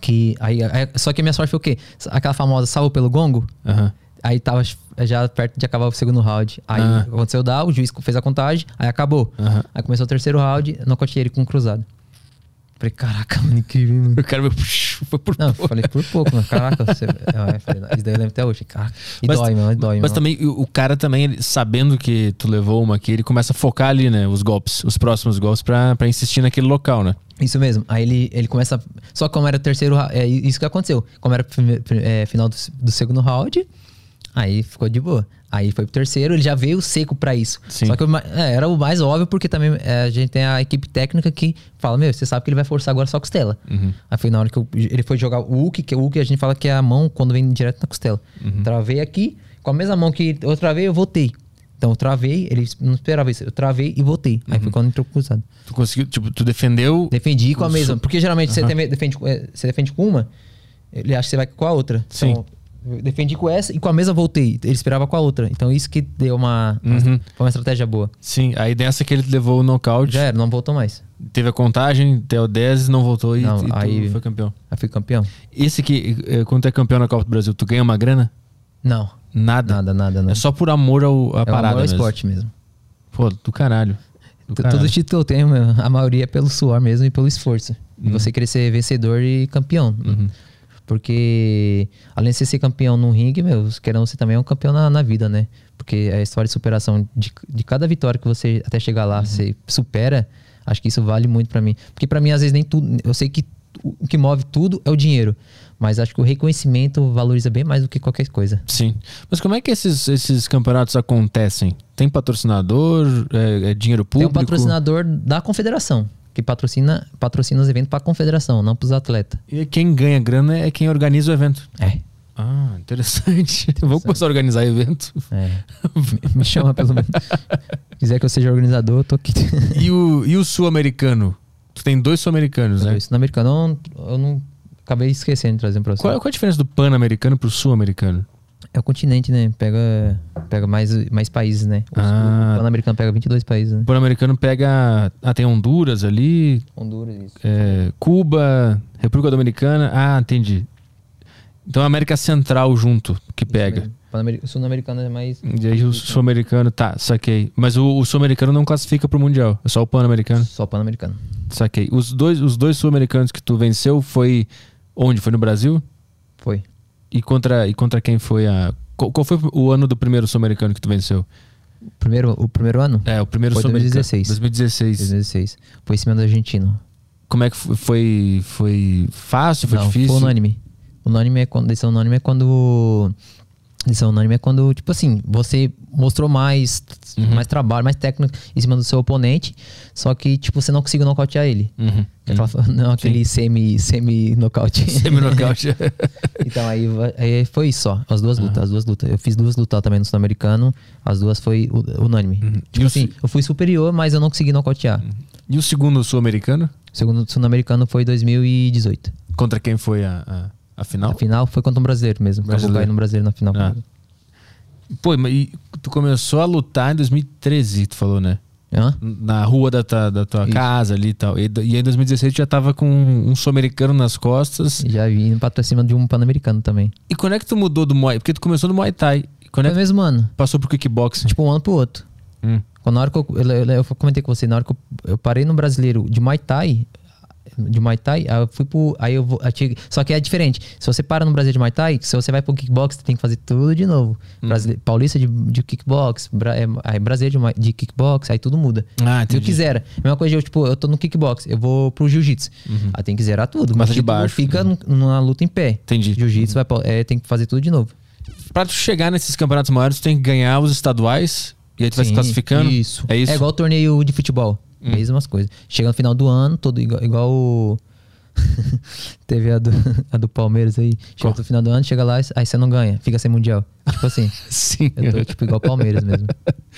[SPEAKER 3] que. Aí, aí- só que a minha sorte foi o quê? Aquela famosa salvo pelo gongo.
[SPEAKER 1] Aham.
[SPEAKER 3] Aí tava já perto de acabar o segundo round. Aí
[SPEAKER 1] Ah.
[SPEAKER 3] aconteceu o down, o juiz fez a contagem, aí acabou.
[SPEAKER 1] Aham.
[SPEAKER 3] Aí começou o terceiro round, nocautei ele com um cruzado. Falei, caraca, mano, incrível, mano.
[SPEAKER 1] O cara (laughs) foi por
[SPEAKER 3] Não, eu falei por pouco, mano. Caraca, você... Aí (laughs) eu falei, isso daí eu lembro até hoje. Caraca. E
[SPEAKER 1] Mas-
[SPEAKER 3] dói, mano, dói,
[SPEAKER 1] Mas
[SPEAKER 3] mano.
[SPEAKER 1] também o cara também, ele- sabendo que tu levou uma aqui, ele começa a focar ali, né? Os golpes, os próximos golpes, pra, pra insistir naquele local, né?
[SPEAKER 3] Isso mesmo. Aí ele, ele começa. Só que como era o terceiro round. É isso que aconteceu. Como era é, final do, do segundo round, aí ficou de boa. Aí foi pro terceiro, ele já veio seco pra isso.
[SPEAKER 1] Sim.
[SPEAKER 3] Só que é, era o mais óbvio, porque também é, a gente tem a equipe técnica que fala: Meu, você sabe que ele vai forçar agora só a costela.
[SPEAKER 1] Uhum.
[SPEAKER 3] Aí foi na hora que eu- ele foi jogar o Uki, que o Uki a gente fala que é a mão quando vem direto na costela.
[SPEAKER 1] Uhum.
[SPEAKER 3] Travei aqui, com a mesma mão que eu travei, eu voltei. Então eu travei, ele não esperava isso. Eu travei e voltei. Aí
[SPEAKER 1] Uhum.
[SPEAKER 3] foi quando entrou cruzado.
[SPEAKER 1] Tu conseguiu, tipo, tu defendeu.
[SPEAKER 3] Defendi com a mesma. Porque geralmente você, defende, com- eh, você defende com uma, ele acha que você vai com a outra.
[SPEAKER 1] Sim.
[SPEAKER 3] Então, eu defendi com essa e com a mesma voltei. Ele esperava com a outra. Então isso que deu uma. uma-
[SPEAKER 1] Uhum.
[SPEAKER 3] Foi uma estratégia boa.
[SPEAKER 1] Sim, aí dessa que ele levou o nocaute,
[SPEAKER 3] Já era, não voltou mais.
[SPEAKER 1] teve a contagem, até o 10, não voltou e,
[SPEAKER 3] Não,
[SPEAKER 1] e
[SPEAKER 3] aí-
[SPEAKER 1] foi campeão.
[SPEAKER 3] Aí fui campeão.
[SPEAKER 1] Esse aqui, eh, quando tu é campeão na Copa do Brasil, tu ganha uma grana?
[SPEAKER 3] Não,
[SPEAKER 1] Nada.
[SPEAKER 3] nada, nada, nada.
[SPEAKER 1] É só por amor ao, à
[SPEAKER 3] é
[SPEAKER 1] parada
[SPEAKER 3] amor ao
[SPEAKER 1] mesmo.
[SPEAKER 3] esporte mesmo.
[SPEAKER 1] Pô, do caralho. Do
[SPEAKER 3] T-
[SPEAKER 1] caralho.
[SPEAKER 3] Todo título que eu tenho, a maioria é pelo suor mesmo e pelo esforço. E você querer ser vencedor e campeão.
[SPEAKER 1] Uhum.
[SPEAKER 3] Porque, além de você ser campeão no ringue, meu, querendo você também é um campeão na, na vida, né? Porque a história de superação de, de cada vitória que você até chegar lá, você supera, acho que isso vale muito pra mim. Porque pra mim, às vezes, nem tudo. Eu sei que o que move tudo é o dinheiro. Mas acho que o reconhecimento valoriza bem mais do que qualquer coisa.
[SPEAKER 1] Sim. Mas como é que esses, esses campeonatos acontecem? Tem patrocinador? É, é dinheiro
[SPEAKER 3] Tem um
[SPEAKER 1] público?
[SPEAKER 3] patrocinador da confederação, que patrocina, patrocina os eventos pra confederação, não pros atletas.
[SPEAKER 1] E quem ganha grana é quem organiza o evento.
[SPEAKER 3] É.
[SPEAKER 1] Ah, interessante. (laughs) Vamos começar a organizar evento.
[SPEAKER 3] É. Me- chama pelo menos. Se (laughs) quiser que eu seja organizador, eu tô aqui.
[SPEAKER 1] E o, e o sul-americano? Tu tem dois sul-americanos, né?
[SPEAKER 3] Isso no americano eu não, acabei esquecendo de trazer pra você.
[SPEAKER 1] Qual, qual a diferença do pan-americano pro sul-americano?
[SPEAKER 3] É o continente, né? Pega, pega mais, mais países, né? O,
[SPEAKER 1] Ah.
[SPEAKER 3] o Pan-Americano pega 22 países, né?
[SPEAKER 1] O pan-americano pega. Ah, tem Honduras ali,
[SPEAKER 3] Honduras, isso.
[SPEAKER 1] é, Cuba, República Dominicana. Ah, entendi. Então a América Central junto que pega.
[SPEAKER 3] O sul-americano é mais.
[SPEAKER 1] E aí o sul-americano, tá, saquei. Mas o, o sul-americano não classifica pro Mundial, é só o pan-americano.
[SPEAKER 3] Só pan-americano.
[SPEAKER 1] Saquei. Os dois, os dois sul-americanos que tu venceu foi Onde? Foi no Brasil?
[SPEAKER 3] Foi.
[SPEAKER 1] E contra, e contra quem foi a. Qual, foi o ano do primeiro sul-americano que tu venceu?
[SPEAKER 3] Primeiro, o primeiro ano?
[SPEAKER 1] É, o primeiro
[SPEAKER 3] Foi
[SPEAKER 1] sul-americano.
[SPEAKER 3] 2016.
[SPEAKER 1] 2016.
[SPEAKER 3] 2016. Foi em cima do argentino.
[SPEAKER 1] Como é que foi? Foi, foi fácil? Foi
[SPEAKER 3] Não,
[SPEAKER 1] difícil?
[SPEAKER 3] foi unânime. Unânime é quando. Decisão unânime é quando. Decisão unânime é quando, tipo assim, você mostrou mais,
[SPEAKER 1] Uhum.
[SPEAKER 3] mais trabalho, mais técnico em cima do seu oponente, só que, tipo, você não conseguiu nocautear ele.
[SPEAKER 1] Uhum.
[SPEAKER 3] Aquela- (laughs) não aquele semi, semi nocaute.
[SPEAKER 1] Semi-nocaute. (laughs) (laughs)
[SPEAKER 3] então aí, aí foi isso só, as duas lutas, as duas lutas. Eu fiz duas lutas também no sul-americano, as duas foi unânime.
[SPEAKER 1] E
[SPEAKER 3] Tipo
[SPEAKER 1] o
[SPEAKER 3] assim,
[SPEAKER 1] se-
[SPEAKER 3] eu fui superior, mas eu não consegui nocautear.
[SPEAKER 1] e o segundo sul-americano?
[SPEAKER 3] O segundo sul-americano foi 2018.
[SPEAKER 1] Contra quem foi a, a, a final?
[SPEAKER 3] A final foi contra um brasileiro mesmo. Acabou
[SPEAKER 1] Brasileiro.
[SPEAKER 3] caindo no brasileiro na final.
[SPEAKER 1] Ah. Pô, mas tu começou a lutar em 2013, tu falou, né?
[SPEAKER 3] Hã?
[SPEAKER 1] Na rua da tua, da tua
[SPEAKER 3] Isso.
[SPEAKER 1] casa ali e tal. E, e em 2016 tu já tava com um sul-americano nas costas.
[SPEAKER 3] Já vim pra cima de um pan-americano também.
[SPEAKER 1] E quando é que tu mudou do Muay? Porque tu começou no Muay Thai. Quando é
[SPEAKER 3] Foi
[SPEAKER 1] que
[SPEAKER 3] mesmo ano.
[SPEAKER 1] passou pro kickboxing?
[SPEAKER 3] Tipo, um ano pro outro.
[SPEAKER 1] Hum.
[SPEAKER 3] Quando na hora que eu, eu, eu- eu comentei com você, na hora que eu, eu parei no brasileiro de Muay Thai, de Muay Thai, aí eu fui pro. Aí eu vou. aí Só que é diferente. Se você para no Brasil de Muay Thai, se você vai pro kickbox, você tem que fazer tudo de novo.
[SPEAKER 1] Hum.
[SPEAKER 3] Brasile- Paulista de, de kickbox, bra, é, aí brasileiro de, de kickbox, aí tudo muda.
[SPEAKER 1] Ah,
[SPEAKER 3] Se eu
[SPEAKER 1] entendi.
[SPEAKER 3] quiser. Mesma coisa, eu, tipo, eu tô no kickbox, eu vou pro jiu-jitsu. Aí tem que zerar tudo.
[SPEAKER 1] Começa
[SPEAKER 3] Mas
[SPEAKER 1] de
[SPEAKER 3] título
[SPEAKER 1] baixo.
[SPEAKER 3] Fica num- numa luta em pé.
[SPEAKER 1] Entendi.
[SPEAKER 3] Jiu-jitsu vai pra- é, tem que fazer tudo de novo.
[SPEAKER 1] Pra tu chegar nesses campeonatos maiores, tu tem que ganhar os estaduais. E aí tu vai se
[SPEAKER 3] Sim,
[SPEAKER 1] classificando.
[SPEAKER 3] Isso.
[SPEAKER 1] É isso?
[SPEAKER 3] É igual o torneio de futebol. Mesmas coisas. Chega no final do ano, todo igual, igual o. (laughs) Teve a do, a do Palmeiras aí. Chega no final do ano, chega lá, aí você não ganha. Fica sem mundial. Tipo assim. (laughs)
[SPEAKER 1] Sim.
[SPEAKER 3] Eu tô tipo igual o Palmeiras mesmo.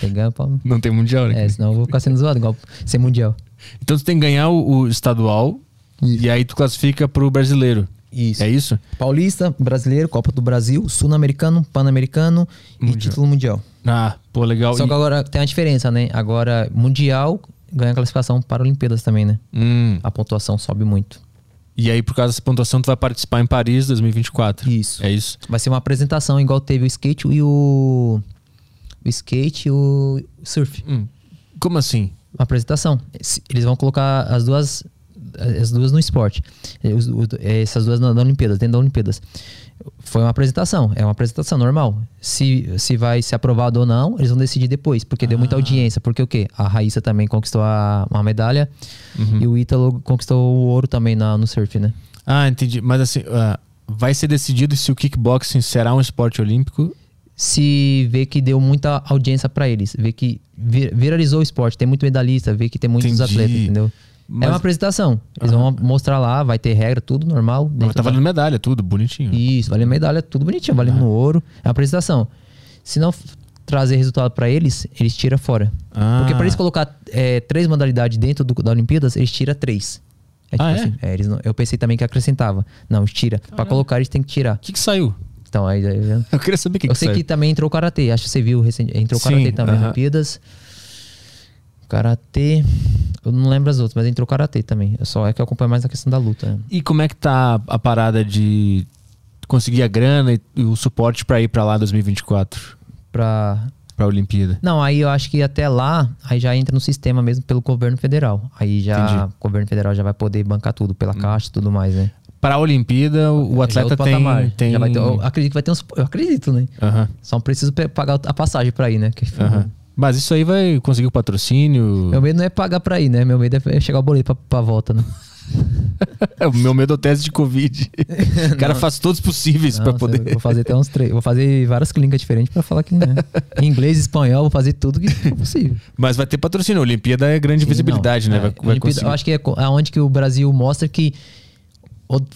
[SPEAKER 3] Tem que ganhar o Palmeiras.
[SPEAKER 1] Não tem mundial, né?
[SPEAKER 3] É, senão eu vou ficar sendo zoado, igual sem mundial.
[SPEAKER 1] Então tu tem que ganhar o, o estadual. E aí tu classifica pro brasileiro.
[SPEAKER 3] Isso.
[SPEAKER 1] É isso?
[SPEAKER 3] Paulista, brasileiro, Copa do Brasil, Sul-Americano, Pan-Americano e título mundial.
[SPEAKER 1] Ah, pô, legal.
[SPEAKER 3] Só
[SPEAKER 1] E-
[SPEAKER 3] que agora tem a diferença, né? Agora, mundial ganha classificação para Olimpíadas também, né?
[SPEAKER 1] Hum.
[SPEAKER 3] A pontuação sobe muito.
[SPEAKER 1] E aí, por causa dessa pontuação, tu vai participar em Paris 2024.
[SPEAKER 3] Isso.
[SPEAKER 1] É isso?
[SPEAKER 3] Vai ser uma apresentação igual teve o skate e o. O skate e o surf.
[SPEAKER 1] Hum. Como assim?
[SPEAKER 3] Uma apresentação. Eles vão colocar as duas. As duas no esporte. Essas duas na, na Olimpíadas, dentro da Olimpíadas. Foi uma apresentação, é uma apresentação normal. Se, se vai ser aprovado ou não, eles vão decidir depois, porque deu muita audiência. Porque o quê? A Raíssa também conquistou a, uma medalha e o Ítalo conquistou o ouro também na, no surf, né?
[SPEAKER 1] Ah, entendi. Mas assim, ah, vai ser decidido se o kickboxing será um esporte olímpico.
[SPEAKER 3] se vê que deu muita audiência pra eles, vê que vir- viralizou o esporte, tem muito medalhista, vê que tem muitos
[SPEAKER 1] Entendi.
[SPEAKER 3] atletas, entendeu?
[SPEAKER 1] Mas-
[SPEAKER 3] É uma apresentação. Eles vão mostrar lá, vai ter regra, tudo normal.
[SPEAKER 1] Mas tá
[SPEAKER 3] da-
[SPEAKER 1] valendo medalha, tudo bonitinho.
[SPEAKER 3] Isso, valendo medalha, tudo bonitinho, valendo ouro. É uma apresentação. Se não trazer resultado pra eles, eles tiram fora.
[SPEAKER 1] Ah.
[SPEAKER 3] Porque pra eles colocar é, três modalidades dentro do, da Olimpíadas, eles tiram três. É tipo
[SPEAKER 1] Ah, é?
[SPEAKER 3] assim. é, eles não- eu pensei também que acrescentava. Não, tira. Pra colocar, eles têm que tirar.
[SPEAKER 1] O que, que saiu?
[SPEAKER 3] Então, aí. aí-
[SPEAKER 1] Eu (laughs) queria saber o que,
[SPEAKER 3] eu
[SPEAKER 1] que
[SPEAKER 3] sei
[SPEAKER 1] saiu.
[SPEAKER 3] que também entrou karatê. Acho que você viu recente. Entrou
[SPEAKER 1] Sim,
[SPEAKER 3] karatê também.
[SPEAKER 1] aham.
[SPEAKER 3] Olimpíadas. Karatê. Eu não lembro as outras, mas entrou karatê também. Eu só é que eu acompanho mais a questão da luta. né?
[SPEAKER 1] E como é que tá a parada de conseguir a grana e, e o suporte pra ir pra lá 2024?
[SPEAKER 3] Pra.
[SPEAKER 1] Pra Olimpíada?
[SPEAKER 3] Não, aí eu acho que até lá, aí já entra no sistema mesmo pelo governo federal. Aí já
[SPEAKER 1] Entendi. Hum.
[SPEAKER 3] o governo federal já vai poder bancar tudo pela caixa e tudo mais, né?
[SPEAKER 1] Pra Olimpíada, o
[SPEAKER 3] é
[SPEAKER 1] atleta
[SPEAKER 3] outro
[SPEAKER 1] tem.
[SPEAKER 3] patamar.
[SPEAKER 1] tem...
[SPEAKER 3] Já vai ter- eu acredito que vai ter uns. Eu acredito, né?
[SPEAKER 1] Aham,
[SPEAKER 3] Só preciso pagar a passagem pra ir, né? Que-.
[SPEAKER 1] Mas isso aí vai conseguir o patrocínio.
[SPEAKER 3] Meu medo não é pagar pra ir, né? Meu medo é chegar o boleto pra, pra volta, né? (laughs)
[SPEAKER 1] É, o meu medo é o teste de Covid. (laughs) o cara faz todos os possíveis pra
[SPEAKER 3] Não,
[SPEAKER 1] poder.
[SPEAKER 3] Vou fazer até uns três. Vou fazer várias clínicas diferentes pra falar que não é. Em (laughs) inglês, espanhol, vou fazer tudo que for possível.
[SPEAKER 1] Mas vai ter patrocínio. A Olimpíada é grande
[SPEAKER 3] Sim,
[SPEAKER 1] visibilidade,
[SPEAKER 3] não.
[SPEAKER 1] né? Vai,
[SPEAKER 3] É,
[SPEAKER 1] vai
[SPEAKER 3] Olimpíada, eu acho que é aonde que o Brasil mostra que.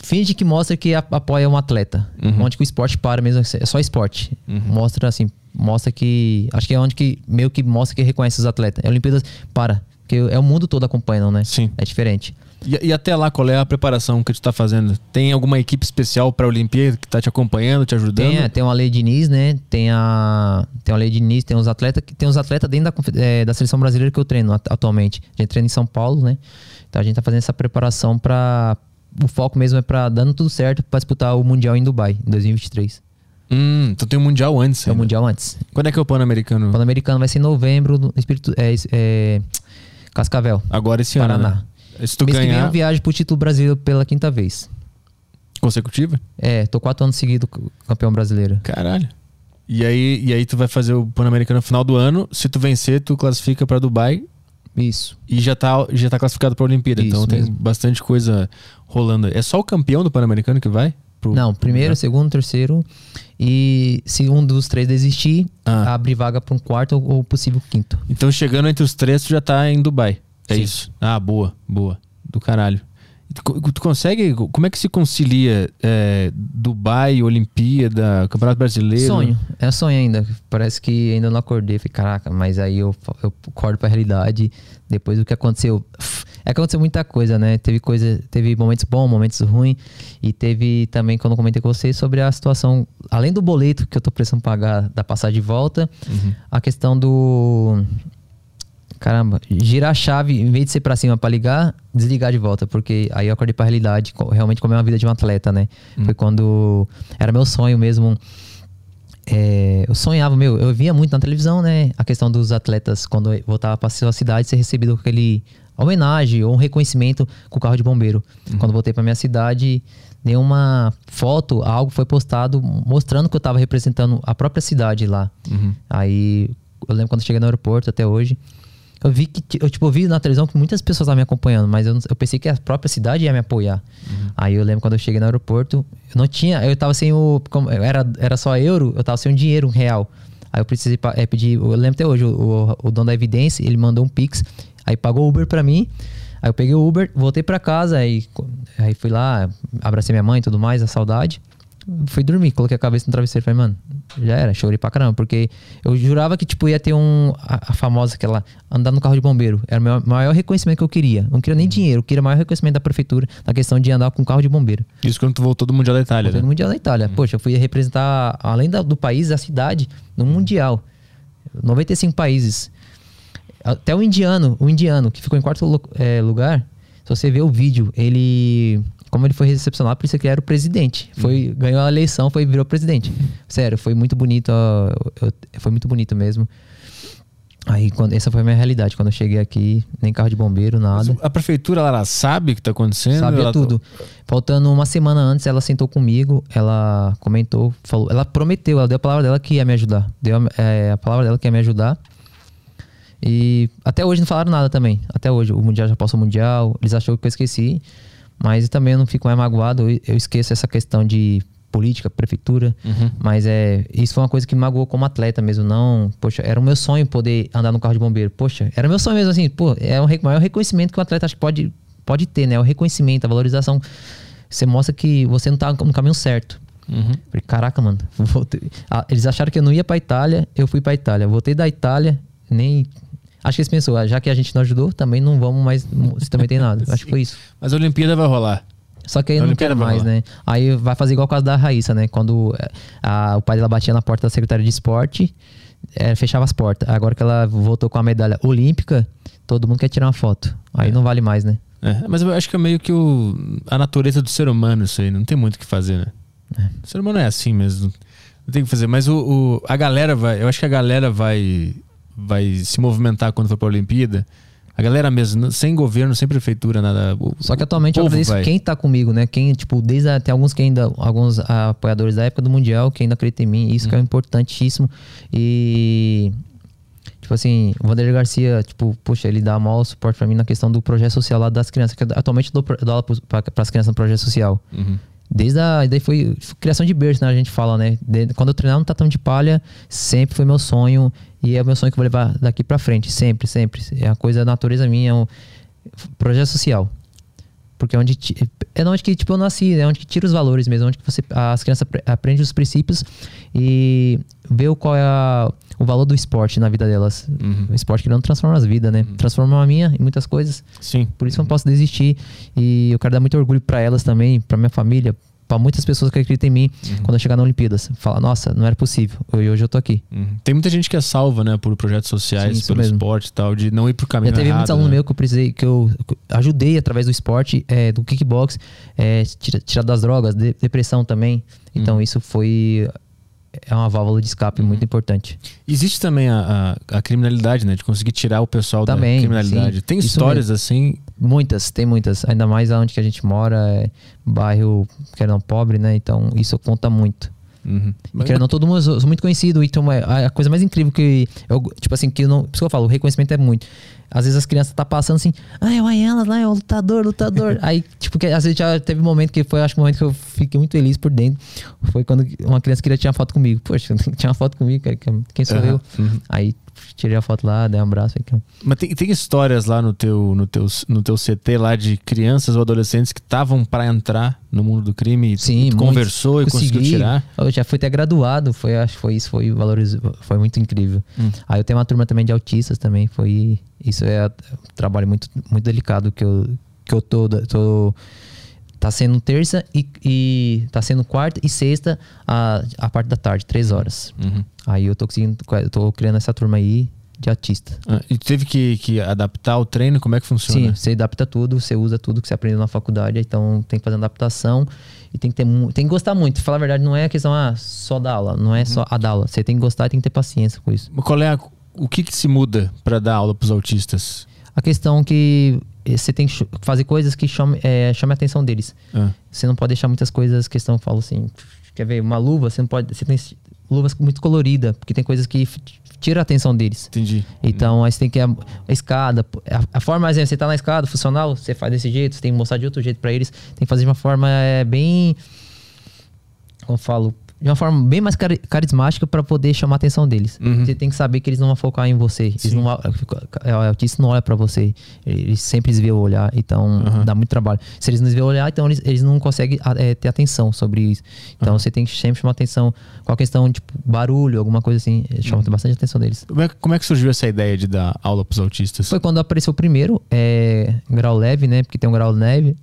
[SPEAKER 3] Finge que mostra que a- apoia um atleta.
[SPEAKER 1] Uhum.
[SPEAKER 3] Onde que o esporte para mesmo. É só esporte. Mostra assim. Mostra que. Acho que é onde que meio que mostra que reconhece os atletas. É Olimpíadas para. Porque é o mundo todo acompanhando, né?
[SPEAKER 1] Sim.
[SPEAKER 3] É diferente.
[SPEAKER 1] E, e até lá, qual é a preparação que tu tá fazendo? Tem alguma equipe especial pra Olimpíada que tá te acompanhando, te ajudando?
[SPEAKER 3] Tem, é, tem uma lei Diniz, né? Tem a tem uma lei Diniz, tem os atletas que tem os atletas dentro da, eh, da seleção brasileira que eu treino at- atualmente. A gente treina em São Paulo, né? Então a gente tá fazendo essa preparação para o foco mesmo é para dando tudo certo para disputar o mundial em Dubai em 2023.
[SPEAKER 1] Hum, então tem um mundial antes.
[SPEAKER 3] É o mundial antes.
[SPEAKER 1] Quando é que é o Pan-Americano?
[SPEAKER 3] O Pan-Americano vai ser em novembro no Espírito é, é, Cascavel,
[SPEAKER 1] Agora esse ano.
[SPEAKER 3] Paraná.
[SPEAKER 1] né? Se tu
[SPEAKER 3] Mês que vem
[SPEAKER 1] ganhar.
[SPEAKER 3] eu viajo pro título brasileiro pela quinta vez.
[SPEAKER 1] Consecutiva?
[SPEAKER 3] É, tô quatro anos seguidos campeão brasileiro.
[SPEAKER 1] Caralho. E aí, e aí tu vai fazer o Pan-Americano no final do ano. Se tu vencer, tu classifica pra Dubai
[SPEAKER 3] Isso.
[SPEAKER 1] e já tá, já tá classificado pra Olimpíada.
[SPEAKER 3] Isso
[SPEAKER 1] então tem
[SPEAKER 3] mesmo.
[SPEAKER 1] bastante coisa rolando. É só o campeão do Pan-Americano que vai? Pro-
[SPEAKER 3] Não, primeiro, segundo, terceiro. E se um dos três desistir,
[SPEAKER 1] Ah.
[SPEAKER 3] abre vaga pra um quarto ou, ou possível quinto.
[SPEAKER 1] Então chegando entre os três, tu já tá em Dubai. É
[SPEAKER 3] Sim.
[SPEAKER 1] isso. Ah, boa, boa. Do caralho. Tu, tu consegue. Como é que se concilia é, Dubai, Olimpíada, Campeonato Brasileiro?
[SPEAKER 3] Sonho. É sonho ainda. Parece que ainda não acordei. Falei, caraca, mas aí eu, eu acordo pra realidade. Depois do que aconteceu. É que aconteceu muita coisa, né? Teve coisa, teve momentos bons, momentos ruins. E teve também, quando eu comentei com vocês, sobre a situação, além do boleto que eu tô precisando pagar da passagem de volta, a questão do. Caramba, girar a chave, em vez de ser pra cima pra ligar, desligar de volta, porque aí eu acordei pra realidade, realmente como é uma vida de um atleta, né? Foi quando era meu sonho mesmo. é, eu sonhava, meu, eu via muito na televisão, né? A questão dos atletas, quando voltava pra sua cidade, ser recebido com aquele homenagem ou um reconhecimento com o carro de bombeiro. Quando eu voltei pra minha cidade, nenhuma foto, algo foi postado mostrando que eu tava representando a própria cidade lá. Aí eu lembro quando eu cheguei no aeroporto até hoje. Eu vi que, eu tipo, eu vi na televisão que muitas pessoas estavam me acompanhando, mas eu, não- eu pensei que a própria cidade ia me apoiar. Aí eu lembro quando eu cheguei no aeroporto, eu não tinha, eu tava sem o, era, era só euro, eu tava sem o dinheiro um real. Aí eu precisei é, pedir, eu lembro até hoje, o, o, o dono da Evidência, ele mandou um Pix, aí pagou o Uber pra mim, aí eu peguei o Uber, voltei pra casa, aí, aí fui lá, abracei minha mãe e tudo mais, a saudade. Fui dormir, coloquei a cabeça no travesseiro e falei, mano, já era, chorei pra caramba, porque eu jurava que, tipo, ia ter um, a, a famosa, aquela, andar no carro de bombeiro, era o meu maior reconhecimento que eu queria, não queria nem dinheiro, eu queria o maior reconhecimento da prefeitura na questão de andar com carro de bombeiro.
[SPEAKER 1] Isso quando tu voltou do Mundial da Itália,
[SPEAKER 3] Voltei
[SPEAKER 1] né?
[SPEAKER 3] no Mundial da Itália. Poxa, eu fui representar, além da- do país, a cidade, no Mundial. 95 países. Até o indiano, o indiano, que ficou em quarto eh, lugar, se você ver o vídeo, ele. Como ele foi recepcionado, por isso que ele era o presidente. Foi, Ganhou a eleição, foi virou presidente. Sério, foi muito bonito. ó, eu- foi muito bonito mesmo. Aí, quando, essa foi a minha realidade. Quando eu cheguei aqui, nem carro de bombeiro, nada.
[SPEAKER 1] A prefeitura ela sabe o que tá acontecendo?
[SPEAKER 3] Sabia
[SPEAKER 1] Ela-
[SPEAKER 3] tudo. Faltando uma semana antes, ela sentou comigo, ela comentou, falou, ela prometeu, ela deu a palavra dela que ia me ajudar. Deu a- é, a palavra dela que ia me ajudar. E até hoje não falaram nada também. Até hoje. O Mundial já passou o Mundial, eles acharam que eu esqueci. Mas também eu não fico mais magoado, eu esqueço essa questão de política, prefeitura. Mas é, isso foi uma coisa que me magoou como atleta mesmo. Não, poxa, era o meu sonho poder andar no carro de bombeiro. Poxa, era meu sonho mesmo assim. Pô, é o re- maior reconhecimento que um atleta acho que pode, pode ter, né? O reconhecimento, a valorização. Você mostra que você não tá no caminho certo.
[SPEAKER 1] Uhum.
[SPEAKER 3] Falei, caraca, mano. (laughs) Ah, eles acharam que eu não ia pra Itália, eu fui pra Itália. Voltei da Itália, nem. Acho que eles pensou, ah, já que a gente não ajudou, também não vamos mais se também tem nada. (laughs) Acho que foi isso.
[SPEAKER 1] Mas a Olimpíada vai rolar.
[SPEAKER 3] Só que aí
[SPEAKER 1] A
[SPEAKER 3] não
[SPEAKER 1] vai
[SPEAKER 3] mais, né? Aí vai fazer igual o caso da Raíssa, né? Quando eh, a- o pai dela batia na porta da secretária de esporte, eh, fechava as portas. Agora que ela voltou com a medalha olímpica, todo mundo quer tirar uma foto. Aí não vale mais, né?
[SPEAKER 1] É, mas eu acho que é meio que o, a natureza do ser humano isso aí. Não tem muito o que fazer, né? O ser humano é assim mesmo. Não tem o que fazer. Mas o, o- a galera vai... Eu acho que a galera vai, vai se movimentar quando for pra Olimpíada. A galera mesmo, sem governo, sem prefeitura, nada. O-
[SPEAKER 3] Só que atualmente eu
[SPEAKER 1] vai.
[SPEAKER 3] quem tá comigo, né? Quem, tipo, desde a- tem alguns que ainda, alguns apoiadores da época do Mundial que ainda acreditam em mim, isso que
[SPEAKER 1] Uhum.
[SPEAKER 3] é importantíssimo. E tipo assim, o Vanderlei Garcia, tipo, poxa, ele dá maior suporte pra mim na questão do projeto social lá das crianças, que eu atualmente dou, pro- dou aula pra, pras crianças no projeto social.
[SPEAKER 1] Uhum.
[SPEAKER 3] Desde a. Daí foi foi criação de berço, né? A gente fala, né? De- quando eu treinava no tatame de palha, sempre foi meu sonho. E é o meu sonho que eu vou levar daqui pra frente. Sempre, sempre. É uma coisa da natureza minha. É um projeto social. Porque é onde. ti- É onde que, tipo, eu nasci, é onde que tira os valores mesmo. Onde que você, as crianças apre- aprendem os princípios e vê o qual é a- o valor do esporte na vida delas. O esporte que não transforma as vidas, né? Transforma a minha em muitas coisas.
[SPEAKER 1] Sim.
[SPEAKER 3] Por isso que eu não posso desistir. E eu quero dar muito orgulho pra elas também, pra minha família, pra muitas pessoas que acreditam em mim quando eu chegar na Olimpíadas. Falar, nossa, não era possível. E hoje eu tô aqui.
[SPEAKER 1] Uhum. Tem muita gente que é salva, né, por projetos sociais,
[SPEAKER 3] Sim,
[SPEAKER 1] pelo
[SPEAKER 3] mesmo.
[SPEAKER 1] esporte e tal, de não ir pro caminho
[SPEAKER 3] Já teve
[SPEAKER 1] errado,
[SPEAKER 3] muitos alunos
[SPEAKER 1] né?
[SPEAKER 3] meus que eu precisei, que eu ajudei através do esporte, é, do kickbox, é, tira, tirar das drogas, de- depressão também. Então
[SPEAKER 1] Uhum.
[SPEAKER 3] isso foi é uma válvula de escape muito importante.
[SPEAKER 1] Existe também a, a, a criminalidade, né? De conseguir tirar o pessoal
[SPEAKER 3] Também,
[SPEAKER 1] da criminalidade.
[SPEAKER 3] sim.
[SPEAKER 1] Tem histórias assim.
[SPEAKER 3] Muitas, tem muitas. Ainda mais onde que a gente mora, é bairro, querendo não, pobre, né? Então isso conta muito.
[SPEAKER 1] Uhum.
[SPEAKER 3] E querendo não, todo mundo eu sou muito conhecido. Então é a a coisa mais incrível que eu, tipo assim, que eu não. Por isso que eu falo, o reconhecimento é muito. Às vezes as crianças tá passando assim, ah, é o Ayala lá, é o lutador, lutador. (laughs) Aí, tipo, que às vezes já teve um momento que foi, acho que um momento que eu fiquei muito feliz por dentro. Foi quando uma criança queria tirar foto comigo. Poxa, (laughs) tinha uma foto comigo, cara, que- quem sou
[SPEAKER 1] Aham,
[SPEAKER 3] eu?
[SPEAKER 1] uhum.
[SPEAKER 3] Aí tirei a foto lá, dei um abraço. Cara,
[SPEAKER 1] Mas tem, tem histórias lá no teu, no, teu, no teu CT lá de crianças ou adolescentes que estavam pra entrar no mundo do crime e
[SPEAKER 3] Sim,
[SPEAKER 1] tu conversou e conseguiu
[SPEAKER 3] Consegui.
[SPEAKER 1] tirar.
[SPEAKER 3] Eu já fui até graduado, foi, acho que foi isso, foi valorizado, foi muito incrível.
[SPEAKER 1] Hum.
[SPEAKER 3] Aí eu tenho uma turma também de autistas também, foi isso é um trabalho muito muito delicado que eu que eu tô, tô tá sendo terça e, e tá sendo quarta e sexta a, a parte da tarde, três horas.
[SPEAKER 1] Uhum.
[SPEAKER 3] Aí eu tô conseguindo, eu tô criando essa turma aí de autista.
[SPEAKER 1] Ah, e teve que, que adaptar o treino? Como é que funciona?
[SPEAKER 3] Sim, você adapta tudo, você usa tudo que você aprendeu na faculdade, então tem que fazer uma adaptação e tem que ter tem que gostar muito. Falar a verdade, não é a questão ah, só da aula, não é só a da aula. Você tem que gostar e tem que ter paciência com isso.
[SPEAKER 1] Mas Qual é a- o que, que se muda pra dar aula pros autistas?
[SPEAKER 3] A questão que você tem que fazer coisas que chame, é, chame a atenção deles.
[SPEAKER 1] Ah,
[SPEAKER 3] Você não pode deixar muitas coisas, questão, eu falo assim, quer ver, uma luva, você não pode, você tem luvas muito coloridas, porque tem coisas que tira a atenção deles.
[SPEAKER 1] entendi.
[SPEAKER 3] Então, aí você tem que. A, a escada, a, a forma, exemplo, você tá na escada funcional, você faz desse jeito, você tem que mostrar de outro jeito pra eles. Tem que fazer de uma forma é, bem. Como eu falo? De uma forma bem mais cari- carismática pra poder chamar a atenção deles.
[SPEAKER 1] Uhum.
[SPEAKER 3] Você tem que saber que eles não vão focar em você. Eles não, vão- é, o autista não olha pra você. Eles sempre desviam o olhar, então
[SPEAKER 1] Uhum.
[SPEAKER 3] dá muito trabalho. Se eles não desviam o olhar, então eles, eles não conseguem é, ter atenção sobre isso. Então você tem que sempre chamar atenção com a questão, tipo, barulho, alguma coisa assim. Chama
[SPEAKER 1] Uhum.
[SPEAKER 3] bastante atenção deles.
[SPEAKER 1] Como é, como é que surgiu essa ideia de dar aula pros autistas?
[SPEAKER 3] Foi quando apareceu o primeiro, é, grau leve, né? Porque tem um grau leve,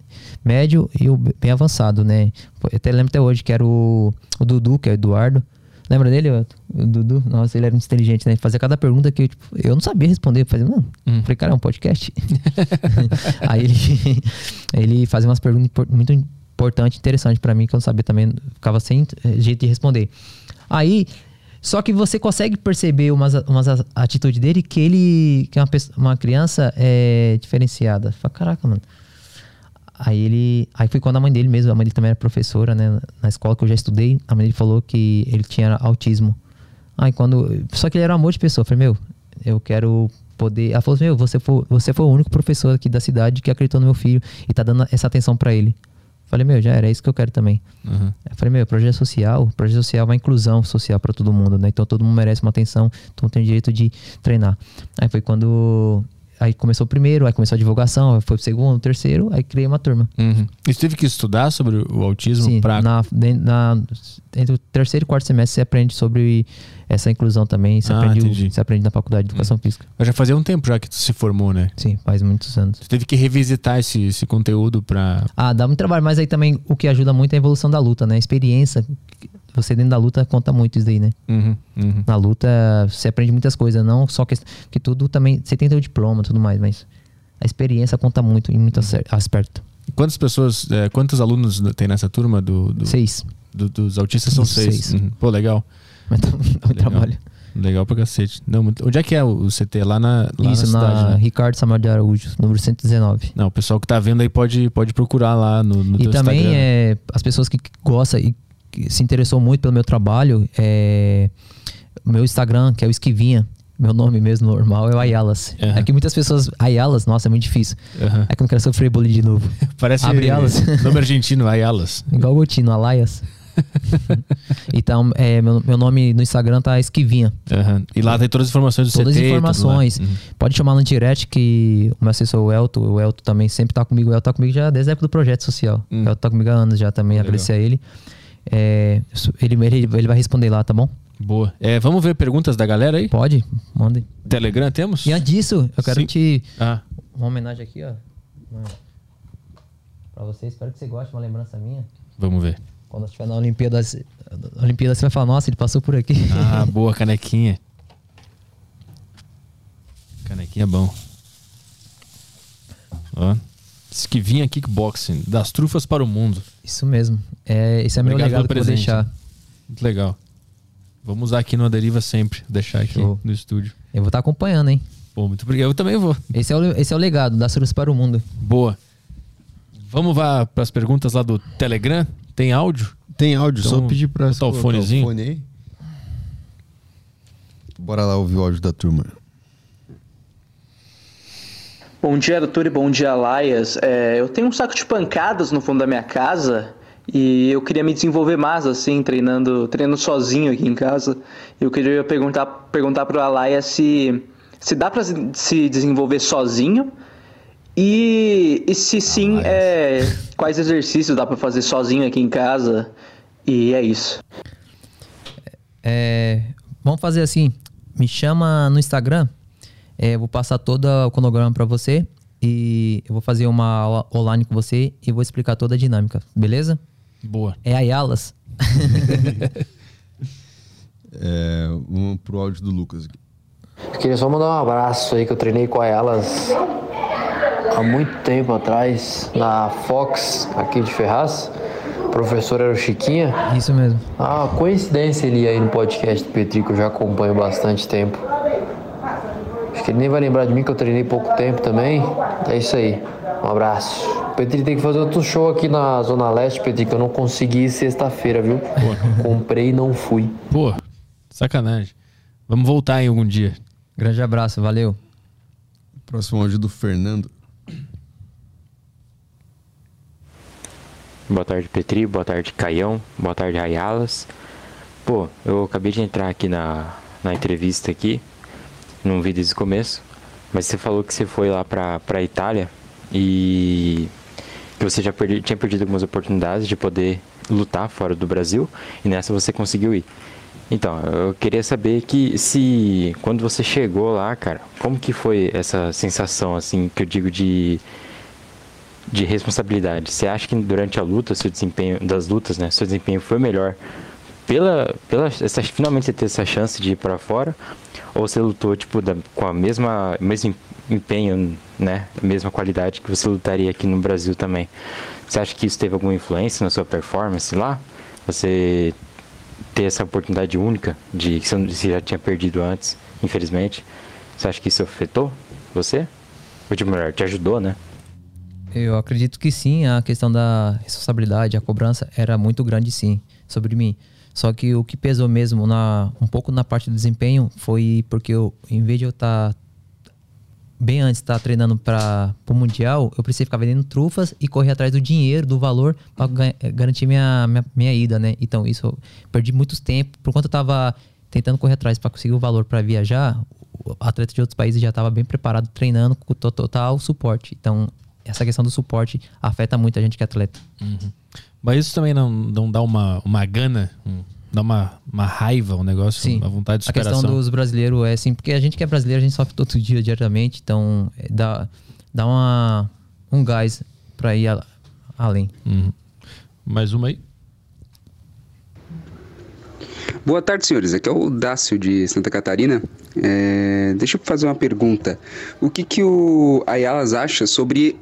[SPEAKER 3] médio e o bem avançado, né? Eu até lembro até hoje que era o, o Dudu, que é o Eduardo. Lembra dele? O, Dudu? Nossa, ele era muito inteligente, né? Ele fazia cada pergunta que eu, tipo, eu não sabia responder. Eu fazia, não.
[SPEAKER 1] Hum.
[SPEAKER 3] Falei, cara, é um podcast. (laughs) (laughs) Aí ele, (laughs) ele fazia umas perguntas muito importantes, interessantes pra mim, que eu não sabia também. Ficava sem eh, jeito de responder. Aí, só que você consegue perceber umas, umas atitudes dele que ele, que é uma, pessoa- uma criança é diferenciada. Fala, caraca, mano. Aí ele. Aí foi quando a mãe dele mesmo, a mãe dele também era professora, né? Na escola que eu já estudei, a mãe dele falou que ele tinha autismo. Aí quando. Só que ele era um amor de pessoa. Eu falei, meu, eu quero poder. Ela falou assim, meu, você foi, você foi o único professor aqui da cidade que acreditou no meu filho e tá dando essa atenção pra ele. Eu falei, meu, já era, é isso que eu quero também.
[SPEAKER 1] Uhum.
[SPEAKER 3] Eu falei, meu, projeto social, projeto social é uma inclusão social pra todo mundo, né? Então todo mundo merece uma atenção, todo mundo tem direito de treinar. Aí foi quando. Aí começou o primeiro, aí começou a divulgação, foi o segundo, o terceiro, aí criei uma turma.
[SPEAKER 1] Uhum. E você teve que estudar sobre o autismo
[SPEAKER 3] Sim,
[SPEAKER 1] pra.
[SPEAKER 3] na, na, entre o terceiro e quarto semestre você aprende sobre essa inclusão também. Você,
[SPEAKER 1] Ah,
[SPEAKER 3] aprende, o- você aprende na faculdade de educação física.
[SPEAKER 1] Já fazia um tempo já que tu se formou, né?
[SPEAKER 3] Sim, faz muitos anos.
[SPEAKER 1] Tu teve que revisitar esse, esse conteúdo pra.
[SPEAKER 3] Ah, dá muito trabalho, mas aí também o que ajuda muito é a evolução da luta, né? A experiência. Você dentro da luta conta muito isso daí, né?
[SPEAKER 1] Uhum, uhum.
[SPEAKER 3] Na luta você aprende muitas coisas, não só que, que tudo também. Você tem teu diploma e tudo mais, mas a experiência conta muito em muito acer- aspecto.
[SPEAKER 1] Quantas pessoas, é, quantos alunos tem nessa turma do, do-
[SPEAKER 3] Seis.
[SPEAKER 1] do- dos autistas? São seis.
[SPEAKER 3] seis.
[SPEAKER 1] Uhum. Pô, legal.
[SPEAKER 3] Mas dá
[SPEAKER 1] Legal.
[SPEAKER 3] trabalho.
[SPEAKER 1] Legal pra cacete. Não, muito- Onde é que é o o CT? Lá na, lá
[SPEAKER 3] Isso,
[SPEAKER 1] na
[SPEAKER 3] na,
[SPEAKER 1] cidade, né?
[SPEAKER 3] Ricardo Samuel de Araújo, número 119.
[SPEAKER 1] Não, o pessoal que tá vendo aí pode, pode procurar lá no, no
[SPEAKER 3] E também
[SPEAKER 1] Instagram.
[SPEAKER 3] é, as pessoas que gostam e que se interessou muito pelo meu trabalho, é, o meu Instagram, que é o Esquivinha, meu nome mesmo normal é o Ayalas.
[SPEAKER 1] Aham.
[SPEAKER 3] É que muitas pessoas, Ayalas, nossa, é muito difícil.
[SPEAKER 1] Aham.
[SPEAKER 3] É que eu não quero sofrer bullying de novo. (laughs)
[SPEAKER 1] Parece
[SPEAKER 3] Abre alas. (laughs)
[SPEAKER 1] nome argentino, Ayalas.
[SPEAKER 3] Igual o Gotino, Alayas. (laughs) então, é, meu, meu nome no Instagram tá Esquivinha.
[SPEAKER 1] Aham. E lá tem todas as informações do
[SPEAKER 3] Todas
[SPEAKER 1] CT.
[SPEAKER 3] as
[SPEAKER 1] tudo lá.
[SPEAKER 3] informações.
[SPEAKER 1] Uhum.
[SPEAKER 3] Pode chamar no direct que o meu assessor, o Elton, o Elton também sempre tá comigo. O Elton tá comigo já desde a época do projeto social.
[SPEAKER 1] Hum.
[SPEAKER 3] O Elton tá comigo há anos já também,
[SPEAKER 1] Legal.
[SPEAKER 3] agradecer a ele. É, ele, ele. Ele vai responder lá, tá bom?
[SPEAKER 1] Boa. É, vamos ver perguntas da galera aí?
[SPEAKER 3] Pode, manda.
[SPEAKER 1] Telegram temos?
[SPEAKER 3] E antes disso, eu quero
[SPEAKER 1] Sim.
[SPEAKER 3] te.
[SPEAKER 1] Ah,
[SPEAKER 3] Uma homenagem aqui, ó. Pra você, espero que você goste, uma lembrança minha.
[SPEAKER 1] vamos ver.
[SPEAKER 3] Quando estiver na Olimpíada, na Olimpíada, você vai falar, nossa, ele passou por aqui.
[SPEAKER 1] Ah, (laughs) boa, canequinha. Canequinha é bom. Ó. Esquivinha Kickboxing, das trufas para o mundo.
[SPEAKER 3] Isso mesmo. É, esse é meu
[SPEAKER 1] Obrigado
[SPEAKER 3] legado que
[SPEAKER 1] pelo
[SPEAKER 3] eu vou
[SPEAKER 1] presente.
[SPEAKER 3] deixar.
[SPEAKER 1] Muito legal. Vamos usar aqui no Deriva sempre, deixar aqui
[SPEAKER 3] Show.
[SPEAKER 1] no estúdio.
[SPEAKER 3] Eu vou estar acompanhando, hein?
[SPEAKER 1] Pô, muito obrigado. Eu também vou.
[SPEAKER 3] Esse é o, esse é o legado, da Surus para o mundo.
[SPEAKER 1] Boa. Vamos para as perguntas lá do Telegram? Tem áudio?
[SPEAKER 2] Tem áudio,
[SPEAKER 1] Então,
[SPEAKER 2] só pedir pra
[SPEAKER 1] botar o fonezinho.
[SPEAKER 2] fone aí. Bora lá ouvir o áudio da turma.
[SPEAKER 4] Bom dia, Arthur, e bom dia, Laias. É, eu tenho um saco de pancadas no fundo da minha casa e eu queria me desenvolver mais, assim, treinando, treinando sozinho aqui em casa. Eu queria perguntar, perguntar pro Alaia se, se dá para se desenvolver sozinho e, e se sim, é, quais exercícios dá para fazer sozinho aqui em casa. E é isso.
[SPEAKER 3] É, vamos fazer assim. Me chama no Instagram. É, eu vou passar todo o cronograma para você. E eu vou fazer uma aula online com você e vou explicar toda a dinâmica, beleza?
[SPEAKER 1] Boa.
[SPEAKER 3] É a Yalas. (laughs)
[SPEAKER 2] É, vamos pro áudio do Lucas aqui.
[SPEAKER 5] Eu queria só mandar um abraço aí que eu treinei com elas há muito tempo atrás na Fox aqui de Ferraz. O professor era o Chiquinha.
[SPEAKER 3] Isso mesmo.
[SPEAKER 5] Ah, coincidência ele aí no podcast do Petri que eu já acompanho há bastante tempo. Acho que ele nem vai lembrar de mim que eu treinei pouco tempo também. É isso aí. Um abraço. Petri tem que fazer outro show aqui na Zona Leste, Petri, que eu não consegui ir sexta-feira, viu? Comprei e não fui.
[SPEAKER 1] Pô, sacanagem. Vamos voltar em algum dia.
[SPEAKER 3] Grande abraço, valeu.
[SPEAKER 2] Próximo áudio do Fernando.
[SPEAKER 6] Boa tarde, Petri. Boa tarde, Caião. Boa tarde, Rayalas. Pô, eu acabei de entrar aqui na, na entrevista aqui. Não vi desde o começo. Mas você falou que você foi lá pra, pra Itália e que você já perdi, tinha perdido algumas oportunidades de poder lutar fora do Brasil e nessa você conseguiu ir. Então, eu queria saber que se quando você chegou lá, cara, como que foi essa sensação assim que eu digo de de responsabilidade. Você acha que durante a luta, seu desempenho das lutas, né, seu desempenho foi melhor pela pela essa, finalmente você ter essa chance de ir para fora ou você lutou tipo da, com a mesma mesmo empenho, né, a mesma qualidade que você lutaria aqui no Brasil também? Você acha que isso teve alguma influência na sua performance lá? Você ter essa oportunidade única de que você já tinha perdido antes, infelizmente. Você acha que isso afetou você? Ou de melhor, te ajudou, né?
[SPEAKER 3] Eu acredito que sim, a questão da responsabilidade, a cobrança era muito grande sim sobre mim. Só que o que pesou mesmo na um pouco na parte do desempenho foi porque eu, em vez de eu estar bem antes estar treinando para o mundial, eu precisei ficar vendendo trufas e correr atrás do dinheiro, do valor para garantir minha, minha, minha ida, né? Então isso eu perdi muito tempo, por conta eu tava tentando correr atrás para conseguir o valor para viajar, o atleta de outros países já estava bem preparado treinando com to- total suporte. Então essa questão do suporte afeta muito a gente que é atleta.
[SPEAKER 1] Mas isso também não, não dá uma, uma gana, um- dá uma, uma raiva, um negócio,
[SPEAKER 3] Sim.
[SPEAKER 1] uma vontade de
[SPEAKER 3] A questão
[SPEAKER 1] superação.
[SPEAKER 3] dos brasileiros é assim, porque a gente que é brasileiro, a gente sofre todo dia, diariamente, então é, dá, dá uma, um gás para ir a- além.
[SPEAKER 1] Uhum. Mais uma aí.
[SPEAKER 7] Boa tarde, senhores. Aqui é o Dácio de Santa Catarina. É, deixa eu fazer uma pergunta. O que, que o Ayalas acha sobre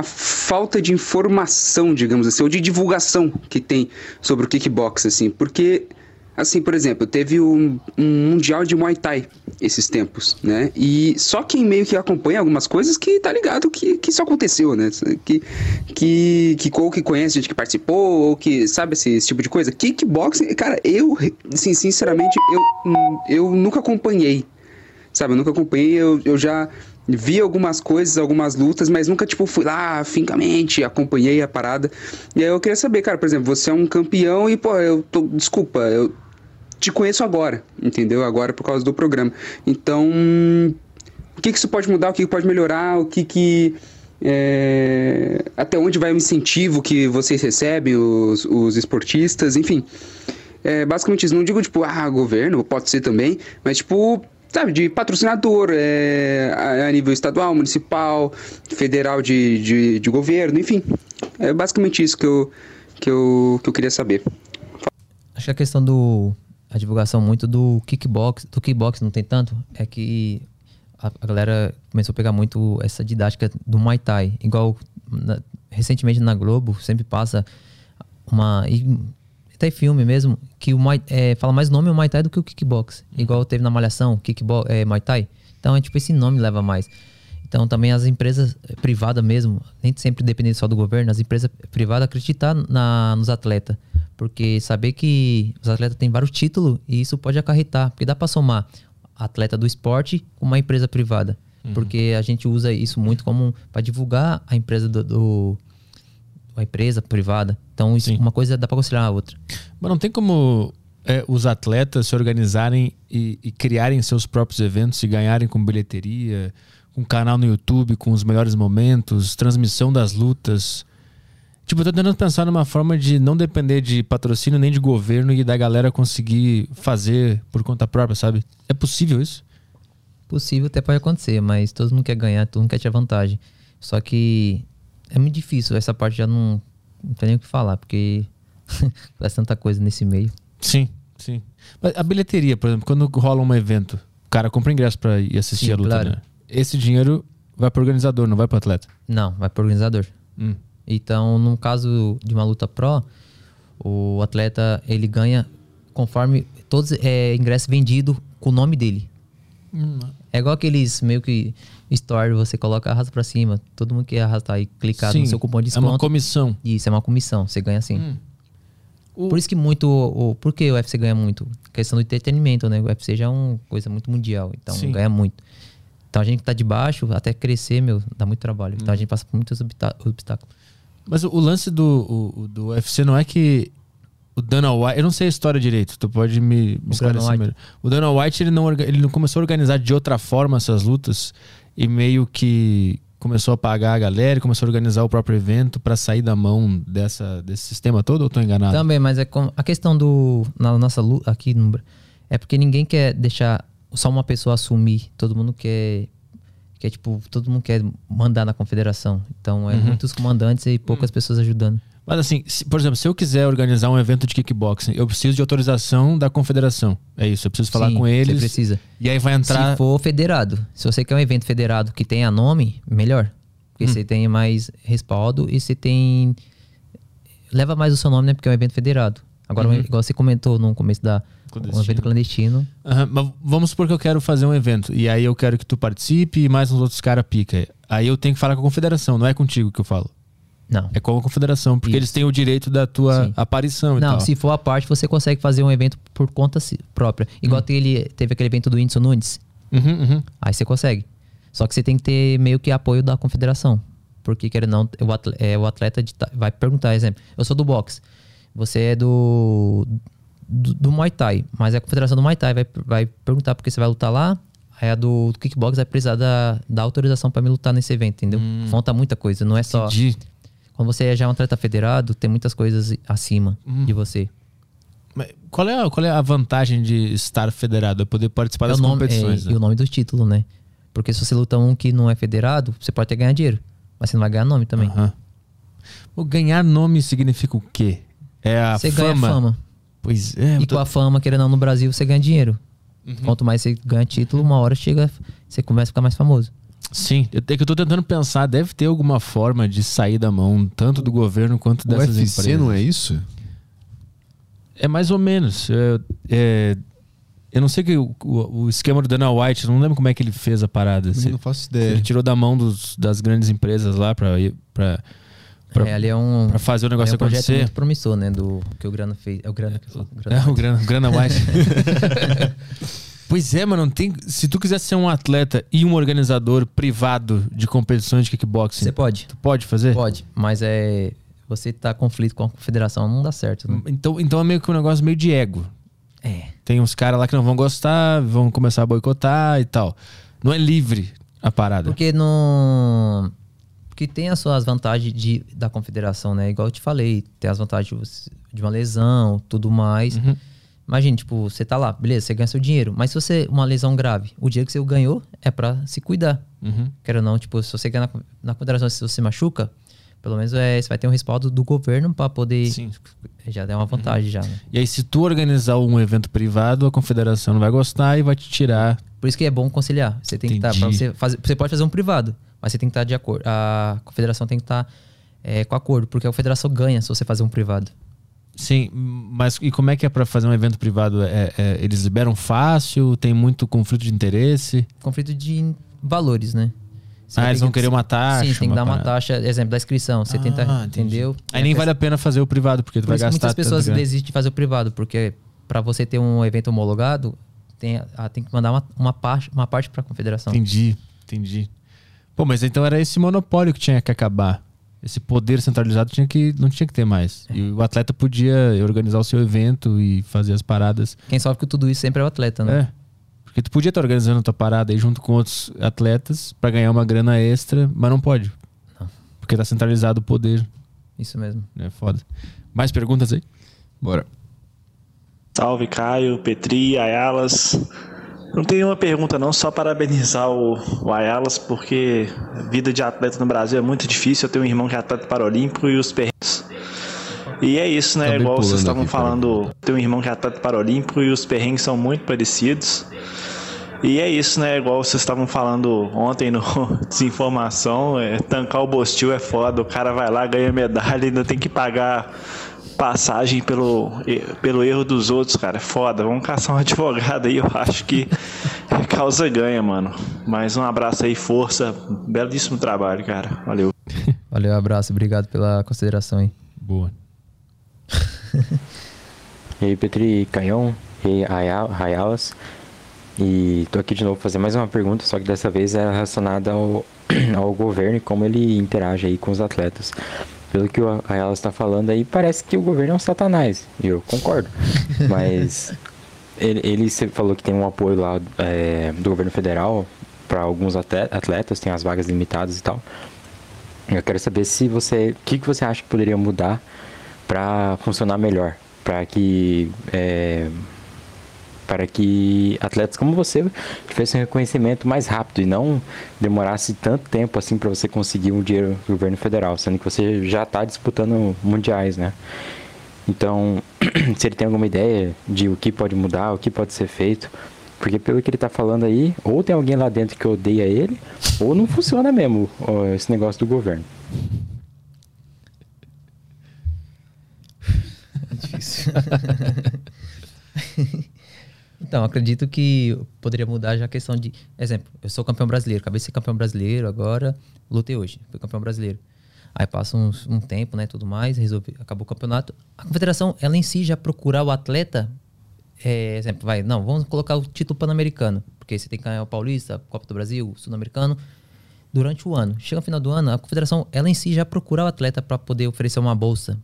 [SPEAKER 7] a falta de informação, digamos assim, ou de divulgação que tem sobre o kickbox, assim? Porque, assim, por exemplo, teve um, um mundial de Muay Thai esses tempos, né? E só quem meio que acompanha algumas coisas que tá ligado que, que isso aconteceu, né? Que, que, que, ou que conhece gente que participou, ou que sabe esse, esse tipo de coisa. Kickboxing, cara, eu, assim, sinceramente, eu, eu nunca acompanhei, sabe? Eu nunca acompanhei, eu, eu já vi algumas coisas, algumas lutas, mas nunca, tipo, fui lá afincamente, acompanhei a parada. E aí eu queria saber, cara, por exemplo, você é um campeão e, pô, eu tô, desculpa, eu te conheço agora, entendeu? Agora por causa do programa. Então, o que, que isso pode mudar, o que, que pode melhorar, o que que... é, até onde vai o incentivo que vocês recebem, os, os esportistas, enfim. É, basicamente isso. Não digo, tipo, ah, governo, pode ser também, mas, tipo, sabe, de patrocinador, é, a, nível estadual, municipal, federal de, de, de governo, enfim. É basicamente isso que eu, que eu, que eu queria saber.
[SPEAKER 3] Acho que a questão do a divulgação muito do kickbox, do kickbox não tem tanto, é que a, a galera começou a pegar muito essa didática do Muay Thai, igual na- recentemente na Globo sempre passa uma e até filme mesmo, que o Muay, é, fala mais nome o Muay Thai do que o kickbox. Igual teve na Malhação, kickbox, é, Muay Thai. Então, é tipo, esse nome leva mais. Então, também as empresas privadas mesmo, nem sempre dependendo só do governo, as empresas privadas acreditar na, nos atletas. Porque saber que os atletas têm vários títulos e isso pode acarretar. Porque dá para somar atleta do esporte com uma empresa privada. Porque a gente usa isso muito como para divulgar a empresa do, do a empresa privada. Então, isso, uma coisa dá para conciliar a outra.
[SPEAKER 1] Mas não tem como é, os atletas se organizarem e, e criarem seus próprios eventos e ganharem com bilheteria, com canal no YouTube, com os melhores momentos, transmissão das lutas. Tipo, eu tô tentando pensar numa forma de não depender de patrocínio nem de governo e da galera conseguir fazer por conta própria, sabe? É possível isso?
[SPEAKER 3] Possível até pode acontecer, mas todo mundo quer ganhar, todo mundo quer ter vantagem. Só que é muito difícil, essa parte já não, não tem nem o que falar, porque (laughs) faz tanta coisa nesse meio.
[SPEAKER 1] Sim, sim. Mas a bilheteria, por exemplo, quando rola um evento, o cara compra ingresso pra ir assistir
[SPEAKER 3] Sim,
[SPEAKER 1] a luta,
[SPEAKER 3] claro.
[SPEAKER 1] né? Esse dinheiro vai pro organizador, não vai pro atleta.
[SPEAKER 3] Não, vai pro organizador.
[SPEAKER 1] Hum.
[SPEAKER 3] Então, no caso de uma luta pró, o atleta ele ganha conforme todos é, ingressos vendidos com o nome dele. É igual aqueles meio que story, você coloca arrasta pra cima, todo mundo que arrastar e clicar
[SPEAKER 1] Sim,
[SPEAKER 3] no seu cupom de
[SPEAKER 1] é
[SPEAKER 3] desconto.
[SPEAKER 1] uma comissão.
[SPEAKER 3] Isso, é uma comissão, você ganha assim.
[SPEAKER 1] Hum. O-
[SPEAKER 3] Por isso que muito. O, por que o UFC ganha muito? Questão do entretenimento, né? O UFC já é uma coisa muito mundial, então
[SPEAKER 1] Sim.
[SPEAKER 3] ganha muito. Então a gente que tá de baixo, até crescer, meu, dá muito trabalho.
[SPEAKER 1] Hum.
[SPEAKER 3] Então a gente passa por muitos obstá- obstáculos.
[SPEAKER 1] Mas o, o lance do, o- do UFC não é que o Dana White. Eu não sei a história direito, tu pode me, esclarecer melhor. O Dana White ele não, ele não começou a organizar de outra forma essas lutas e meio que começou a pagar a galera e começou a organizar o próprio evento pra sair da mão dessa, desse sistema todo ou tô enganado?
[SPEAKER 3] Também, mas é com a questão do. Na nossa luta aqui no, é porque ninguém quer deixar só uma pessoa assumir. Todo mundo quer. quer tipo, todo mundo quer mandar na confederação. Então
[SPEAKER 1] Uhum.
[SPEAKER 3] é muitos comandantes e poucas pessoas ajudando.
[SPEAKER 1] Mas assim, se- por exemplo, se eu quiser organizar um evento de kickboxing, eu preciso de autorização da confederação. É isso, eu preciso falar
[SPEAKER 3] Sim,
[SPEAKER 1] com eles.
[SPEAKER 3] Você precisa.
[SPEAKER 1] E aí vai entrar.
[SPEAKER 3] Se for federado. Se você quer um evento federado que tenha nome, melhor. Porque
[SPEAKER 1] Hum.
[SPEAKER 3] você tem mais respaldo e você tem. Leva mais o seu nome, né? Porque é um evento federado. Agora,
[SPEAKER 1] Uhum.
[SPEAKER 3] igual você comentou no começo da. Um evento clandestino.
[SPEAKER 1] Aham, mas vamos supor que eu quero fazer um evento. E aí eu quero que tu participe e mais uns outros caras pica. Aí eu tenho que falar com a confederação, não é contigo que eu falo.
[SPEAKER 3] Não.
[SPEAKER 1] É com a confederação, porque
[SPEAKER 3] Isso.
[SPEAKER 1] eles têm o direito da tua
[SPEAKER 3] Sim.
[SPEAKER 1] aparição
[SPEAKER 3] Não,
[SPEAKER 1] tal.
[SPEAKER 3] se for a parte, você consegue fazer um evento por conta própria. Igual tem ele- teve aquele evento do Whindersson Nunes.
[SPEAKER 1] Uhum, uhum.
[SPEAKER 3] Aí você consegue. Só que você tem que ter meio que apoio da confederação. Porque, quer ou não, o atleta, é, o atleta de vai perguntar, exemplo, eu sou do boxe, você é do, do, do Muay Thai, mas a confederação do Muay Thai vai, vai perguntar porque você vai lutar lá, aí a do, do kickbox vai precisar da, da autorização pra me lutar nesse evento, entendeu? Falta muita coisa, não é só...
[SPEAKER 1] Entendi.
[SPEAKER 3] Quando você já é um atleta federado, tem muitas coisas acima
[SPEAKER 1] Hum.
[SPEAKER 3] de você.
[SPEAKER 1] Qual é, a, qual é a vantagem de estar federado? É poder participar
[SPEAKER 3] É
[SPEAKER 1] das
[SPEAKER 3] nome,
[SPEAKER 1] competições.
[SPEAKER 3] é,
[SPEAKER 1] né?
[SPEAKER 3] E o nome do título, né? Porque se você luta um que não é federado, você pode até ganhar dinheiro. Mas você não vai ganhar nome também.
[SPEAKER 1] O ganhar nome significa o quê? É a
[SPEAKER 3] você
[SPEAKER 1] fama.
[SPEAKER 3] ganha fama.
[SPEAKER 1] Pois é.
[SPEAKER 3] E
[SPEAKER 1] tô-
[SPEAKER 3] com a fama, querendo ou não, no Brasil, você ganha dinheiro.
[SPEAKER 1] Uhum.
[SPEAKER 3] Quanto mais você ganha título, uma hora chega, você começa a ficar mais famoso.
[SPEAKER 1] Sim, eu, é que eu tô tentando pensar, deve ter alguma forma de sair da mão, tanto do governo quanto
[SPEAKER 2] O
[SPEAKER 1] dessas
[SPEAKER 2] UFC
[SPEAKER 1] empresas.
[SPEAKER 2] não é isso?
[SPEAKER 1] É mais ou menos. É, é- eu não sei que o, o- esquema do Dana White, não lembro como é que ele fez a parada. Se-
[SPEAKER 2] não faço ideia.
[SPEAKER 1] ele tirou da mão dos- das grandes empresas lá pra, ir- pra,
[SPEAKER 3] é, ali é um,
[SPEAKER 1] pra fazer o
[SPEAKER 3] é
[SPEAKER 1] negócio
[SPEAKER 3] um projeto
[SPEAKER 1] acontecer.
[SPEAKER 3] muito promissor, né? Do que o Grana fez. É o Grana que eu falo. o Grana
[SPEAKER 1] É, o Grana, o Grana White. (laughs) (laughs) pois é, mano, não tem, se tu quiser ser um atleta e um organizador privado de competições de kickboxing,
[SPEAKER 3] Você pode?
[SPEAKER 1] tu pode fazer?
[SPEAKER 3] Pode, mas é. Você tá em conflito com a confederação, não dá certo. Né?
[SPEAKER 1] Então, então é meio que um negócio meio de ego.
[SPEAKER 3] É.
[SPEAKER 1] Tem uns caras lá que não vão gostar, vão começar a boicotar e tal. Não é livre a parada.
[SPEAKER 3] Porque não. Porque tem as suas vantagens de, da confederação, né? Igual eu te falei, tem as vantagens de uma lesão, tudo mais.
[SPEAKER 1] Uhum.
[SPEAKER 3] Imagina, tipo, você tá lá, beleza, você ganha seu dinheiro. Mas se você uma lesão grave, o dinheiro que você ganhou é pra se cuidar.
[SPEAKER 1] Uhum.
[SPEAKER 3] Quero ou não, tipo, se você ganhar na, na confederação, se você machuca, pelo menos é, você vai ter um respaldo do governo pra poder.
[SPEAKER 1] Sim.
[SPEAKER 3] Já dá uma vantagem já, né?
[SPEAKER 1] E aí, se tu organizar um evento privado, a confederação não vai gostar e vai te tirar.
[SPEAKER 3] Por isso que é bom conciliar. Você tem que estar.
[SPEAKER 1] Entendi.
[SPEAKER 3] você, fazer, você pode fazer um privado, mas você tem que estar de acordo. A confederação tem que estar é, com acordo, porque a confederação ganha se você fazer um privado.
[SPEAKER 1] Sim, mas e como é que é pra fazer um evento privado? É, é- eles liberam fácil? Tem muito conflito de interesse?
[SPEAKER 3] Conflito de valores, né? Você
[SPEAKER 1] ah, eles vão querer uma taxa?
[SPEAKER 3] Sim, tem que dar uma taxa, exemplo, da inscrição, 70,
[SPEAKER 1] Ah,
[SPEAKER 3] entendeu?
[SPEAKER 1] Aí nem vale a pena fazer o privado, porque tu
[SPEAKER 3] Por
[SPEAKER 1] vai gastar
[SPEAKER 3] muitas pessoas desistem de fazer o privado, porque para você ter um evento homologado, tem, tem que mandar uma, uma parte uma parte para a confederação.
[SPEAKER 1] Entendi, entendi. Pô, mas então era esse monopólio que tinha que acabar. Esse poder centralizado tinha que, não tinha que ter mais.
[SPEAKER 3] É.
[SPEAKER 1] E o atleta podia organizar o seu evento e fazer as paradas.
[SPEAKER 3] Quem sofre com tudo isso sempre é o atleta, né?
[SPEAKER 1] É. Porque tu podia estar organizando a tua parada aí junto com outros atletas pra ganhar uma grana extra, mas não pode.
[SPEAKER 3] Não.
[SPEAKER 1] Porque tá centralizado o poder.
[SPEAKER 3] Isso mesmo.
[SPEAKER 1] É foda. Mais perguntas aí?
[SPEAKER 2] Bora.
[SPEAKER 8] Salve Caio, Petri, Ayalas. Não tenho uma pergunta não, só parabenizar o, o Ayalas, porque a vida de atleta no Brasil é muito difícil. Eu tenho um irmão que é atleta paralímpico e os perrengues. E é isso, né?
[SPEAKER 2] Acabei
[SPEAKER 8] Igual vocês estavam
[SPEAKER 2] aqui,
[SPEAKER 8] falando, tenho um irmão que é atleta paralímpico e os perrengues são muito parecidos. E é isso, né? Igual vocês estavam falando ontem no (laughs) Desinformação, é, tancar o Bostil é foda. O cara vai lá, ganha medalha ainda tem que pagar passagem pelo, pelo erro dos outros, cara. É foda. Vamos caçar um (laughs) advogado aí, eu acho que é (laughs) causa ganha, mano. Mas um abraço aí, força. Belíssimo trabalho, cara. Valeu. (laughs)
[SPEAKER 3] Valeu, abraço, obrigado pela consideração aí.
[SPEAKER 1] Boa.
[SPEAKER 6] E aí, Petri Caião, e aí, Aya- Rayalas. E tô aqui de novo pra fazer mais uma pergunta, só que dessa vez é relacionada ao, (clears throat) ao governo e como ele interage aí com os atletas. Pelo que Rayalas está falando aí, parece que o governo é um satanás. E eu concordo. (laughs) Mas ele, ele falou que tem um apoio lá é, do governo federal para alguns atle- atletas, tem as vagas limitadas e tal. Eu quero saber se você, o que, que você acha que poderia mudar para funcionar melhor, para que é, para que atletas como você tivessem um reconhecimento mais rápido e não demorasse tanto tempo assim para você conseguir um dinheiro do governo federal, sendo que você já está disputando mundiais, né? Então, (clears throat) se ele tem alguma ideia de o que pode mudar, o que pode ser feito, porque pelo que ele tá falando aí, ou tem alguém lá dentro que odeia ele, ou não funciona mesmo ó, esse negócio do governo. (laughs)
[SPEAKER 3] É difícil. (laughs) então, acredito que poderia mudar já a questão de. Exemplo, eu sou campeão brasileiro, acabei de ser campeão brasileiro, agora lutei hoje, fui campeão brasileiro. Aí passa um, tempo, né, tudo mais, resolvi, acabou o campeonato. A confederação, ela em si já procurar o atleta, é, exemplo, vai, não, vamos colocar o título pan-americano, porque você tem que ganhar o Paulista, Copa do Brasil, Sul-Americano, durante o ano. Chega no final do ano, a confederação, ela em si já procura o atleta para poder oferecer uma bolsa,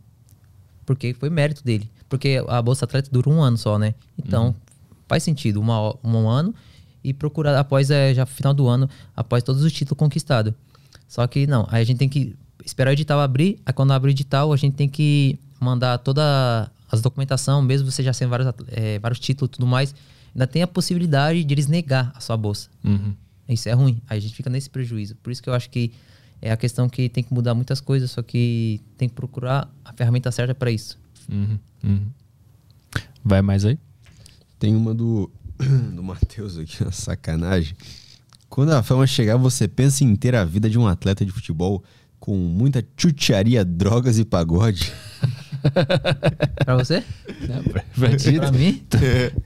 [SPEAKER 3] porque foi mérito dele. Porque a Bolsa Atleta dura um ano só, né? Então, faz sentido, uma, um ano e procurar após, é, já final do ano, após todos os títulos conquistados. Só que não, aí a gente tem que esperar o edital abrir, aí quando abre o edital, a gente tem que mandar toda as documentação, mesmo você já sendo vários, é, vários títulos e tudo mais, ainda tem a possibilidade de eles negar a sua bolsa. Isso é ruim. Aí a gente fica nesse prejuízo. Por isso que eu acho que é a questão que tem que mudar muitas coisas, só que tem que procurar a ferramenta certa para isso.
[SPEAKER 1] Uhum, uhum. Vai mais aí?
[SPEAKER 2] Tem uma do, (clears throat) do Matheus aqui, uma sacanagem. Quando a fama chegar, você pensa em ter a vida de um atleta de futebol com muita chutearia, drogas e pagode? (laughs)
[SPEAKER 3] Pra você?
[SPEAKER 1] Pra ti,
[SPEAKER 3] pra mim?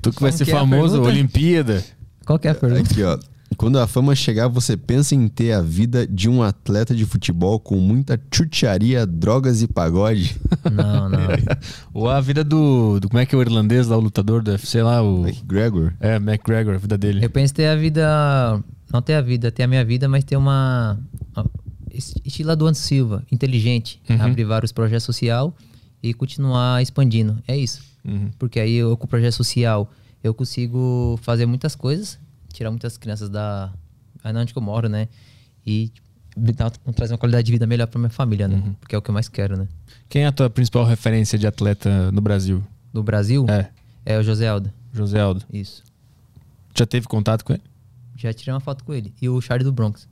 [SPEAKER 1] tu que vai ser
[SPEAKER 3] que é
[SPEAKER 1] famoso? Olimpíada.
[SPEAKER 3] Qual que é a pergunta?
[SPEAKER 2] Aqui, ó. Quando a fama chegar, você pensa em ter a vida de um atleta de futebol com muita chutearia, drogas e pagode?
[SPEAKER 3] Não, não. (laughs)
[SPEAKER 1] Ou a vida do, do. Como é que é o irlandês lá, o lutador do UFC lá? O,
[SPEAKER 2] McGregor?
[SPEAKER 1] é, McGregor, a vida dele.
[SPEAKER 3] Eu penso ter a vida. Não ter a vida, ter a minha vida, mas ter uma. Estilo do Anderson Silva, inteligente. Abrir vários projetos social e continuar expandindo. É isso. Porque aí eu, com o projeto social, eu consigo fazer muitas coisas, tirar muitas crianças da. aí onde que eu moro, né? E dar- trazer uma qualidade de vida melhor pra minha família, né? Porque é o que eu mais quero, né?
[SPEAKER 1] Quem é a tua principal referência de atleta no Brasil?
[SPEAKER 3] Do Brasil,
[SPEAKER 1] É,
[SPEAKER 3] é o José Aldo.
[SPEAKER 1] José Aldo.
[SPEAKER 3] Isso.
[SPEAKER 1] Já teve contato com ele?
[SPEAKER 3] Já tirei uma foto com ele. E o Charlie do Bronx.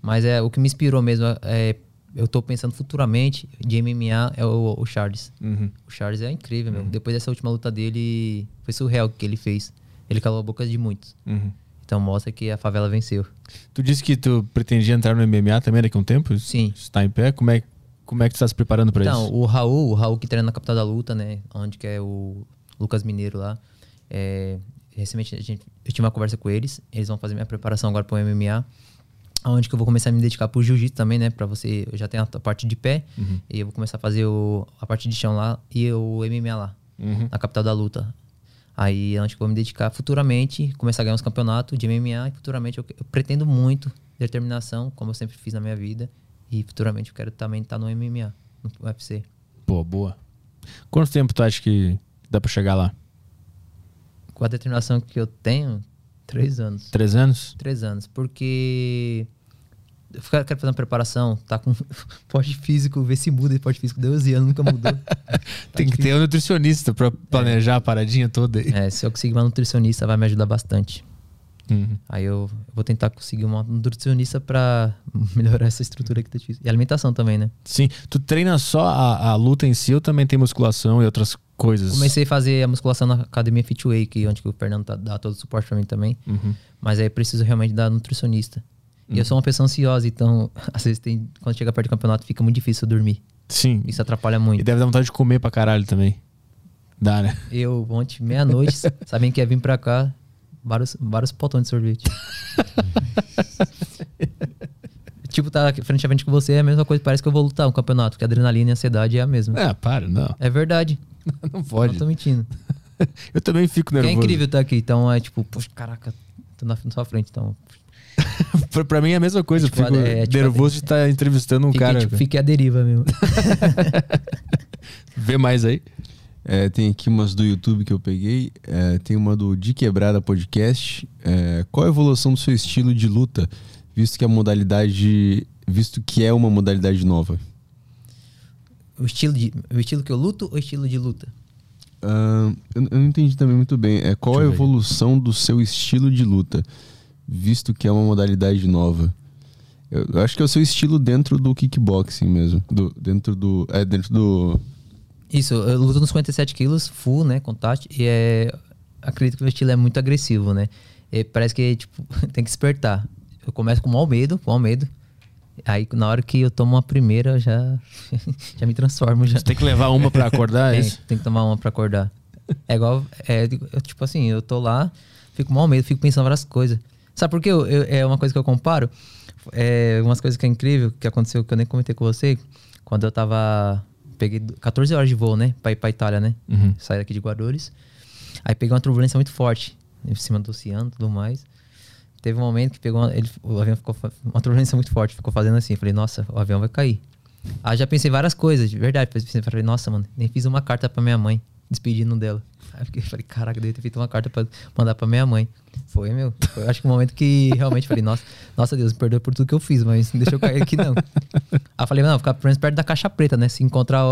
[SPEAKER 3] Mas é o que me inspirou mesmo. É, eu tô pensando futuramente de MMA é o, o Charles.
[SPEAKER 1] Uhum.
[SPEAKER 3] O Charles é incrível, meu. Depois dessa última luta dele, foi surreal o que ele fez. Ele calou a boca de muitos.
[SPEAKER 1] Uhum.
[SPEAKER 3] Então mostra que a favela venceu.
[SPEAKER 1] Tu disse que tu pretendia entrar no MMA também daqui a um tempo?
[SPEAKER 3] Sim.
[SPEAKER 1] Está em pé? Como é, Como é que tu tá se preparando pra
[SPEAKER 3] Então,
[SPEAKER 1] isso?
[SPEAKER 3] o Raul, o Raul que treina na capital da luta, né? Onde que é o Lucas Mineiro lá. É, recentemente a gente, eu tive uma conversa com eles. Eles vão fazer minha preparação agora pro MMA. Onde que eu vou começar a me dedicar pro jiu-jitsu também, né? Pra você. Eu já tenho a parte de pé. E eu vou começar a fazer o, a parte de chão lá e o MMA lá. Na capital da luta. Aí onde que eu vou me dedicar futuramente, começar a ganhar uns campeonatos de MMA. E futuramente eu, eu pretendo muito determinação, como eu sempre fiz na minha vida. E futuramente eu quero também estar no MMA, no UFC.
[SPEAKER 1] Pô, boa. Quanto tempo tu acha que dá pra chegar lá?
[SPEAKER 3] Com a determinação que eu tenho, três anos.
[SPEAKER 1] Três anos?
[SPEAKER 3] Três anos. Porque eu quero fazer uma preparação, tá com (laughs) porte físico, ver se muda esse porte físico. 12 anos, nunca mudou. (laughs)
[SPEAKER 1] Tem que ter um nutricionista pra planejar a paradinha toda aí.
[SPEAKER 3] é, se eu conseguir uma nutricionista, vai me ajudar bastante.
[SPEAKER 1] Uhum.
[SPEAKER 3] Aí eu vou tentar conseguir uma nutricionista pra melhorar essa estrutura aqui do físico. E alimentação também, né?
[SPEAKER 1] Sim. Tu treina só a, a luta em si ou também tem musculação e outras coisas?
[SPEAKER 3] Comecei a fazer a musculação na academia Fitway, que onde que o Fernando tá- dá todo o suporte pra mim também.
[SPEAKER 1] Uhum.
[SPEAKER 3] Mas aí preciso realmente da nutricionista. E eu sou uma pessoa ansiosa, então (laughs) às vezes tem, quando chega perto do campeonato fica muito difícil eu dormir.
[SPEAKER 1] Sim.
[SPEAKER 3] Isso atrapalha
[SPEAKER 1] E
[SPEAKER 3] muito.
[SPEAKER 1] deve dar vontade de comer pra caralho também. Dá, né?
[SPEAKER 3] Eu, ontem, meia-noite, (laughs) sabem que ia vir pra cá, vários, vários potões de sorvete. (laughs) tipo, tá frente a frente com você é a mesma coisa, parece que eu vou lutar um campeonato, porque a adrenalina e a ansiedade é a mesma.
[SPEAKER 1] Ah, para, não.
[SPEAKER 3] É verdade.
[SPEAKER 1] Não pode.
[SPEAKER 3] Não tô mentindo.
[SPEAKER 1] Eu também fico
[SPEAKER 3] Que é
[SPEAKER 1] nervoso.
[SPEAKER 3] incrível estar aqui, então é tipo, poxa, caraca, tô na, na sua frente, então. (laughs)
[SPEAKER 1] pra, pra mim é a mesma coisa.
[SPEAKER 3] Tipo,
[SPEAKER 1] eu fico
[SPEAKER 3] é, tipo,
[SPEAKER 1] nervoso de estar entrevistando um
[SPEAKER 3] Fiquei,
[SPEAKER 1] cara.
[SPEAKER 3] tipo, fiquei à deriva mesmo. (laughs)
[SPEAKER 1] Vê mais aí.
[SPEAKER 2] É, tem aqui umas do YouTube que eu peguei. É, tem uma do De Quebrada Podcast. É, qual a evolução do seu estilo de luta, visto que a modalidade. Visto que é uma modalidade nova?
[SPEAKER 3] o, estilo de, o estilo que eu luto ou o estilo de luta?
[SPEAKER 2] Ahn, eu, eu não entendi também muito bem. É, qual a
[SPEAKER 1] Deixa
[SPEAKER 2] evolução do seu estilo de luta, visto que é uma modalidade nova? Eu, eu acho que é o seu estilo dentro do kickboxing mesmo. Do, dentro do. É, dentro do.
[SPEAKER 3] Isso, eu luto nos 57 quilos, full, né, contato, e é, acredito que o meu estilo é muito agressivo, né, E parece que, tipo, (laughs) tem que despertar. Eu começo com mau medo, com mau medo, aí na hora que eu tomo uma primeira, eu já, (laughs) já me transformo, já.
[SPEAKER 1] Você tem que levar uma pra acordar, é
[SPEAKER 3] Tem,
[SPEAKER 1] isso?
[SPEAKER 3] tem que tomar uma pra acordar. É igual, é, tipo assim, eu tô lá, fico mal medo, fico pensando várias coisas. Sabe por quê? Eu, eu- é uma coisa que eu comparo, é umas coisas que é incrível, que aconteceu, que eu nem comentei com você, quando eu tava, peguei 14 horas de voo, né, pra ir pra Itália, né,
[SPEAKER 1] Uhum.
[SPEAKER 3] saí daqui de Guarulhos, aí peguei uma turbulência muito forte, em cima do oceano e tudo mais. Teve um momento que pegou, uma- ele, o avião ficou, uma turbulência muito forte, ficou fazendo assim, eu falei, nossa, o avião vai cair. Aí já pensei várias coisas, de verdade. Pensei, falei, nossa, mano, nem fiz uma carta pra minha mãe, despedindo dela. Aí eu falei, caraca, devia ter feito uma carta pra mandar pra minha mãe. Foi, meu. Foi, acho que o momento que realmente falei, nossa, nossa Deus, me perdoa por tudo que eu fiz, mas não deixa eu cair aqui não. Aí falei, não, ficar pelo menos perto da caixa preta, né? Se encontrar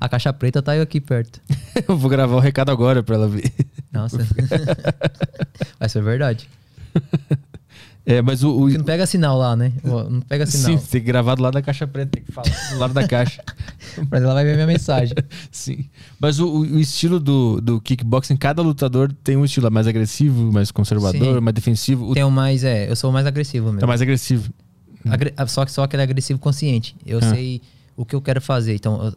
[SPEAKER 3] a caixa preta, tá eu aqui perto. (laughs)
[SPEAKER 1] Eu vou gravar o recado agora pra ela ver.
[SPEAKER 3] Nossa. (laughs) mas foi verdade.
[SPEAKER 1] É, mas o. o
[SPEAKER 3] não pega sinal lá, né? Não pega sinal.
[SPEAKER 1] sim, tem que gravar do lado da caixa preta, tem que falar do lado da caixa. (laughs)
[SPEAKER 3] Mas ela vai ver minha mensagem. (laughs)
[SPEAKER 1] Sim. Mas o, o estilo do, do kickboxing, cada lutador tem um estilo mais agressivo, mais conservador,
[SPEAKER 3] Sim.
[SPEAKER 1] mais defensivo.
[SPEAKER 3] Tem o mais, é, eu sou o mais agressivo mesmo.
[SPEAKER 1] é mais agressivo.
[SPEAKER 3] Agre- só que só aquele agressivo consciente. Eu
[SPEAKER 1] Ah.
[SPEAKER 3] sei o que eu quero fazer. Então,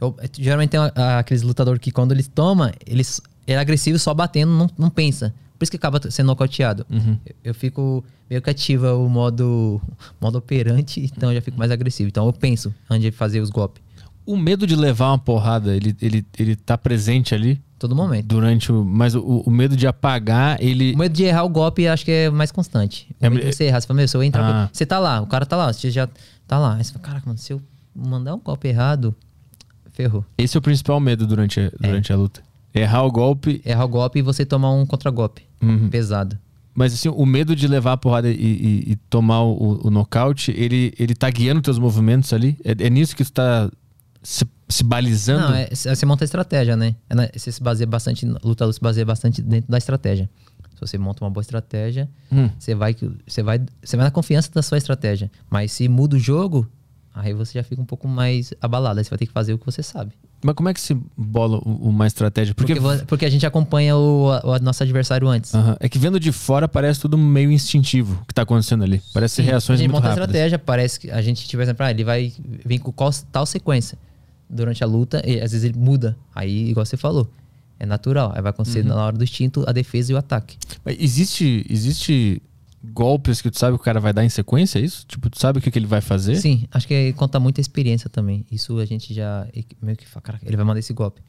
[SPEAKER 3] eu, eu- geralmente tem aqueles lutadores que quando eles tomam, eles ele é agressivo só batendo, não, não pensa. Por isso que acaba sendo nocauteado.
[SPEAKER 1] Uhum.
[SPEAKER 3] Eu, eu fico meio que ativa o modo, modo operante, então eu já fico mais agressivo. Então eu penso antes de fazer os golpes.
[SPEAKER 1] O medo de levar uma porrada, ele, ele, ele tá presente ali
[SPEAKER 3] Todo momento.
[SPEAKER 1] durante o. Mas o, o medo de apagar, ele.
[SPEAKER 3] O medo de errar o golpe acho que é mais constante. O
[SPEAKER 1] É,
[SPEAKER 3] medo de você errar. Você fala, meu, se eu entrar.
[SPEAKER 1] Ah.
[SPEAKER 3] Você tá lá, o cara tá lá, você já tá lá. Aí você fala, caraca, mano, se eu mandar um golpe errado, ferrou.
[SPEAKER 1] Esse é o principal medo durante, a- durante a luta. Errar o golpe.
[SPEAKER 3] Errar o golpe e você tomar um contragolpe
[SPEAKER 1] Uhum.
[SPEAKER 3] pesado.
[SPEAKER 1] Mas assim, o medo de levar a porrada e, e- e tomar o, o nocaute, ele, ele tá guiando teus movimentos ali? É, é nisso que tu tá se, se balizando?
[SPEAKER 3] Não, é, c- você monta a estratégia, né? É na- Você se baseia bastante, luta se baseia bastante dentro da estratégia. Se você monta uma boa estratégia,
[SPEAKER 1] Hum.
[SPEAKER 3] você vai, você vai, você vai na confiança da sua estratégia. Mas se muda o jogo, aí você já fica um pouco mais abalado. Aí você vai ter que fazer o que você sabe.
[SPEAKER 1] Mas como é que se bola uma estratégia? Porque,
[SPEAKER 3] Porque, porque a gente acompanha o, o nosso adversário antes.
[SPEAKER 1] Aham. é que vendo de fora parece tudo meio instintivo o que tá acontecendo ali. Parece
[SPEAKER 3] Sim,
[SPEAKER 1] reações
[SPEAKER 3] a gente
[SPEAKER 1] muito
[SPEAKER 3] monta a
[SPEAKER 1] rápidas.
[SPEAKER 3] estratégia, parece que a gente, tipo, exemplo, ah, ele vai vir com qual, tal sequência durante a luta, e às vezes ele muda. Aí, igual você falou, é natural. Aí vai acontecer
[SPEAKER 1] Uhum.
[SPEAKER 3] na hora do instinto a defesa e o ataque.
[SPEAKER 1] Mas Existe, existe golpes que tu sabe que o cara vai dar em sequência, é isso? Tipo, tu sabe o que, que ele vai fazer?
[SPEAKER 3] Sim, acho que conta muita experiência também. Isso a gente já meio que fala, cara, ele vai mandar esse golpe.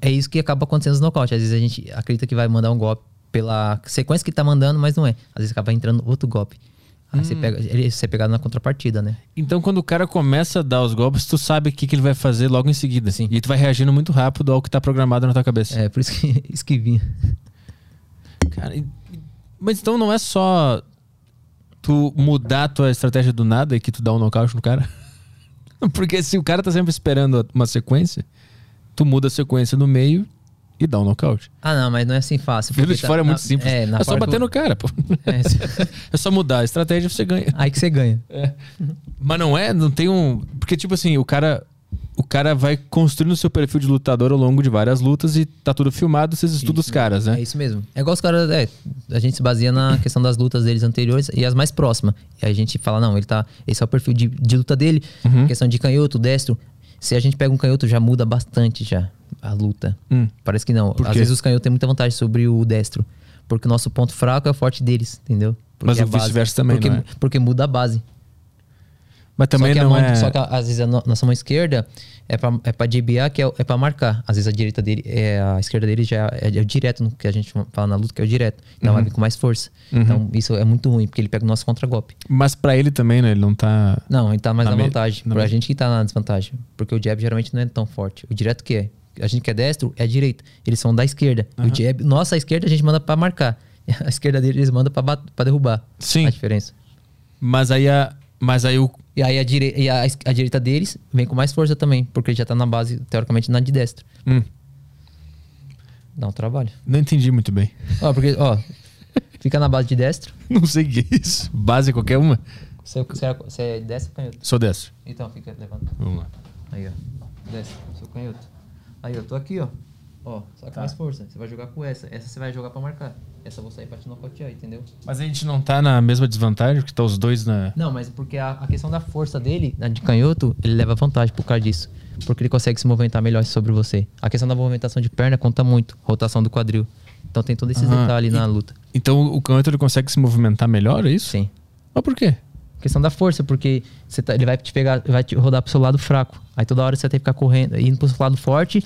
[SPEAKER 3] É isso que acaba acontecendo nos nocaute. Às vezes a gente acredita que vai mandar um golpe pela sequência que tá mandando, mas não é. Às vezes acaba entrando outro golpe. Aí
[SPEAKER 1] Hum.
[SPEAKER 3] você pega, ele você é pegado na contrapartida, né?
[SPEAKER 1] Então, quando o cara começa a dar os golpes, tu sabe o que, que ele vai fazer logo em seguida.
[SPEAKER 3] Sim.
[SPEAKER 1] E tu vai reagindo muito rápido ao que tá programado na tua cabeça.
[SPEAKER 3] É por isso que, (laughs) isso que vinha.
[SPEAKER 1] Cara, mas então não é só tu mudar a tua estratégia do nada e que tu dá um nocaute no cara? (laughs) Porque se o cara tá sempre esperando uma sequência, tu muda a sequência no meio e dá um nocaute.
[SPEAKER 3] Ah, não, mas não é assim fácil. Porque
[SPEAKER 1] de
[SPEAKER 3] tá-
[SPEAKER 1] fora é
[SPEAKER 3] na-
[SPEAKER 1] muito simples.
[SPEAKER 3] É,
[SPEAKER 1] É, só bater
[SPEAKER 3] que-
[SPEAKER 1] no cara, pô. (laughs)
[SPEAKER 3] É,
[SPEAKER 1] É só mudar a estratégia e você ganha.
[SPEAKER 3] aí que você ganha.
[SPEAKER 1] Mas não é, não tem um. Porque, tipo assim, o cara. O cara vai construindo o seu perfil de lutador ao longo de várias lutas e tá tudo filmado, vocês estudam os caras, né?
[SPEAKER 3] É isso mesmo. É igual os caras. É, a gente se baseia na questão das lutas deles anteriores e as mais próximas. E aí a gente fala, não, ele tá. Esse é o perfil de, de luta dele.
[SPEAKER 1] Uhum.
[SPEAKER 3] Questão de canhoto, destro. Se a gente pega um canhoto, já muda bastante já a luta.
[SPEAKER 1] Hum.
[SPEAKER 3] Parece que não. Às vezes os canhotos têm muita vantagem sobre o destro. Porque o nosso ponto fraco é o forte deles, entendeu? Porque
[SPEAKER 1] Mas
[SPEAKER 3] é
[SPEAKER 1] o vice-versa também,
[SPEAKER 3] porque,
[SPEAKER 1] não é?
[SPEAKER 3] porque muda a base.
[SPEAKER 1] Mas também
[SPEAKER 3] só que a
[SPEAKER 1] não
[SPEAKER 3] mão,
[SPEAKER 1] é.
[SPEAKER 3] Só que às vezes a no- nossa mão esquerda é pra, é pra DBA, que é, é pra marcar. Às vezes a direita dele, é, a esquerda dele já é, é o direto, que a gente fala na luta, que é o direto. Então
[SPEAKER 1] Uhum.
[SPEAKER 3] vai vir com mais força. Então isso é muito ruim, porque ele pega o nosso contra-golpe.
[SPEAKER 1] Mas pra ele também, né? Ele não tá.
[SPEAKER 3] Não, ele tá mais
[SPEAKER 1] Na
[SPEAKER 3] na vantagem.
[SPEAKER 1] na
[SPEAKER 3] pra
[SPEAKER 1] me-
[SPEAKER 3] gente que tá na desvantagem. Porque o jab geralmente não é tão forte. O direto que é. A gente que é destro é a direita. Eles são da esquerda. O jab, nossa, a esquerda a gente manda pra marcar. (laughs) A esquerda dele eles mandam pra, pra derrubar.
[SPEAKER 1] Sim.
[SPEAKER 3] A diferença.
[SPEAKER 1] Mas aí a. Mas aí o.
[SPEAKER 3] E aí a, dire... e a, a direita deles vem com mais força também, porque já tá na base, teoricamente, na de destro.
[SPEAKER 1] Hum,
[SPEAKER 3] Dá um trabalho.
[SPEAKER 1] não entendi muito bem.
[SPEAKER 3] Ó, porque, ó, fica na base de destro. (laughs)
[SPEAKER 1] Não sei o que é isso. Base qualquer uma?
[SPEAKER 3] Você, você, é, você é destro ou canhoto?
[SPEAKER 1] Sou destro.
[SPEAKER 3] Então, fica, levanta.
[SPEAKER 1] Vamos lá.
[SPEAKER 3] Aí, ó. Destro, sou canhoto. Aí, eu tô aqui, ó. Ó, só
[SPEAKER 1] Tá.
[SPEAKER 3] que mais força. Você vai jogar com essa. Essa você vai jogar pra marcar. Essa eu vou sair pra te nocautear, entendeu?
[SPEAKER 1] Mas a gente não tá na mesma desvantagem, porque tá os dois na.
[SPEAKER 3] Não, mas porque a, a questão da força dele, na de canhoto, ele leva vantagem por causa disso. Porque ele consegue se movimentar melhor sobre você. A questão da movimentação de perna conta muito. Rotação do quadril. Então tem todos esses
[SPEAKER 1] Aham.
[SPEAKER 3] detalhes
[SPEAKER 1] E-
[SPEAKER 3] na luta.
[SPEAKER 1] Então o canhoto ele consegue se movimentar melhor, é isso?
[SPEAKER 3] Sim.
[SPEAKER 1] Mas por quê?
[SPEAKER 3] Questão da força, porque você tá- ele vai te pegar, vai te rodar pro seu lado fraco. Aí toda hora você vai ter que ficar correndo, indo pro seu lado forte.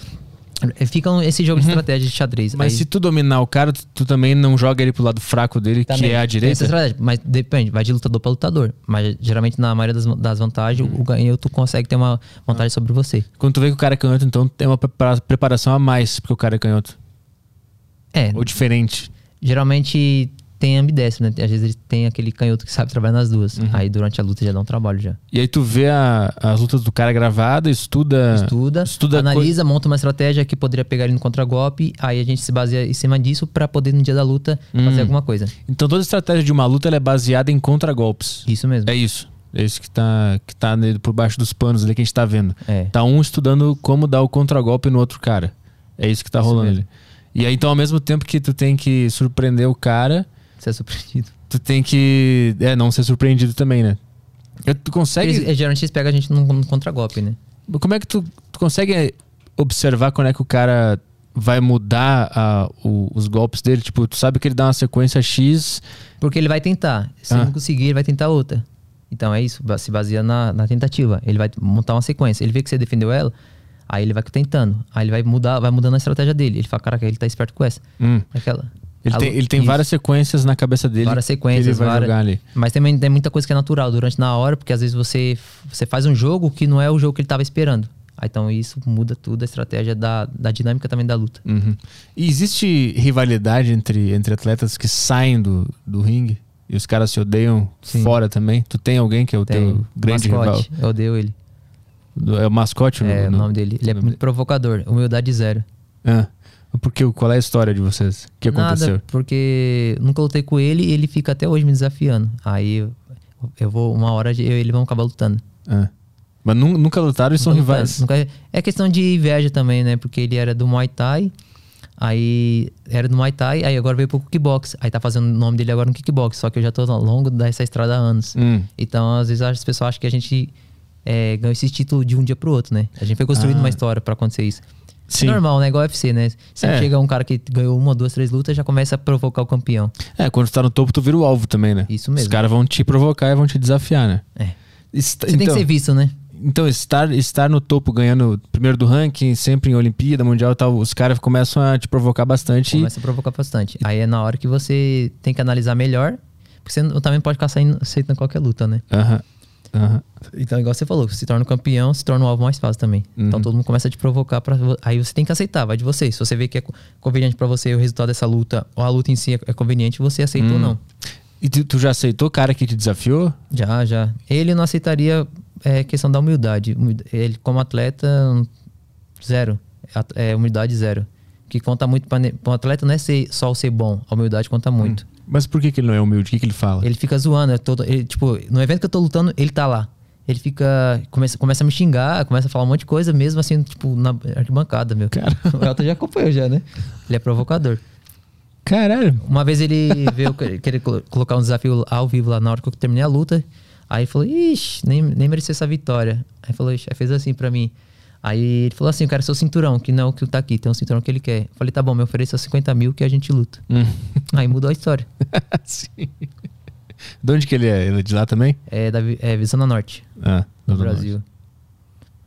[SPEAKER 3] Fica esse jogo de estratégia de xadrez.
[SPEAKER 1] Mas
[SPEAKER 3] Aí
[SPEAKER 1] se tu dominar o cara, tu, tu também não joga ele pro lado fraco dele,
[SPEAKER 3] também
[SPEAKER 1] que é a direita?
[SPEAKER 3] essa estratégia, mas depende, vai de lutador pra lutador. Mas geralmente na maioria das, das vantagens,
[SPEAKER 1] Hum.
[SPEAKER 3] o ganho tu consegue ter uma vantagem sobre você.
[SPEAKER 1] Quando tu vê que o cara é canhoto, então tem uma prepara- preparação a mais porque o cara é canhoto.
[SPEAKER 3] É,
[SPEAKER 1] Ou diferente.
[SPEAKER 3] geralmente tem ambidestro, né? Às vezes ele tem aquele canhoto que sabe trabalhar nas duas.
[SPEAKER 1] Uhum.
[SPEAKER 3] Aí durante a luta já dá um trabalho já.
[SPEAKER 1] E aí tu vê a- as lutas do cara gravada, estuda.
[SPEAKER 3] Estuda,
[SPEAKER 1] estuda
[SPEAKER 3] analisa, monta uma estratégia que poderia pegar ele no contragolpe, aí a gente se baseia em cima disso pra poder no dia da luta
[SPEAKER 1] Hum.
[SPEAKER 3] fazer alguma coisa.
[SPEAKER 1] Então toda estratégia de uma luta é baseada em contragolpes.
[SPEAKER 3] Isso mesmo.
[SPEAKER 1] É isso. É isso que tá, que tá por baixo dos panos ali que a gente tá vendo.
[SPEAKER 3] É.
[SPEAKER 1] Tá um estudando como dar o contragolpe no outro cara. É isso que tá
[SPEAKER 3] Isso
[SPEAKER 1] rolando
[SPEAKER 3] mesmo.
[SPEAKER 1] ali. E aí, então, ao mesmo tempo que tu tem que surpreender o cara,
[SPEAKER 3] Você é surpreendido.
[SPEAKER 1] tu tem que. É, não ser surpreendido também, né? Tu consegue.
[SPEAKER 3] Eles, geralmente eles pegam a gente no, no contragolpe, né?
[SPEAKER 1] Como é que tu, tu consegue observar quando é que o cara vai mudar a- o- os golpes dele? Tipo, tu sabe que ele dá uma sequência X.
[SPEAKER 3] Porque ele vai tentar. Se
[SPEAKER 1] Ah.
[SPEAKER 3] não conseguir, ele vai tentar outra. Então é isso, se baseia na, na tentativa. Ele vai montar uma sequência. Ele vê que você defendeu ela, aí ele vai tentando. Aí ele vai mudar, vai mudando a estratégia dele. Ele fala, caraca, ele tá esperto com essa.
[SPEAKER 1] Hum.
[SPEAKER 3] Aquela.
[SPEAKER 1] Ele, tem, ele tem várias sequências na cabeça dele.
[SPEAKER 3] várias sequências, várias-. Mas também tem muita coisa que é natural durante na hora, porque às vezes você, você faz um jogo que não é o jogo que ele tava esperando. Aí, então isso muda tudo a estratégia da, da dinâmica também da luta.
[SPEAKER 1] Uhum. E existe rivalidade entre, entre atletas que saem do, do ringue e os caras se odeiam
[SPEAKER 3] Sim.
[SPEAKER 1] fora também? Tu tem alguém que é o
[SPEAKER 3] Tem
[SPEAKER 1] teu grande
[SPEAKER 3] mascote, eu odeio ele.
[SPEAKER 1] rival? É o mascote? no-
[SPEAKER 3] É o
[SPEAKER 1] no-
[SPEAKER 3] nome dele. Ele é
[SPEAKER 1] no-
[SPEAKER 3] muito provocador. Humildade zero.
[SPEAKER 1] Ah, porque qual é a história de vocês? O que aconteceu?
[SPEAKER 3] Nada, porque nunca lutei com ele e ele fica até hoje me desafiando. Aí eu, vou, uma hora eu e ele vão acabar lutando.
[SPEAKER 1] Ah. Mas nun- nunca lutaram e são
[SPEAKER 3] Nunca
[SPEAKER 1] rivais.
[SPEAKER 3] nunca- É questão de inveja também, né? Porque ele era do Muay Thai, aí era do Muay Thai, aí agora veio pro kickbox. Aí tá fazendo o nome dele agora no kickbox, só que eu já tô ao longo dessa estrada há anos.
[SPEAKER 1] Hum.
[SPEAKER 3] Então, às vezes as pessoas acham que a gente é, ganhou esse título de um dia pro outro, né? A gente foi construindo
[SPEAKER 1] Ah.
[SPEAKER 3] uma história pra acontecer isso.
[SPEAKER 1] Sim.
[SPEAKER 3] É normal, né? Igual UFC, né? Sempre
[SPEAKER 1] É.
[SPEAKER 3] chega um cara que ganhou uma, duas, três lutas já começa a provocar o campeão.
[SPEAKER 1] É, quando tu tá no topo, tu vira o alvo também, né?
[SPEAKER 3] Isso mesmo.
[SPEAKER 1] Os caras vão te provocar e vão te desafiar, né?
[SPEAKER 3] É.
[SPEAKER 1] Est-
[SPEAKER 3] Você tem que ser visto, né?
[SPEAKER 1] Então, estar, estar no topo, ganhando primeiro do ranking, sempre em Olimpíada, Mundial e tal, os caras começam a te provocar bastante.
[SPEAKER 3] Começa a provocar bastante. Aí é na hora que você tem que analisar melhor, porque você também pode ficar saindo, aceitando qualquer luta, né?
[SPEAKER 1] Aham. Aham.
[SPEAKER 3] Então, igual você falou, se torna um campeão, se torna um alvo mais fácil também.
[SPEAKER 1] Uhum.
[SPEAKER 3] Então todo mundo começa a te provocar para aí você tem que aceitar, vai de você. Se você vê que é co- conveniente pra você o resultado dessa luta, ou a luta em si é- é conveniente, você aceita
[SPEAKER 1] Hum.
[SPEAKER 3] ou não.
[SPEAKER 1] E tu, tu já aceitou o cara que te desafiou?
[SPEAKER 3] Já, já. Ele não aceitaria é, questão da humildade. Humilda- Ele, como atleta, zero. É, humildade zero. O que conta muito para um atleta não é ser, só o ser bom, a humildade conta muito.
[SPEAKER 1] Mas por que, que ele não é humilde? O que, que ele fala?
[SPEAKER 3] Ele fica zoando, é todo, ele, tipo, no evento que eu tô lutando, ele tá lá. Ele fica. Começa, começa a me xingar, começa a falar um monte de coisa, mesmo assim, tipo, na arquibancada, meu.
[SPEAKER 1] Cara. (laughs)
[SPEAKER 3] O Elton já acompanhou já, né? Ele é provocador.
[SPEAKER 1] Caralho.
[SPEAKER 3] Uma vez ele veio querer querer colo- colocar um desafio ao vivo lá na hora que eu terminei a luta. Aí falou, ixi, nem, nem merecia essa vitória. Aí falou, ixi, aí fez assim pra mim. Aí ele falou assim, eu quero seu cinturão, que não é o que tá aqui, tem um cinturão que ele quer. Eu falei, tá bom, me ofereça 50 mil que a gente luta.
[SPEAKER 1] Hum. (laughs)
[SPEAKER 3] Aí mudou a história. (laughs)
[SPEAKER 1] Sim. De onde que ele é? Ele é de lá também?
[SPEAKER 3] É da é, Zona Norte.
[SPEAKER 1] Ah,
[SPEAKER 3] no
[SPEAKER 1] Zona
[SPEAKER 3] Brasil.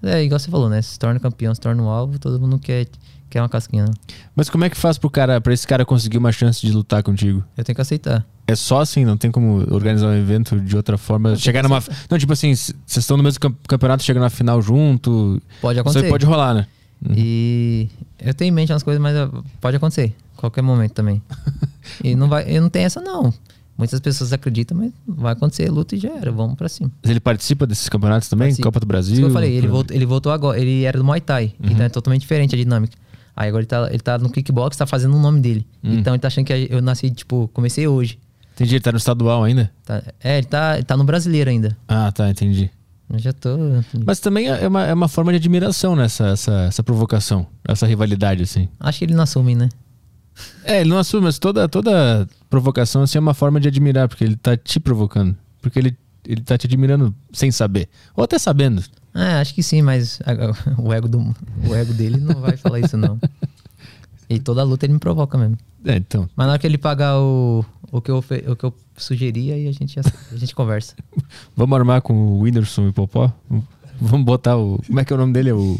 [SPEAKER 3] É, igual você falou, né? Se torna campeão, se torna um alvo, todo mundo quer, quer uma casquinha, né?
[SPEAKER 1] Mas como é que faz pro cara, pra esse cara conseguir uma chance de lutar contigo?
[SPEAKER 3] Eu tenho que aceitar.
[SPEAKER 1] É só assim, não tem como organizar um evento de outra forma. Chegar numa. Não, tipo assim, vocês estão no mesmo cam- campeonato, chega na final junto.
[SPEAKER 3] Pode
[SPEAKER 1] Isso
[SPEAKER 3] acontecer.
[SPEAKER 1] aí pode rolar, né?
[SPEAKER 3] E eu tenho em mente umas coisas, mas pode acontecer. Qualquer momento também. (laughs) e não vai, eu não tenho essa, não. Muitas pessoas acreditam, mas vai acontecer, luta e já era. Vamos pra cima.
[SPEAKER 1] Mas ele participa desses campeonatos também?
[SPEAKER 3] Participa.
[SPEAKER 1] Copa do Brasil?
[SPEAKER 3] Isso que eu falei, ele voltou, ele voltou agora. Ele era do Muay Thai,
[SPEAKER 1] Uhum.
[SPEAKER 3] então é totalmente diferente a dinâmica. Aí agora ele tá, ele tá no kickbox, tá fazendo o nome dele.
[SPEAKER 1] Hum.
[SPEAKER 3] Então ele tá achando que eu nasci, tipo, comecei hoje.
[SPEAKER 1] Entendi, ele tá no estadual ainda?
[SPEAKER 3] Tá- é, ele tá, ele tá no brasileiro ainda.
[SPEAKER 1] Ah, tá, entendi.
[SPEAKER 3] Eu já tô.
[SPEAKER 1] Mas também é uma, é uma forma de admiração nessa essa, essa provocação, essa rivalidade, assim.
[SPEAKER 3] Acho que ele não assume, né?
[SPEAKER 1] É, ele não assume, mas toda, toda provocação assim, é uma forma de admirar, porque ele tá te provocando. Porque ele, ele tá te admirando sem saber. Ou até sabendo.
[SPEAKER 3] É, acho que sim, mas a- (laughs) o ego, do, o ego dele não vai falar isso, não. E toda luta ele me provoca mesmo.
[SPEAKER 1] É, então.
[SPEAKER 3] Mas na hora que ele pagar o, o, que, eu, o que eu sugeri, aí a gente, a gente conversa. (laughs)
[SPEAKER 1] Vamos armar com o Whindersson e Popó? Vamos botar o. Como é que é o nome dele? É o.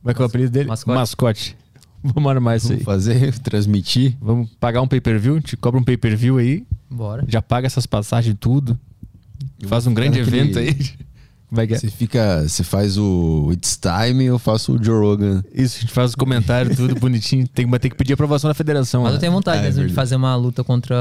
[SPEAKER 1] Como é que é o apelido dele?
[SPEAKER 3] Mascote.
[SPEAKER 1] Mascote. Vamos armar isso aí.
[SPEAKER 2] Vamos fazer, transmitir.
[SPEAKER 1] Vamos pagar um pay-per-view, te cobra um pay-per-view aí,
[SPEAKER 3] Bora.
[SPEAKER 1] já paga essas passagens tudo. Faz um grande evento aí. (laughs) Como é que é?
[SPEAKER 2] Você fica. Você faz o It's Time, eu faço o Joe Rogan.
[SPEAKER 1] Isso, a gente faz os comentários, tudo bonitinho. Tem, mas tem que pedir aprovação da federação.
[SPEAKER 3] Mas
[SPEAKER 1] lá.
[SPEAKER 3] eu tenho vontade
[SPEAKER 2] Ah, é
[SPEAKER 3] mesmo de
[SPEAKER 2] verdade.
[SPEAKER 3] fazer uma luta contra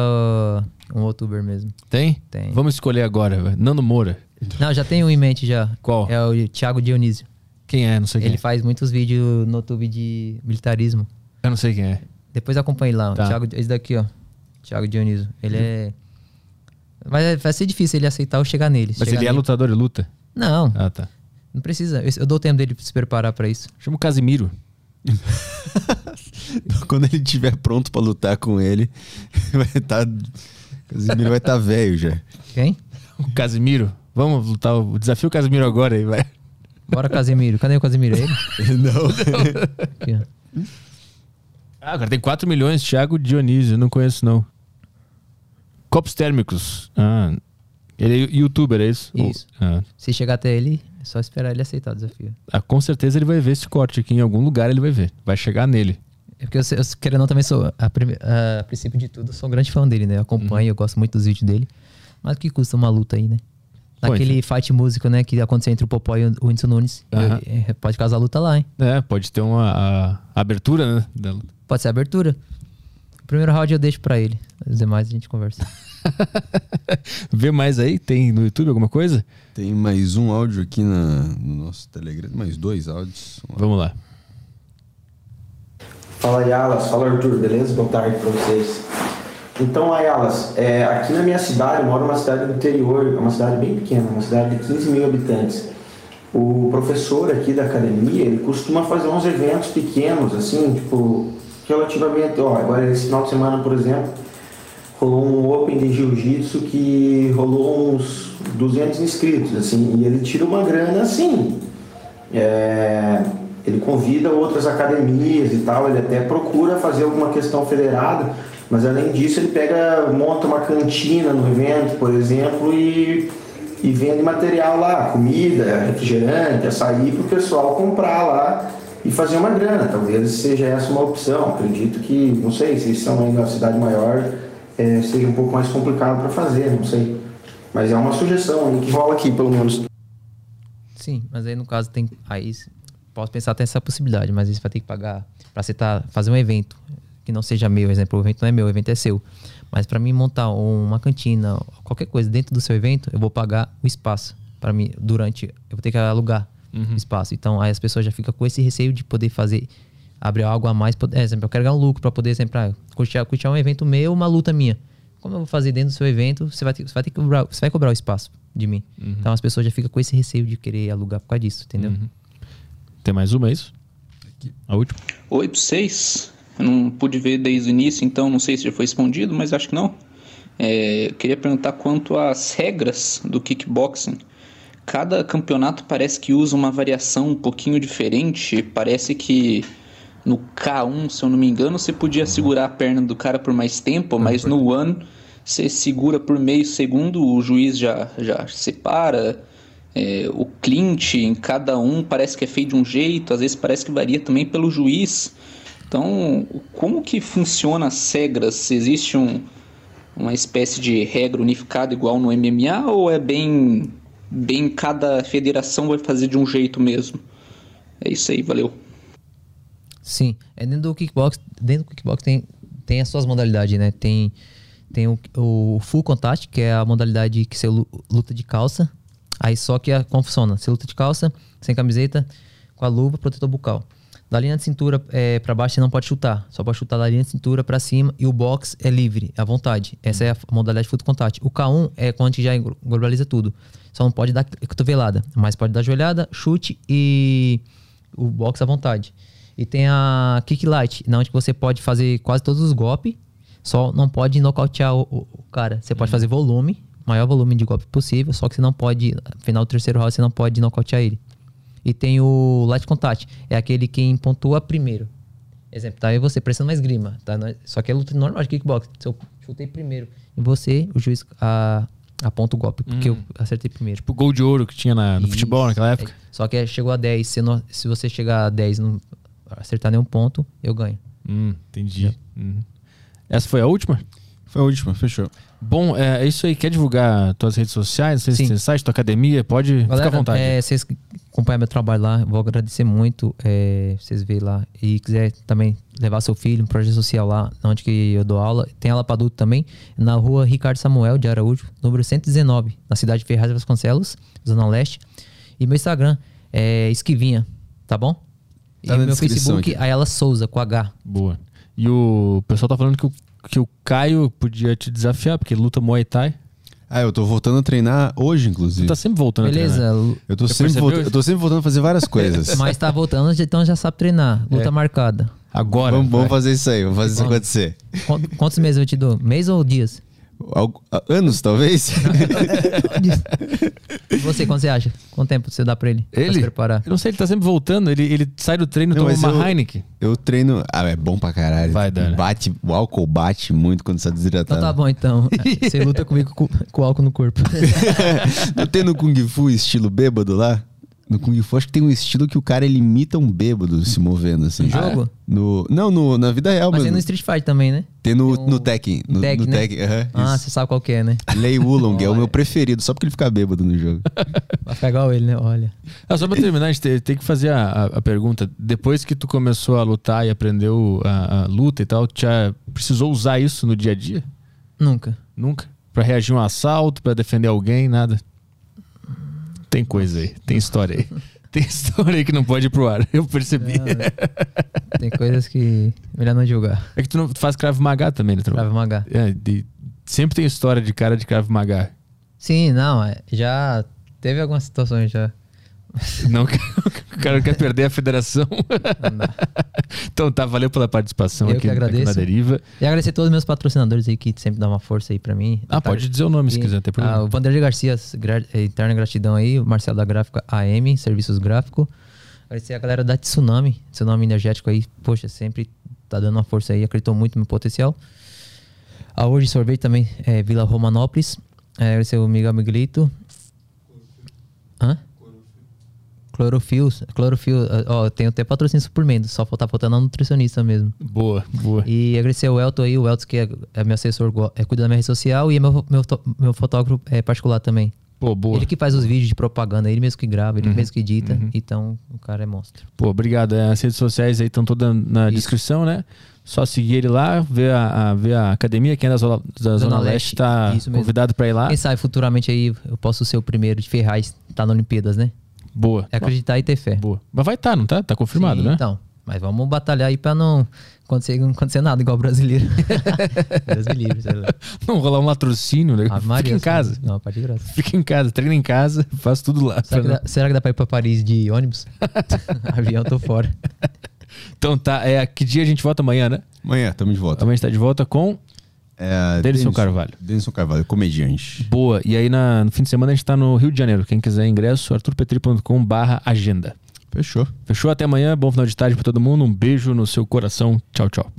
[SPEAKER 3] um youtuber mesmo.
[SPEAKER 1] Tem?
[SPEAKER 3] Tem.
[SPEAKER 1] Vamos escolher agora, velho. Nando Moura.
[SPEAKER 3] Não, já tenho um em mente já.
[SPEAKER 1] Qual?
[SPEAKER 3] É o Thiago Dionísio.
[SPEAKER 1] Quem é? Não sei quem
[SPEAKER 3] Ele
[SPEAKER 1] é.
[SPEAKER 3] faz muitos vídeos no YouTube de militarismo.
[SPEAKER 1] Eu não sei quem é.
[SPEAKER 3] Depois acompanhe lá. o
[SPEAKER 1] Tá.
[SPEAKER 3] Thiago, esse daqui, ó. Thiago Dionísio. Ele é. Vai, vai ser difícil ele aceitar ou chegar nele.
[SPEAKER 1] Mas
[SPEAKER 3] Chegar
[SPEAKER 1] ele é
[SPEAKER 3] nele-
[SPEAKER 1] lutador e luta?
[SPEAKER 3] Não,
[SPEAKER 1] Ah, tá.
[SPEAKER 3] não precisa. Eu, eu dou tempo dele pra se preparar pra isso.
[SPEAKER 1] Chama o Casimiro. (laughs)
[SPEAKER 2] Quando ele estiver pronto pra lutar com ele, (laughs) vai estar. Casimiro vai estar velho já.
[SPEAKER 3] Quem?
[SPEAKER 1] O Casimiro. Vamos lutar o desafio Casimiro agora aí, vai.
[SPEAKER 3] Bora, Casemiro. Cadê o Casemiro? É ele? (laughs)
[SPEAKER 2] Não.
[SPEAKER 3] Aqui, ó.
[SPEAKER 1] Ah, cara, tem 4 milhões, Thiago Dionísio. Não conheço, não. Copos térmicos. Ah. Ele é youtuber, é isso?
[SPEAKER 3] Isso.
[SPEAKER 1] Ah.
[SPEAKER 3] Se chegar até ele, é só esperar ele aceitar o desafio.
[SPEAKER 1] Ah, com certeza ele vai ver esse corte aqui em algum lugar, ele vai ver. Vai chegar nele.
[SPEAKER 3] É porque eu, eu querendo ou não, também sou, a, prime- a princípio de tudo, sou um grande fã dele, né? Eu acompanho, eu gosto muito dos vídeos dele. Mas o que custa uma luta aí, né? Naquele fight músico, né? Que aconteceu entre o Popó e o Whindersson Nunes.
[SPEAKER 1] Aham.
[SPEAKER 3] Eu- é, pode causar luta lá, hein?
[SPEAKER 1] É, pode ter uma a- abertura, né?
[SPEAKER 3] Pode ser abertura. O primeiro round eu deixo pra ele. Os demais a gente conversa. (laughs) (laughs)
[SPEAKER 1] Vê mais aí? Tem no YouTube alguma coisa?
[SPEAKER 2] Tem mais um áudio aqui na, no nosso Telegram. Mais dois áudios.
[SPEAKER 1] Vamos lá.
[SPEAKER 9] Fala Yalas, fala Arthur, beleza? Boa tarde pra vocês. Então, Ayalas, é, aqui na minha cidade, eu moro numa cidade do interior, é uma cidade bem pequena, uma cidade de 15 mil habitantes. o professor aqui da academia, ele costuma fazer uns eventos pequenos, assim, tipo, relativamente, ó, agora esse final de semana, por exemplo, rolou um Open de Jiu-Jitsu que rolou uns 200 inscritos, assim, e ele tira uma grana assim. É, ele convida outras academias e tal, ele até procura fazer alguma questão federada, mas além disso ele pega, monta uma cantina no evento, por exemplo, e, e vende material lá, comida, refrigerante, açaí para o pessoal comprar lá e fazer uma grana. Talvez seja essa uma opção. Acredito que, não sei, se estão aí na cidade maior, é, seja um pouco mais complicado para fazer, não sei. Mas é uma sugestão aí que rola aqui, pelo menos.
[SPEAKER 3] Sim, mas aí no caso tem. Aí posso pensar até essa possibilidade, mas você vai ter que pagar para você tá, fazer um evento que não seja meu, exemplo, o evento não é meu, o evento é seu. Mas para mim montar uma cantina, qualquer coisa dentro do seu evento, eu vou pagar o espaço para mim durante, eu vou ter que alugar uhum. espaço. Então aí as pessoas já ficam com esse receio de poder fazer abrir algo a mais, poder, exemplo, eu quero ganhar um lucro para poder, exemplo, ah, curtir, curtir um evento meu, uma luta minha. Como eu vou fazer dentro do seu evento, você vai ter, você vai ter que cobrar, você vai cobrar o espaço de mim. Uhum. Então as pessoas já ficam com esse receio de querer alugar por causa disso, entendeu? Uhum.
[SPEAKER 1] Tem mais uma, é isso? A última.
[SPEAKER 10] Oi, vocês. Eu não pude ver desde o início, então não sei se já foi respondido, mas acho que não. É, queria perguntar quanto às regras do kickboxing. Cada campeonato parece que usa uma variação um pouquinho diferente. Parece que no K1, se eu não me engano, você podia segurar a perna do cara por mais tempo, mas no One você segura por meio segundo, o juiz já, já separa. É, o Clint em cada um parece que é feito de um jeito, às vezes parece que varia também pelo juiz. Então, como que funciona as regras? Se existe um, uma espécie de regra unificada igual no MMA ou é bem, bem cada federação vai fazer de um jeito mesmo? É isso aí, valeu.
[SPEAKER 3] Sim, é dentro do kickbox, dentro do kickbox tem, tem as suas modalidades, né? Tem, tem o, o full contact, que é a modalidade que você luta de calça, Aí só que a, como funciona? Você luta de calça, sem camiseta, com a luva, protetor bucal. Da linha de cintura é, para baixo você não pode chutar. Só pode chutar da linha de cintura para cima e o box é livre, à vontade. Essa é a modalidade de foot contact. O K1 é quando a gente já globaliza tudo. Só não pode dar cotovelada, mas pode dar joelhada, chute e o box à vontade. E tem a kick light, onde você pode fazer quase todos os golpes, só não pode nocautear o, o, o cara. Você pode uhum. fazer volume, maior volume de golpe possível, só que você não pode, no final do terceiro round, você não pode nocautear ele. E tem o light contact, é aquele quem pontua primeiro. Exemplo, tá aí você prestando uma esgrima, tá? Só que é luta normal de kickbox. Se eu chutei primeiro em você, o juiz a, aponta o golpe, porque hum. eu acertei primeiro.
[SPEAKER 1] Tipo o gol de ouro que tinha na, no Isso. futebol naquela época. É,
[SPEAKER 3] só que chegou a 10, se, não, se você chegar a 10 e não acertar nenhum ponto, eu ganho.
[SPEAKER 1] Hum, entendi. Uhum. Essa foi a última?
[SPEAKER 2] Foi a última, fechou.
[SPEAKER 1] Bom, é, é isso aí. Quer divulgar tuas redes sociais, não sei se tem site, tua academia? Pode Galera, ficar à vontade.
[SPEAKER 3] É, vocês acompanham meu trabalho lá, vou agradecer muito. É, vocês verem lá. E quiser também levar seu filho, um projeto social lá, onde que eu dou aula. Tem aula para adulto também, na rua Ricardo Samuel de Araújo, número 119, na cidade de Ferraz de Vasconcelos, Zona Leste. E meu Instagram é Esquivinha, tá bom? Tá e meu Facebook, aqui. Ayala Souza, com H.
[SPEAKER 1] Boa. E o pessoal tá falando que o que o Caio podia te desafiar, porque luta Muay Thai.
[SPEAKER 2] Ah, eu tô voltando a treinar hoje, inclusive. Tu
[SPEAKER 1] tá sempre voltando
[SPEAKER 3] Beleza.
[SPEAKER 1] a
[SPEAKER 3] treinar.
[SPEAKER 2] Eu tô, sempre volta, eu tô sempre voltando a fazer várias coisas. (laughs)
[SPEAKER 3] Mas tá voltando, então já sabe treinar. Luta é. marcada.
[SPEAKER 1] Agora.
[SPEAKER 2] Vamos, vamos, fazer isso aí, vamos fazer isso acontecer.
[SPEAKER 3] Quantos meses eu te dou? Mês ou dias?
[SPEAKER 2] Anos, talvez. (laughs)
[SPEAKER 3] e você, quando você acha? Quanto tempo você dá pra ele?
[SPEAKER 1] Ele? Pra se preparar? Eu não sei, ele tá sempre voltando. Ele, ele sai do treino, não, toma uma
[SPEAKER 2] eu,
[SPEAKER 1] Heineken.
[SPEAKER 2] Eu treino. Ah, é bom pra caralho.
[SPEAKER 1] Vai, dar.
[SPEAKER 2] Bate, o álcool bate muito quando você tá desidratado.
[SPEAKER 3] Então tá bom, então. (laughs) Você luta comigo com, com álcool no corpo. (laughs)
[SPEAKER 2] não tem no Kung Fu estilo bêbado lá? No Kung Fu acho que tem um estilo que o cara ele imita um bêbado se movendo assim.
[SPEAKER 3] No jogo?
[SPEAKER 2] No, não, no, na vida real
[SPEAKER 3] Mas
[SPEAKER 2] mesmo.
[SPEAKER 3] tem no Street Fighter também, né?
[SPEAKER 2] Tem no, tem um... no Tekken. No,
[SPEAKER 3] Tekken,
[SPEAKER 2] no
[SPEAKER 3] né?
[SPEAKER 2] Tekken, uh -huh,
[SPEAKER 3] Ah, você sabe qual que é, né? (laughs)
[SPEAKER 2] Lei Wulong é o meu preferido, só porque ele fica bêbado no jogo. (laughs)
[SPEAKER 3] Vai ficar igual ele, né? Olha.
[SPEAKER 1] Ah, só pra terminar, a gente tem, tem que fazer a, a, a, pergunta. Depois que tu começou a lutar e aprendeu a, a luta e tal, tu já precisou usar isso no dia a dia?
[SPEAKER 3] Nunca.
[SPEAKER 1] Nunca? Pra reagir a um assalto, pra defender alguém, nada? Tem coisa aí, tem história aí. (laughs) Tem história aí que não pode ir pro ar, (laughs) eu percebi. Não,
[SPEAKER 3] tem coisas que melhor não julgar.
[SPEAKER 1] É que tu não tu faz Krav Maga também, né?
[SPEAKER 3] Krav Maga.
[SPEAKER 1] É, de, sempre tem história de cara de Krav Maga.
[SPEAKER 3] Sim, não, é, já teve algumas situações já. (laughs)
[SPEAKER 1] Não, o cara quer perder a federação. então tá, valeu pela participação
[SPEAKER 3] Eu
[SPEAKER 1] aqui, aqui na Deriva.
[SPEAKER 3] E agradecer a todos os meus patrocinadores aí que sempre dão uma força aí pra mim.
[SPEAKER 1] Ah, pode dizer o nome se
[SPEAKER 3] E,
[SPEAKER 1] quiser, não tem problema.
[SPEAKER 3] ah, o Vanderlei Garcia, gra- eh, eterna gratidão aí. O Marcelo da Gráfica AM, Serviços Gráfico. Agradecer a galera da Tsunami, Tsunami Energético aí. Poxa, sempre tá dando uma força aí, acreditou muito no meu potencial. A Hoje Sorvete também, é, Vila Romanópolis. É, agradecer o Miguel Miguelito. Hã? Clorofil, clorofil, ó, tem até patrocínio suplemento, só falta faltando a nutricionista mesmo.
[SPEAKER 1] Boa, boa.
[SPEAKER 3] E agradecer o Elton aí, o Elton que é, é meu assessor, é, cuida da minha rede social e é meu, meu, meu fotógrafo é, particular também.
[SPEAKER 1] Pô, boa.
[SPEAKER 3] Ele que faz os vídeos de propaganda, ele mesmo que grava, ele
[SPEAKER 1] Uhum,
[SPEAKER 3] mesmo que edita,
[SPEAKER 1] uhum.
[SPEAKER 3] então o cara é monstro.
[SPEAKER 1] Pô, obrigado. É, As redes sociais aí estão todas na descrição, né? Só seguir ele lá, ver a, a- ver a academia. Quem é da Zona, da Zona, Leste tá
[SPEAKER 3] isso mesmo.
[SPEAKER 1] convidado pra ir lá.
[SPEAKER 3] Quem sabe futuramente aí eu posso ser o primeiro de Ferraz, tá na Olimpíadas, né?
[SPEAKER 1] Boa.
[SPEAKER 3] É acreditar e ter fé.
[SPEAKER 1] Boa. Mas vai estar, tá, não tá? Tá confirmado,
[SPEAKER 3] Sim,
[SPEAKER 1] né?
[SPEAKER 3] Então, mas vamos batalhar aí pra não acontecer, não acontecer nada igual o brasileiro. (laughs) Livre, sei lá. (laughs)
[SPEAKER 1] Não rolar um latrocínio, né?
[SPEAKER 3] Maria,
[SPEAKER 1] Fica em
[SPEAKER 3] sim.
[SPEAKER 1] casa.
[SPEAKER 3] Não, pode de graça.
[SPEAKER 1] Fica em casa, treina em casa, faz tudo lá.
[SPEAKER 3] Será que, dá, será que dá pra ir pra Paris de ônibus? (laughs) Avião, tô fora.
[SPEAKER 1] Então tá, é, que dia a gente volta amanhã, né?
[SPEAKER 2] Amanhã, estamos de volta.
[SPEAKER 1] Amanhã a gente tá de volta com
[SPEAKER 2] É,
[SPEAKER 1] Denison Carvalho.
[SPEAKER 2] Denison Carvalho, comediante.
[SPEAKER 1] Boa. E aí na- no fim de semana a gente tá no Rio de Janeiro. Quem quiser ingresso, arturpetri.com barra agenda.
[SPEAKER 2] Fechou.
[SPEAKER 1] Fechou? Até amanhã. Bom final de tarde pra todo mundo. Um beijo no seu coração. Tchau, tchau.